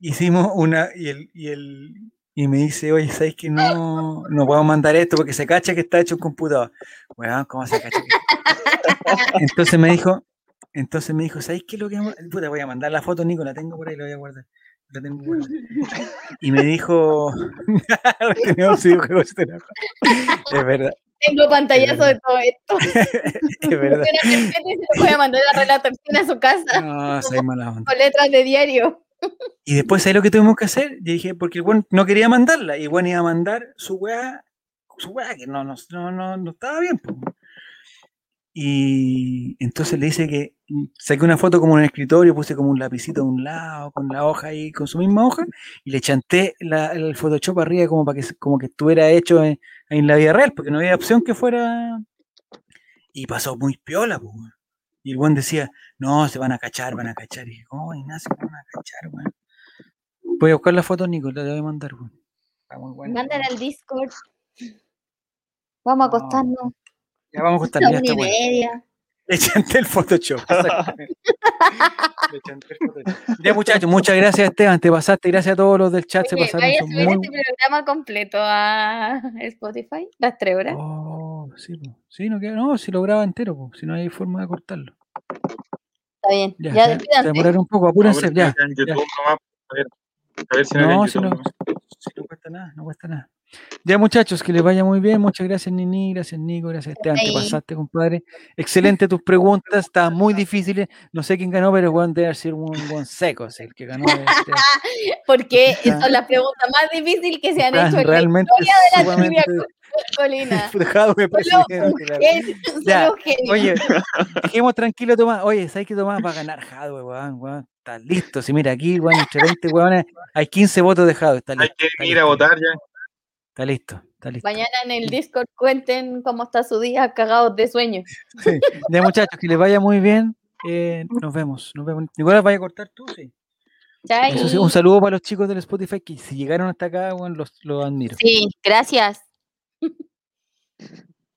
Hicimos una, y el, y el, y me dice, oye, ¿sabes que no, no puedo mandar esto porque se cacha que está hecho en computador? Bueno, ¿cómo se cacha? entonces me dijo, entonces me dijo, ¿sabes qué es lo que Puta, voy a mandar la foto, Nico, la tengo por ahí, la voy a guardar. La tengo Y me dijo, (laughs) es verdad. Tengo pantallazo de todo esto. (laughs) es verdad. Se voy a mandar la relación a su casa. No, soy mala onda. Con letras de diario. Y después, ¿sabes lo que tuvimos que hacer? Yo dije, porque el buen no quería mandarla, y el buen iba a mandar su weá, su weá, que no, no, no, no estaba bien. Y entonces le dice que saqué una foto como en el escritorio, puse como un lapicito a un lado, con la hoja ahí, con su misma hoja, y le chanté el Photoshop arriba como para que como que estuviera hecho en, la vida real, porque no había opción que fuera. Y pasó muy piola, pues. Y el buen decía, no, se van a cachar, van a cachar. Y dije, oh, Ignacio, van a cachar, weón. Voy a buscar la foto, Nico, la voy a mandar, weón. Mándala al Discord. Vamos a acostarnos. Ya vamos a acostarnos. Ya está y media. Le chanté el Photoshop. (laughs) Le chanté el Photoshop. Ya, muchachos, muchas gracias, Esteban. Te pasaste. Gracias a todos los del chat. se pasaron. Vaya a subir muy... este programa completo a Spotify, las tres horas. Oh, sí, sí no, no, si lo graba entero, si no hay forma de cortarlo. Está bien, ya, ya despídanse. Demorar un poco, apúrense, ya. ya. A ver, a ver si no, si no, si no cuesta nada, no cuesta nada. Ya muchachos, que les vaya muy bien. Muchas gracias Nini, gracias Nico, gracias Esteban, que pasaste, compadre. Excelente tus preguntas, estaban muy difíciles. No sé quién ganó, pero Juan debe ser un buen seco, el que ganó. Este... (laughs) Porque (laughs) son las preguntas más difíciles que se han hecho en realmente la historia de la Colina. (laughs) ya, oye, dejemos tranquilo Tomás. Oye, ¿sabes que Tomás va a ganar Jadwe, weón? Está listo. Si mira aquí, weón, entre 20 weones, hay 15 votos de Jadwe. Hay que ir a votar ya. Está listo, está listo. Mañana en el Discord cuenten cómo está su día cagados de sueño. (laughs) Sí. De muchachos, que les vaya muy bien. Eh, nos vemos, nos vemos. Nicolás, vaya a cortar tú, sí. un saludo para los chicos del Spotify que si llegaron hasta acá, bueno, los, los admiro. Sí, gracias. (laughs)